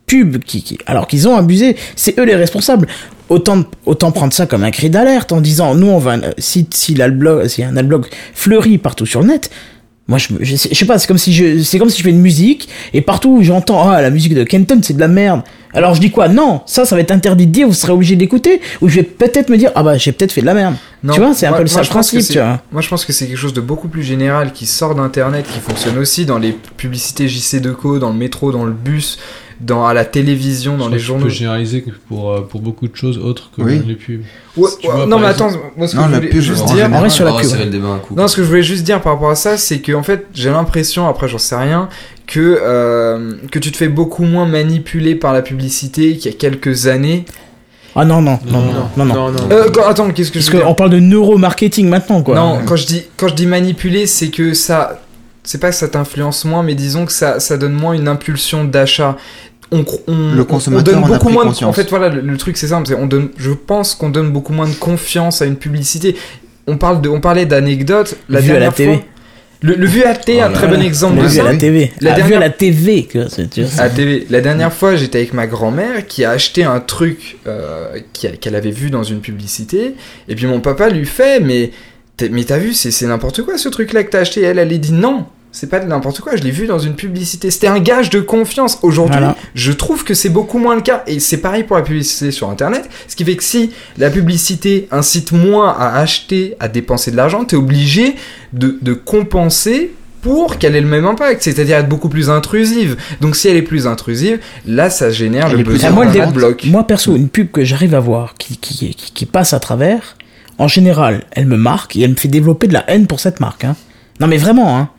Speaker 1: pub qui, qui- alors qu'ils ont abusé c'est eux les responsables autant autant prendre ça comme un cri d'alerte en disant nous on va si si l'adblock si un adblock fleurit partout sur le net moi je, je, sais- je sais pas c'est comme si je c'est comme si je fais une musique et partout où j'entends ah la musique de Kenton c'est de la merde. Alors je dis quoi? Non ça ça va être interdit de dire vous serez obligé d'écouter ou je vais peut-être me dire ah bah j'ai peut-être fait de la merde.
Speaker 2: Non,
Speaker 1: tu vois c'est un peu le
Speaker 2: que
Speaker 1: principe tu vois.
Speaker 2: Moi, je pense que c'est quelque chose de beaucoup plus général qui sort d'Internet, qui fonctionne aussi dans les publicités JC Deco, dans le métro, dans le bus, dans, à la télévision, dans
Speaker 7: Je
Speaker 2: les journaux.
Speaker 7: Tu peux généraliser pour, euh, pour beaucoup de choses autres que
Speaker 3: Oui.
Speaker 7: les pubs.
Speaker 2: Ouais,
Speaker 7: Tu
Speaker 2: ouais,
Speaker 7: vois,
Speaker 2: non, mais attends, moi ce que
Speaker 3: Non,
Speaker 2: je
Speaker 3: la
Speaker 2: voulais
Speaker 3: pub,
Speaker 2: juste dire.
Speaker 3: général,
Speaker 1: sur la
Speaker 5: on va
Speaker 1: pub,
Speaker 5: le débat un coup.
Speaker 2: Non, ce que je voulais juste dire par rapport à ça, c'est que en fait, j'ai l'impression, après j'en sais rien, que, euh, que tu te fais beaucoup moins manipuler par la publicité qu'il y a quelques années.
Speaker 1: Ah non, non, non, non, non. non.
Speaker 4: non, non.
Speaker 2: Euh, quand- attends, qu'est-ce que
Speaker 1: Parce
Speaker 2: je veux dire
Speaker 1: qu'on parle de neuromarketing maintenant, quoi.
Speaker 2: Non, quand je dis quand je dis manipuler, c'est que ça, c'est pas que ça t'influence moins, mais disons que ça, ça donne moins une impulsion d'achat. On,
Speaker 3: Le
Speaker 2: on-
Speaker 3: consommateur
Speaker 2: on donne
Speaker 3: a
Speaker 2: beaucoup
Speaker 3: pris
Speaker 2: moins. De, en fait, voilà, le, le truc c'est simple. on donne, je pense qu'on donne beaucoup moins de confiance à une publicité. On parle de, on parlait d'anecdotes. La
Speaker 1: Vu à la
Speaker 2: dernière
Speaker 1: TV.
Speaker 2: fois, le, le vu à la télé, un très bon exemple
Speaker 1: La
Speaker 2: de
Speaker 1: vu à
Speaker 2: ça.
Speaker 1: la TV.
Speaker 2: La dernière-
Speaker 1: à la TV, que tu vois,
Speaker 2: À la télé. La dernière fois, j'étais avec ma grand-mère qui a acheté un truc euh, qu'elle avait vu dans une publicité. Et puis mon papa lui fait Mais, t'as- mais t'as vu, c'est c'est n'importe quoi ce truc-là que t'as acheté. Elle, elle a dit Non, c'est pas de n'importe quoi, je l'ai vu dans une publicité. C'était un gage de confiance. Aujourd'hui,
Speaker 1: Voilà.
Speaker 2: je trouve que c'est beaucoup moins le cas. Et c'est pareil pour la publicité sur Internet. Ce qui fait que si la publicité incite moins à acheter, à dépenser de l'argent, t'es obligé de, de compenser pour qu'elle ait le même impact, c'est-à-dire être beaucoup plus intrusive. Donc si elle est plus intrusive, là ça génère
Speaker 3: Elle
Speaker 2: le
Speaker 3: est plus
Speaker 2: besoin
Speaker 1: Ah, moi,
Speaker 2: d'un bloc.
Speaker 1: Moi, perso, une pub que j'arrive à voir, qui, qui, qui, qui passe à travers, en général, elle me marque et elle me fait développer de la haine pour cette marque. Hein. Non, mais vraiment, hein.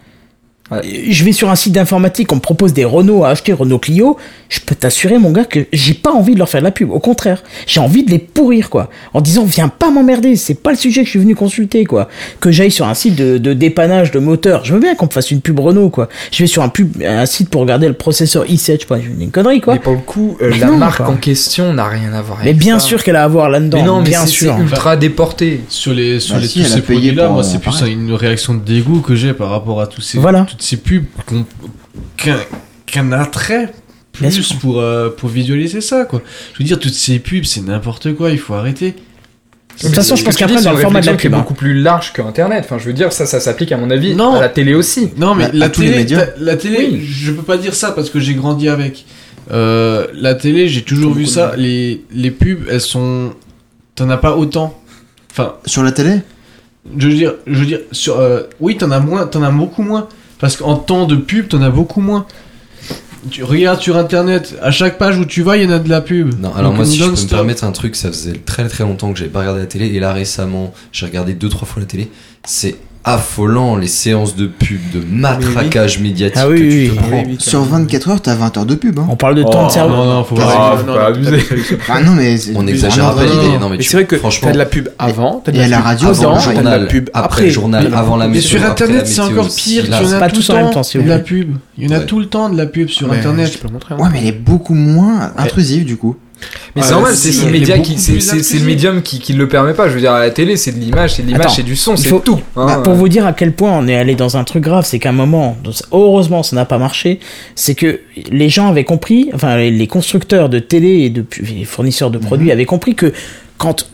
Speaker 2: Ouais.
Speaker 1: Je vais sur un site d'informatique, on me propose des Renault à acheter, Renault Clio. Je peux t'assurer, mon gars, que j'ai pas envie de leur faire de la pub. Au contraire, j'ai envie de les pourrir, quoi. En disant, viens pas m'emmerder, c'est pas le sujet que je suis venu consulter, quoi. Que j'aille sur un site de, de dépannage de moteur, je veux bien qu'on me fasse une pub Renault, quoi. Je vais sur un, pub, un site pour regarder le processeur i7, je sais pas, une connerie, quoi.
Speaker 2: Mais pour le coup, euh, la
Speaker 1: non,
Speaker 2: marque
Speaker 1: quoi.
Speaker 2: en question n'a rien à voir avec
Speaker 1: Mais bien
Speaker 2: ça.
Speaker 1: sûr qu'elle a à voir là-dedans,
Speaker 2: Mais non, mais
Speaker 1: bien sûr.
Speaker 2: c'est ultra déporté.
Speaker 7: Sur les, sur
Speaker 3: Bah
Speaker 7: les,
Speaker 3: si,
Speaker 7: tous ces produits-là, moi, c'est plus
Speaker 3: parler.
Speaker 7: une réaction de dégoût que j'ai par rapport à tous ces,
Speaker 1: Voilà.
Speaker 7: toutes ces pubs qu'on- qu'un qu'un attrait plus pour, euh, pour visualiser ça, quoi. Je veux dire, toutes ces pubs, c'est n'importe quoi, il faut arrêter.
Speaker 1: De toute façon, je pense qu'après, dans
Speaker 2: c'est
Speaker 1: le format de la
Speaker 2: est
Speaker 1: pub, hein.
Speaker 2: beaucoup plus large que Internet. Enfin, je veux dire, ça, ça s'applique à mon avis
Speaker 7: Non.
Speaker 2: à la télé aussi.
Speaker 7: Non, mais la
Speaker 3: à tous les
Speaker 7: télé,
Speaker 3: médias.
Speaker 7: la télé,
Speaker 2: Oui.
Speaker 7: je peux pas dire ça parce que j'ai grandi avec. Euh, la télé, j'ai toujours vu ça. Les, les pubs, elles sont. T'en as pas autant. Enfin,
Speaker 3: Sur la télé?
Speaker 7: je veux dire, je veux dire, sur, euh, oui, t'en as moins, t'en as beaucoup moins. Parce qu'en temps de pub, t'en as beaucoup moins. Tu regardes sur internet, à chaque page où tu vas, il y en a de la pub.
Speaker 5: Non, alors
Speaker 7: Donc,
Speaker 5: moi, si je peux me permettre un truc, ça faisait très très longtemps que j'avais pas regardé la télé, et là récemment, j'ai regardé deux trois fois la télé. C'est affolant les séances de pub, de matraquage médiatique
Speaker 1: Ah oui,
Speaker 5: que tu
Speaker 1: oui,
Speaker 5: te
Speaker 1: oui.
Speaker 5: prends.
Speaker 3: Sur 24 heures, t'as 20 heures de pub. Hein.
Speaker 1: On parle de temps de
Speaker 7: Oh,
Speaker 1: cerveau.
Speaker 7: Non, non, faut
Speaker 2: Ah,
Speaker 7: pas.
Speaker 2: pas abuser.
Speaker 3: Ah non, mais
Speaker 5: On exagère
Speaker 3: pas
Speaker 5: l'idée. Non, mais,
Speaker 4: Mais
Speaker 5: tu-
Speaker 4: c'est vrai que
Speaker 5: franchement,
Speaker 4: t'as de la pub avant, t'as de
Speaker 3: Et
Speaker 4: la
Speaker 3: radio,
Speaker 5: avant
Speaker 4: t'as de
Speaker 5: journal,
Speaker 4: la pub
Speaker 5: après
Speaker 4: après.
Speaker 5: le journal,
Speaker 4: Mais-
Speaker 5: avant la
Speaker 7: Mais
Speaker 5: météo.
Speaker 7: sur
Speaker 5: après
Speaker 7: internet, c'est encore pire. as
Speaker 1: Pas
Speaker 7: tout
Speaker 1: tous
Speaker 7: le
Speaker 1: en même
Speaker 7: temps de la pub. Il y en a tout le temps de la pub sur
Speaker 4: Mais
Speaker 7: internet.
Speaker 4: Hein.
Speaker 3: Ouais, mais elle est beaucoup moins intrusive du coup.
Speaker 2: Mais c'est normal, c'est le médium qui, qui le permet pas. Je veux dire, à la télé, c'est de l'image, c'est de l'image, c'est du son, c'est tout. hein.
Speaker 1: Bah, pour vous dire à quel point on est allé dans un truc grave, c'est qu'à un moment, heureusement ça n'a pas marché, c'est que les gens avaient compris, enfin les- constructeurs de télé et de les fournisseurs de produits
Speaker 2: Mhm.
Speaker 1: avaient compris que quand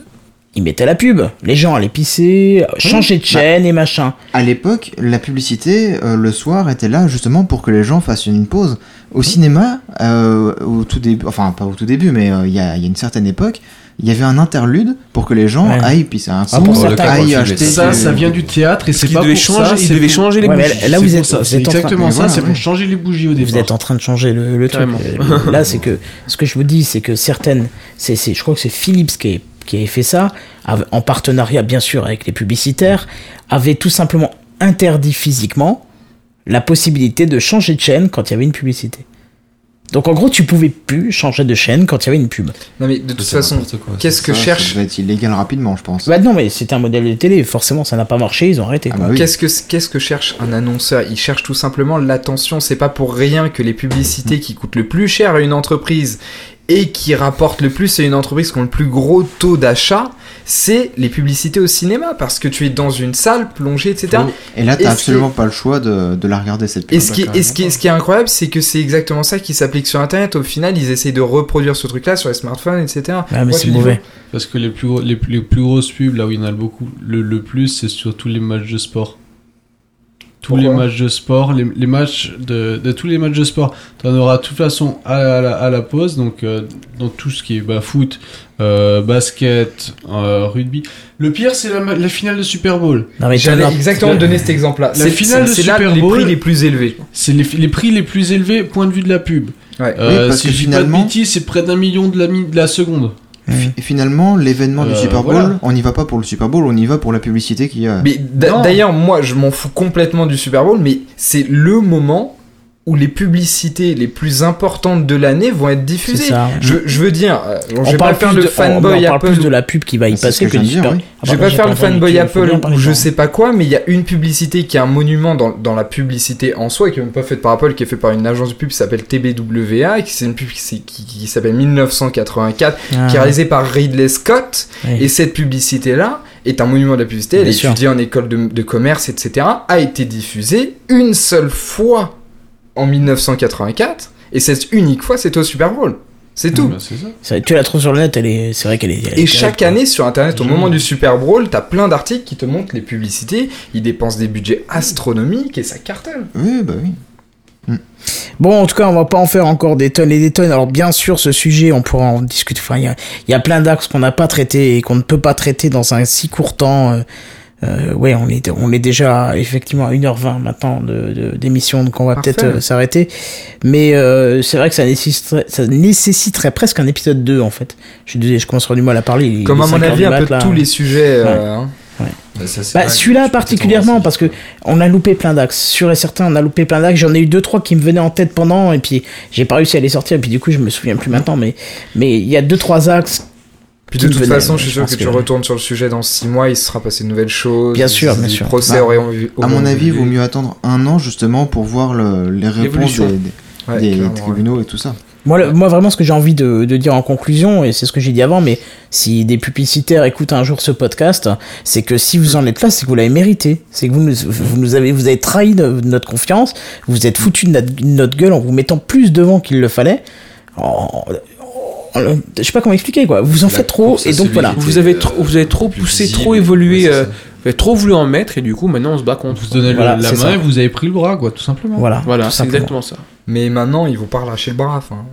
Speaker 1: ils mettaient la pub, les gens allaient pisser, changer
Speaker 2: Bah.
Speaker 1: de chaîne et machin.
Speaker 3: À l'époque, la publicité euh, le soir était là justement pour que les gens fassent une pause. Au cinéma, euh, au tout début, enfin pas au tout début, mais euh, il y, a, il y a une certaine époque, il y avait un interlude pour que les gens
Speaker 1: Ouais.
Speaker 3: aillent pisser un
Speaker 1: Ah, pour certains,
Speaker 3: aillent acheter.
Speaker 7: Ça, ça vient du théâtre et c'est pas
Speaker 4: devaient
Speaker 7: pour
Speaker 4: changer,
Speaker 7: ça.
Speaker 4: ils
Speaker 7: c'est
Speaker 4: devaient changer les
Speaker 1: Ouais,
Speaker 4: bougies.
Speaker 1: là,
Speaker 7: c'est
Speaker 1: vous êtes- vous
Speaker 7: c'est
Speaker 1: train-
Speaker 7: exactement ça,
Speaker 3: voilà,
Speaker 7: c'est pour
Speaker 3: ouais.
Speaker 7: changer les bougies au
Speaker 1: Vous
Speaker 7: départ.
Speaker 1: êtes en train de changer le, le truc. Euh, Là, c'est que ce que je vous dis, c'est que certaines, c'est, c'est- je crois que c'est Philips qui, est- qui avait fait ça, en partenariat bien sûr avec les publicitaires, avait tout simplement interdit physiquement la possibilité de changer de chaîne quand il y avait une publicité. Donc en gros, tu pouvais plus changer de chaîne quand il y avait une pub.
Speaker 2: Non, mais de toute façon, qu'est-ce que
Speaker 3: Ça,
Speaker 2: cherche
Speaker 3: Ça va être illégal rapidement, je pense.
Speaker 1: Bah non, mais c'était un modèle de télé. Forcément, ça n'a pas marché. Ils ont arrêté.
Speaker 3: Ah bah oui.
Speaker 2: Qu'est-ce que qu'est-ce que cherche un annonceur? Il cherche tout simplement l'attention. C'est pas pour rien que les publicités qui coûtent le plus cher à une entreprise et qui rapportent le plus à une entreprise qui ont le plus gros taux d'achat, c'est les publicités au cinéma parce que tu es dans une salle plongée, etc.
Speaker 3: Et là,
Speaker 2: qui
Speaker 3: absolument pas le choix de, de la regarder cette pub.
Speaker 2: Et ce qui, et ce qui, est- ce qui est incroyable, c'est que c'est exactement ça qui s'applique sur Internet. Au final, ils essayent de reproduire ce truc-là sur les smartphones, etc.
Speaker 1: Ah, mais c'est
Speaker 2: tu
Speaker 1: mauvais.
Speaker 7: Parce que les plus, gros- les, plus- les plus grosses pubs, là où il y en a beaucoup, le, le plus, c'est sur tous les matchs de sport. Tous les matchs de sport, les, les matchs de, de tous les matchs de sport, t'en auras de toute façon à, la- à la, à la pause, donc euh, dans tout ce qui est bah, foot, euh, basket, euh, rugby. Le pire, c'est la, finale de Super Bowl.
Speaker 1: Non, mais
Speaker 2: J'allais exactement donner cet exemple-là.
Speaker 7: la
Speaker 2: C'est
Speaker 7: finale
Speaker 2: c'est-
Speaker 7: de
Speaker 2: c'est là
Speaker 7: Super
Speaker 2: les
Speaker 7: Bowl-
Speaker 2: prix les plus élevés.
Speaker 7: C'est les, les prix les plus élevés, point de vue de la pub.
Speaker 2: Ouais.
Speaker 7: Euh,
Speaker 3: parce
Speaker 7: si
Speaker 3: que
Speaker 7: je dis pas
Speaker 3: finalement-
Speaker 7: de bêtises, c'est près d'un million de la, de la seconde.
Speaker 3: Fi- finalement, l'événement du
Speaker 7: Euh,
Speaker 3: Super Bowl,
Speaker 7: voilà.
Speaker 3: on n'y va pas pour le Super Bowl, on y va pour la publicité qu'il y a.
Speaker 2: Mais d'ailleurs, moi, je m'en fous complètement du Super Bowl, mais c'est le moment où les publicités les plus importantes de l'année vont être diffusées.
Speaker 1: ça.
Speaker 2: Je, je veux dire, euh, bon, je
Speaker 1: On
Speaker 2: vais pas faire le
Speaker 1: de,
Speaker 2: fanboy
Speaker 1: on parle
Speaker 2: Apple.
Speaker 1: plus de la pub qui va y passer
Speaker 3: que
Speaker 1: que du super.
Speaker 3: oui.
Speaker 1: Ah,
Speaker 2: Je vais
Speaker 1: pardon,
Speaker 2: pas faire le fanboy Apple ou je sais pas quoi, mais il y a une publicité qui est un monument dans, dans la publicité en soi, qui est même pas faite par Apple, qui est faite par une agence de pub qui s'appelle TBWA, et qui c'est une pub qui, s'est- qui, qui s'appelle 1984, qui est
Speaker 1: Ah,
Speaker 2: réalisée par Ridley Scott.
Speaker 1: oui.
Speaker 2: Et cette publicité-là est un monument de la publicité, elle
Speaker 1: Bien
Speaker 2: est
Speaker 1: sûr.
Speaker 2: étudiée en école de, de commerce, etc., a été diffusée une seule fois en 1984, et cette unique fois, c'était au Super Bowl. C'est tout.
Speaker 7: Bah, ça.
Speaker 1: Tu la trouves sur le net, elle est, c'est vrai qu'elle est. elle est
Speaker 2: Et chaque
Speaker 1: terrible,
Speaker 2: année sur internet, au
Speaker 7: Je-
Speaker 2: moment du Super Bowl, t'as plein d'articles qui te montrent les publicités. Ils dépensent des budgets astronomiques et ça cartonne.
Speaker 3: Oui, bah oui.
Speaker 1: quoi. Bon, en tout cas, on va pas en faire encore des tonnes et des tonnes. Alors, bien sûr, ce sujet, on pourra en discuter. Enfin, il y a, il y a plein d'axes qu'on n'a pas traités et qu'on ne peut pas traiter dans un si court temps. Euh, euh, ouais, on est, on est déjà effectivement à 1h20 maintenant de, de- d'émission, donc on va peut-être euh, s'arrêter. Mais euh, c'est vrai que ça nécessiterait, ça nécessiterait presque un épisode 2 en fait. Je suis désolé, je commence à avoir du mal à parler.
Speaker 2: Comme à mon
Speaker 1: 5 heures
Speaker 2: avis, un
Speaker 1: mat,
Speaker 2: peu
Speaker 1: là.
Speaker 2: tous les sujets. euh, hein.
Speaker 5: Bah,
Speaker 1: Bah, celui-là particulièrement parce que on a loupé plein d'axes. Sûr et certain, on a loupé plein d'axes. J'en ai eu deux trois qui me venaient en tête pendant et puis j'ai pas réussi à les sortir et puis du coup je me souviens plus maintenant. Mais mais il y a deux trois axes.
Speaker 2: Puis de toute façon, je suis sûr que, tu
Speaker 1: que-
Speaker 2: retournes sur le sujet dans 6 mois, il se sera passé de nouvelles choses.
Speaker 1: Bien sûr, bien sûr.
Speaker 2: procès
Speaker 1: Bah,
Speaker 2: auraient eu-
Speaker 3: À mon
Speaker 2: auront
Speaker 3: avis, il vaut mieux attendre un an justement pour voir le- les réponses des, des-
Speaker 2: Ouais,
Speaker 3: des
Speaker 2: clairement, ouais.
Speaker 3: tribunaux et tout ça.
Speaker 1: Moi, le- moi vraiment ce que j'ai envie de, de dire en conclusion et c'est ce que j'ai dit avant, mais si des publicitaires écoutent un jour ce podcast, c'est que si vous en êtes là, c'est que vous l'avez mérité. C'est que vous nous, vous nous avez vous avez trahi de- notre confiance, vous vous êtes foutu de notre, de notre gueule en vous mettant plus devant qu'il le fallait. En- je sais pas comment expliquer quoi. Vous en
Speaker 5: La
Speaker 1: faites trop et donc voilà.
Speaker 5: qui
Speaker 4: Vous avez
Speaker 5: euh,
Speaker 4: trop, vous avez trop poussé,
Speaker 5: visible.
Speaker 4: trop évolué,
Speaker 5: Ouais,
Speaker 4: euh, vous avez trop voulu en mettre et du coup maintenant on se bat contre.
Speaker 7: Vous se donnez
Speaker 1: Voilà,
Speaker 7: la main
Speaker 1: ça.
Speaker 7: et vous avez pris le bras, quoi, tout simplement.
Speaker 1: Voilà.
Speaker 4: Voilà, c'est exactement ça.
Speaker 2: Mais maintenant, il vous pas lâcher le bras. enfin.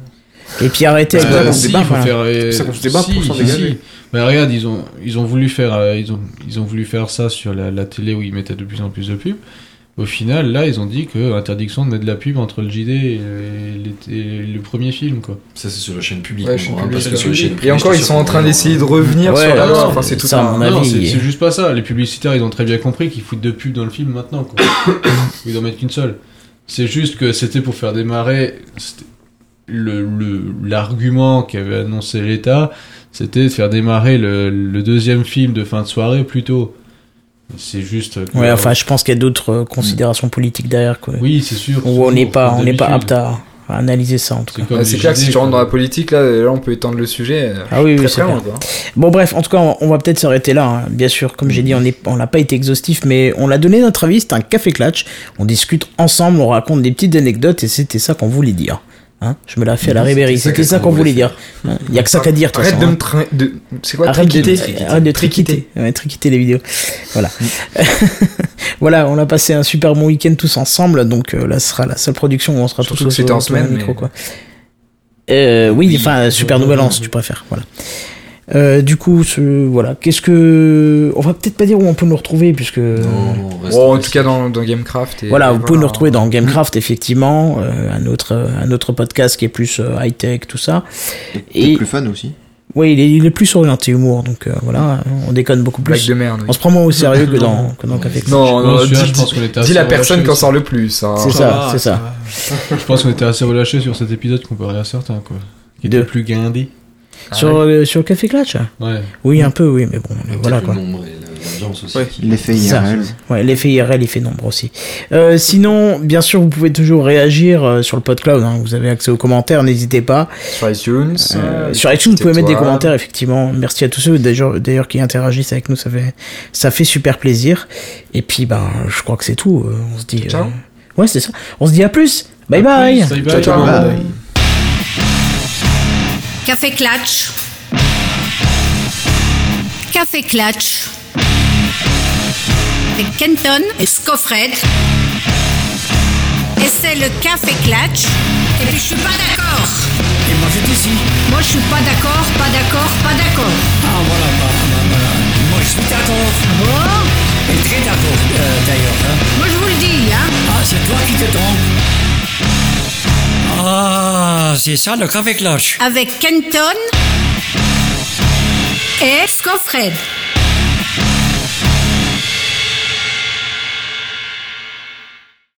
Speaker 1: Et puis arrêtez avec le
Speaker 7: si,
Speaker 1: débat, voilà.
Speaker 7: faire, euh,
Speaker 4: ça qu'on se débat
Speaker 7: si,
Speaker 4: pour s'en
Speaker 7: si,
Speaker 4: dégager.
Speaker 7: si. Mais regarde, ils ont, ils ont voulu faire, euh, ils ont, ils ont voulu faire ça sur la, la télé où ils mettaient de plus en plus de pubs. Au final, là, ils ont dit que interdiction de mettre de la pub entre le JD et, les- et le premier film, quoi.
Speaker 5: Ça, c'est sur la chaîne publique.
Speaker 2: Ouais, chaîne
Speaker 5: hein,
Speaker 2: publique,
Speaker 5: parce que sur les chaînes
Speaker 2: Et encore, ils sont en train d'essayer de revenir
Speaker 1: Ouais,
Speaker 2: sur la loi. Enfin, c'est tout
Speaker 1: ça,
Speaker 2: un.
Speaker 7: Non, c'est juste pas ça. Les publicitaires, ils ont très bien compris qu'ils foutent deux pubs dans le film maintenant, quoi. ils en mettent qu'une seule. C'est juste que c'était pour faire démarrer c'était le le- l'argument qu'avait annoncé l'État, c'était de faire démarrer le, le deuxième film de fin de soirée plus tôt. C'est juste. que-
Speaker 1: Ouais, enfin, je pense qu'il y a d'autres euh, considérations politiques derrière, quoi.
Speaker 7: oui, c'est sûr.
Speaker 1: Où on n'est pas,
Speaker 7: comme
Speaker 1: on n'est pas apte à, à analyser ça, en tout cas.
Speaker 7: C'est
Speaker 2: clair que si tu rentres dans la politique, là, là, on peut étendre le sujet. euh,
Speaker 1: Ah oui, oui,
Speaker 2: très,
Speaker 1: c'est
Speaker 2: très loin,
Speaker 1: clair.
Speaker 2: quoi.
Speaker 1: Bon, bref, en tout cas, on, on va peut-être s'arrêter là. hein. Bien sûr, comme j'ai dit, on n'est- on n'a pas été exhaustif, mais on a donné notre avis. C'est un café clutch. On discute ensemble, on raconte des petites anecdotes, et c'était ça qu'on voulait dire. Hein? Je me la fais à la Ribéry. C'était ça
Speaker 5: qu'on
Speaker 1: voulait dire. Hein? Il y a que ça qu'à dire. de
Speaker 2: Arrête
Speaker 1: façon,
Speaker 2: de
Speaker 1: hein.
Speaker 2: me train... de... C'est quoi
Speaker 1: Arrête de,
Speaker 2: triquiter
Speaker 1: arrête de triquiter. Ouais, triquiter les vidéos. Voilà. voilà, on a passé un super bon week-end tous ensemble, donc euh, là ce sera la seule production où on sera
Speaker 2: Surtout
Speaker 1: tous
Speaker 2: c'était en semaine,
Speaker 1: micro,
Speaker 2: mais-
Speaker 1: quoi. Euh, oui, enfin, super nouvel an, si tu préfères. Voilà. Euh, du coup, ce, voilà. Qu'est-ce que. On va peut-être pas dire où on peut nous retrouver, puisque.
Speaker 5: Non,
Speaker 2: Bon, en tout cas, dans, dans Gamecraft. Et,
Speaker 1: Voilà,
Speaker 2: et
Speaker 1: vous pouvez nous retrouver dans Gamecraft, effectivement, euh, un, autre, euh, un autre podcast qui est plus euh, high-tech, tout ça.
Speaker 3: Et
Speaker 1: Et-
Speaker 3: plus fun aussi.
Speaker 1: Oui, il est, il est plus orienté humour, donc euh, voilà, on déconne beaucoup
Speaker 2: Blague
Speaker 1: plus.
Speaker 2: de merde. oui.
Speaker 1: On se prend moins au sérieux que dans, que dans Café.
Speaker 2: Non,
Speaker 7: Non,
Speaker 2: non, dis,
Speaker 7: je pense qu'on était
Speaker 2: dis la personne qui en sort le plus. hein.
Speaker 1: C'est ça, c'est ça.
Speaker 7: Je pense qu'on était assez relâchés sur cet épisode comparé à certains, quoi. Qui étaient plus guindés.
Speaker 1: Sur, euh, sur le Café Clutch
Speaker 7: Ouais.
Speaker 1: Oui, un peu, oui, mais bon, voilà quoi.
Speaker 5: nombre et l'ambiance aussi.
Speaker 4: Ouais.
Speaker 3: L'effet. IRL.
Speaker 1: Ouais, l'effet IRL, l'effet nombre aussi. Euh, sinon, bien sûr, vous pouvez toujours réagir euh, sur le PodCloud. Hein, vous avez accès aux commentaires, n'hésitez pas.
Speaker 2: Sur iTunes.
Speaker 1: Euh,
Speaker 2: euh,
Speaker 1: sur iTunes, vous pouvez mettre des commentaires, effectivement. Merci à tous ceux d'ailleurs qui interagissent avec nous, ça fait ça fait super plaisir. Et puis, ben, je crois que c'est tout. Euh, on se dit.
Speaker 2: Ciao.
Speaker 1: euh, Ouais, c'est ça. On se dit à plus. Bye
Speaker 7: À
Speaker 1: bye.
Speaker 7: plus, bye
Speaker 2: Ciao,
Speaker 7: bye.
Speaker 2: ciao.
Speaker 3: Bye.
Speaker 6: Café Clutch. Café Clutch. Avec Kenton et Scoffred. Et c'est le café clutch. Et puis je suis pas d'accord.
Speaker 8: Et moi j'étais ici.
Speaker 6: Moi je suis pas d'accord, pas d'accord, pas d'accord.
Speaker 8: Ah voilà, bah, bah, voilà. Moi je suis d'accord.
Speaker 6: Bon,
Speaker 8: Et très d'accord euh, d'ailleurs. hein.
Speaker 6: moi je vous le dis, hein.
Speaker 8: Ah, c'est toi qui te trompes. Ah, c'est ça le café clutch.
Speaker 6: Avec Kenton et Scoffred.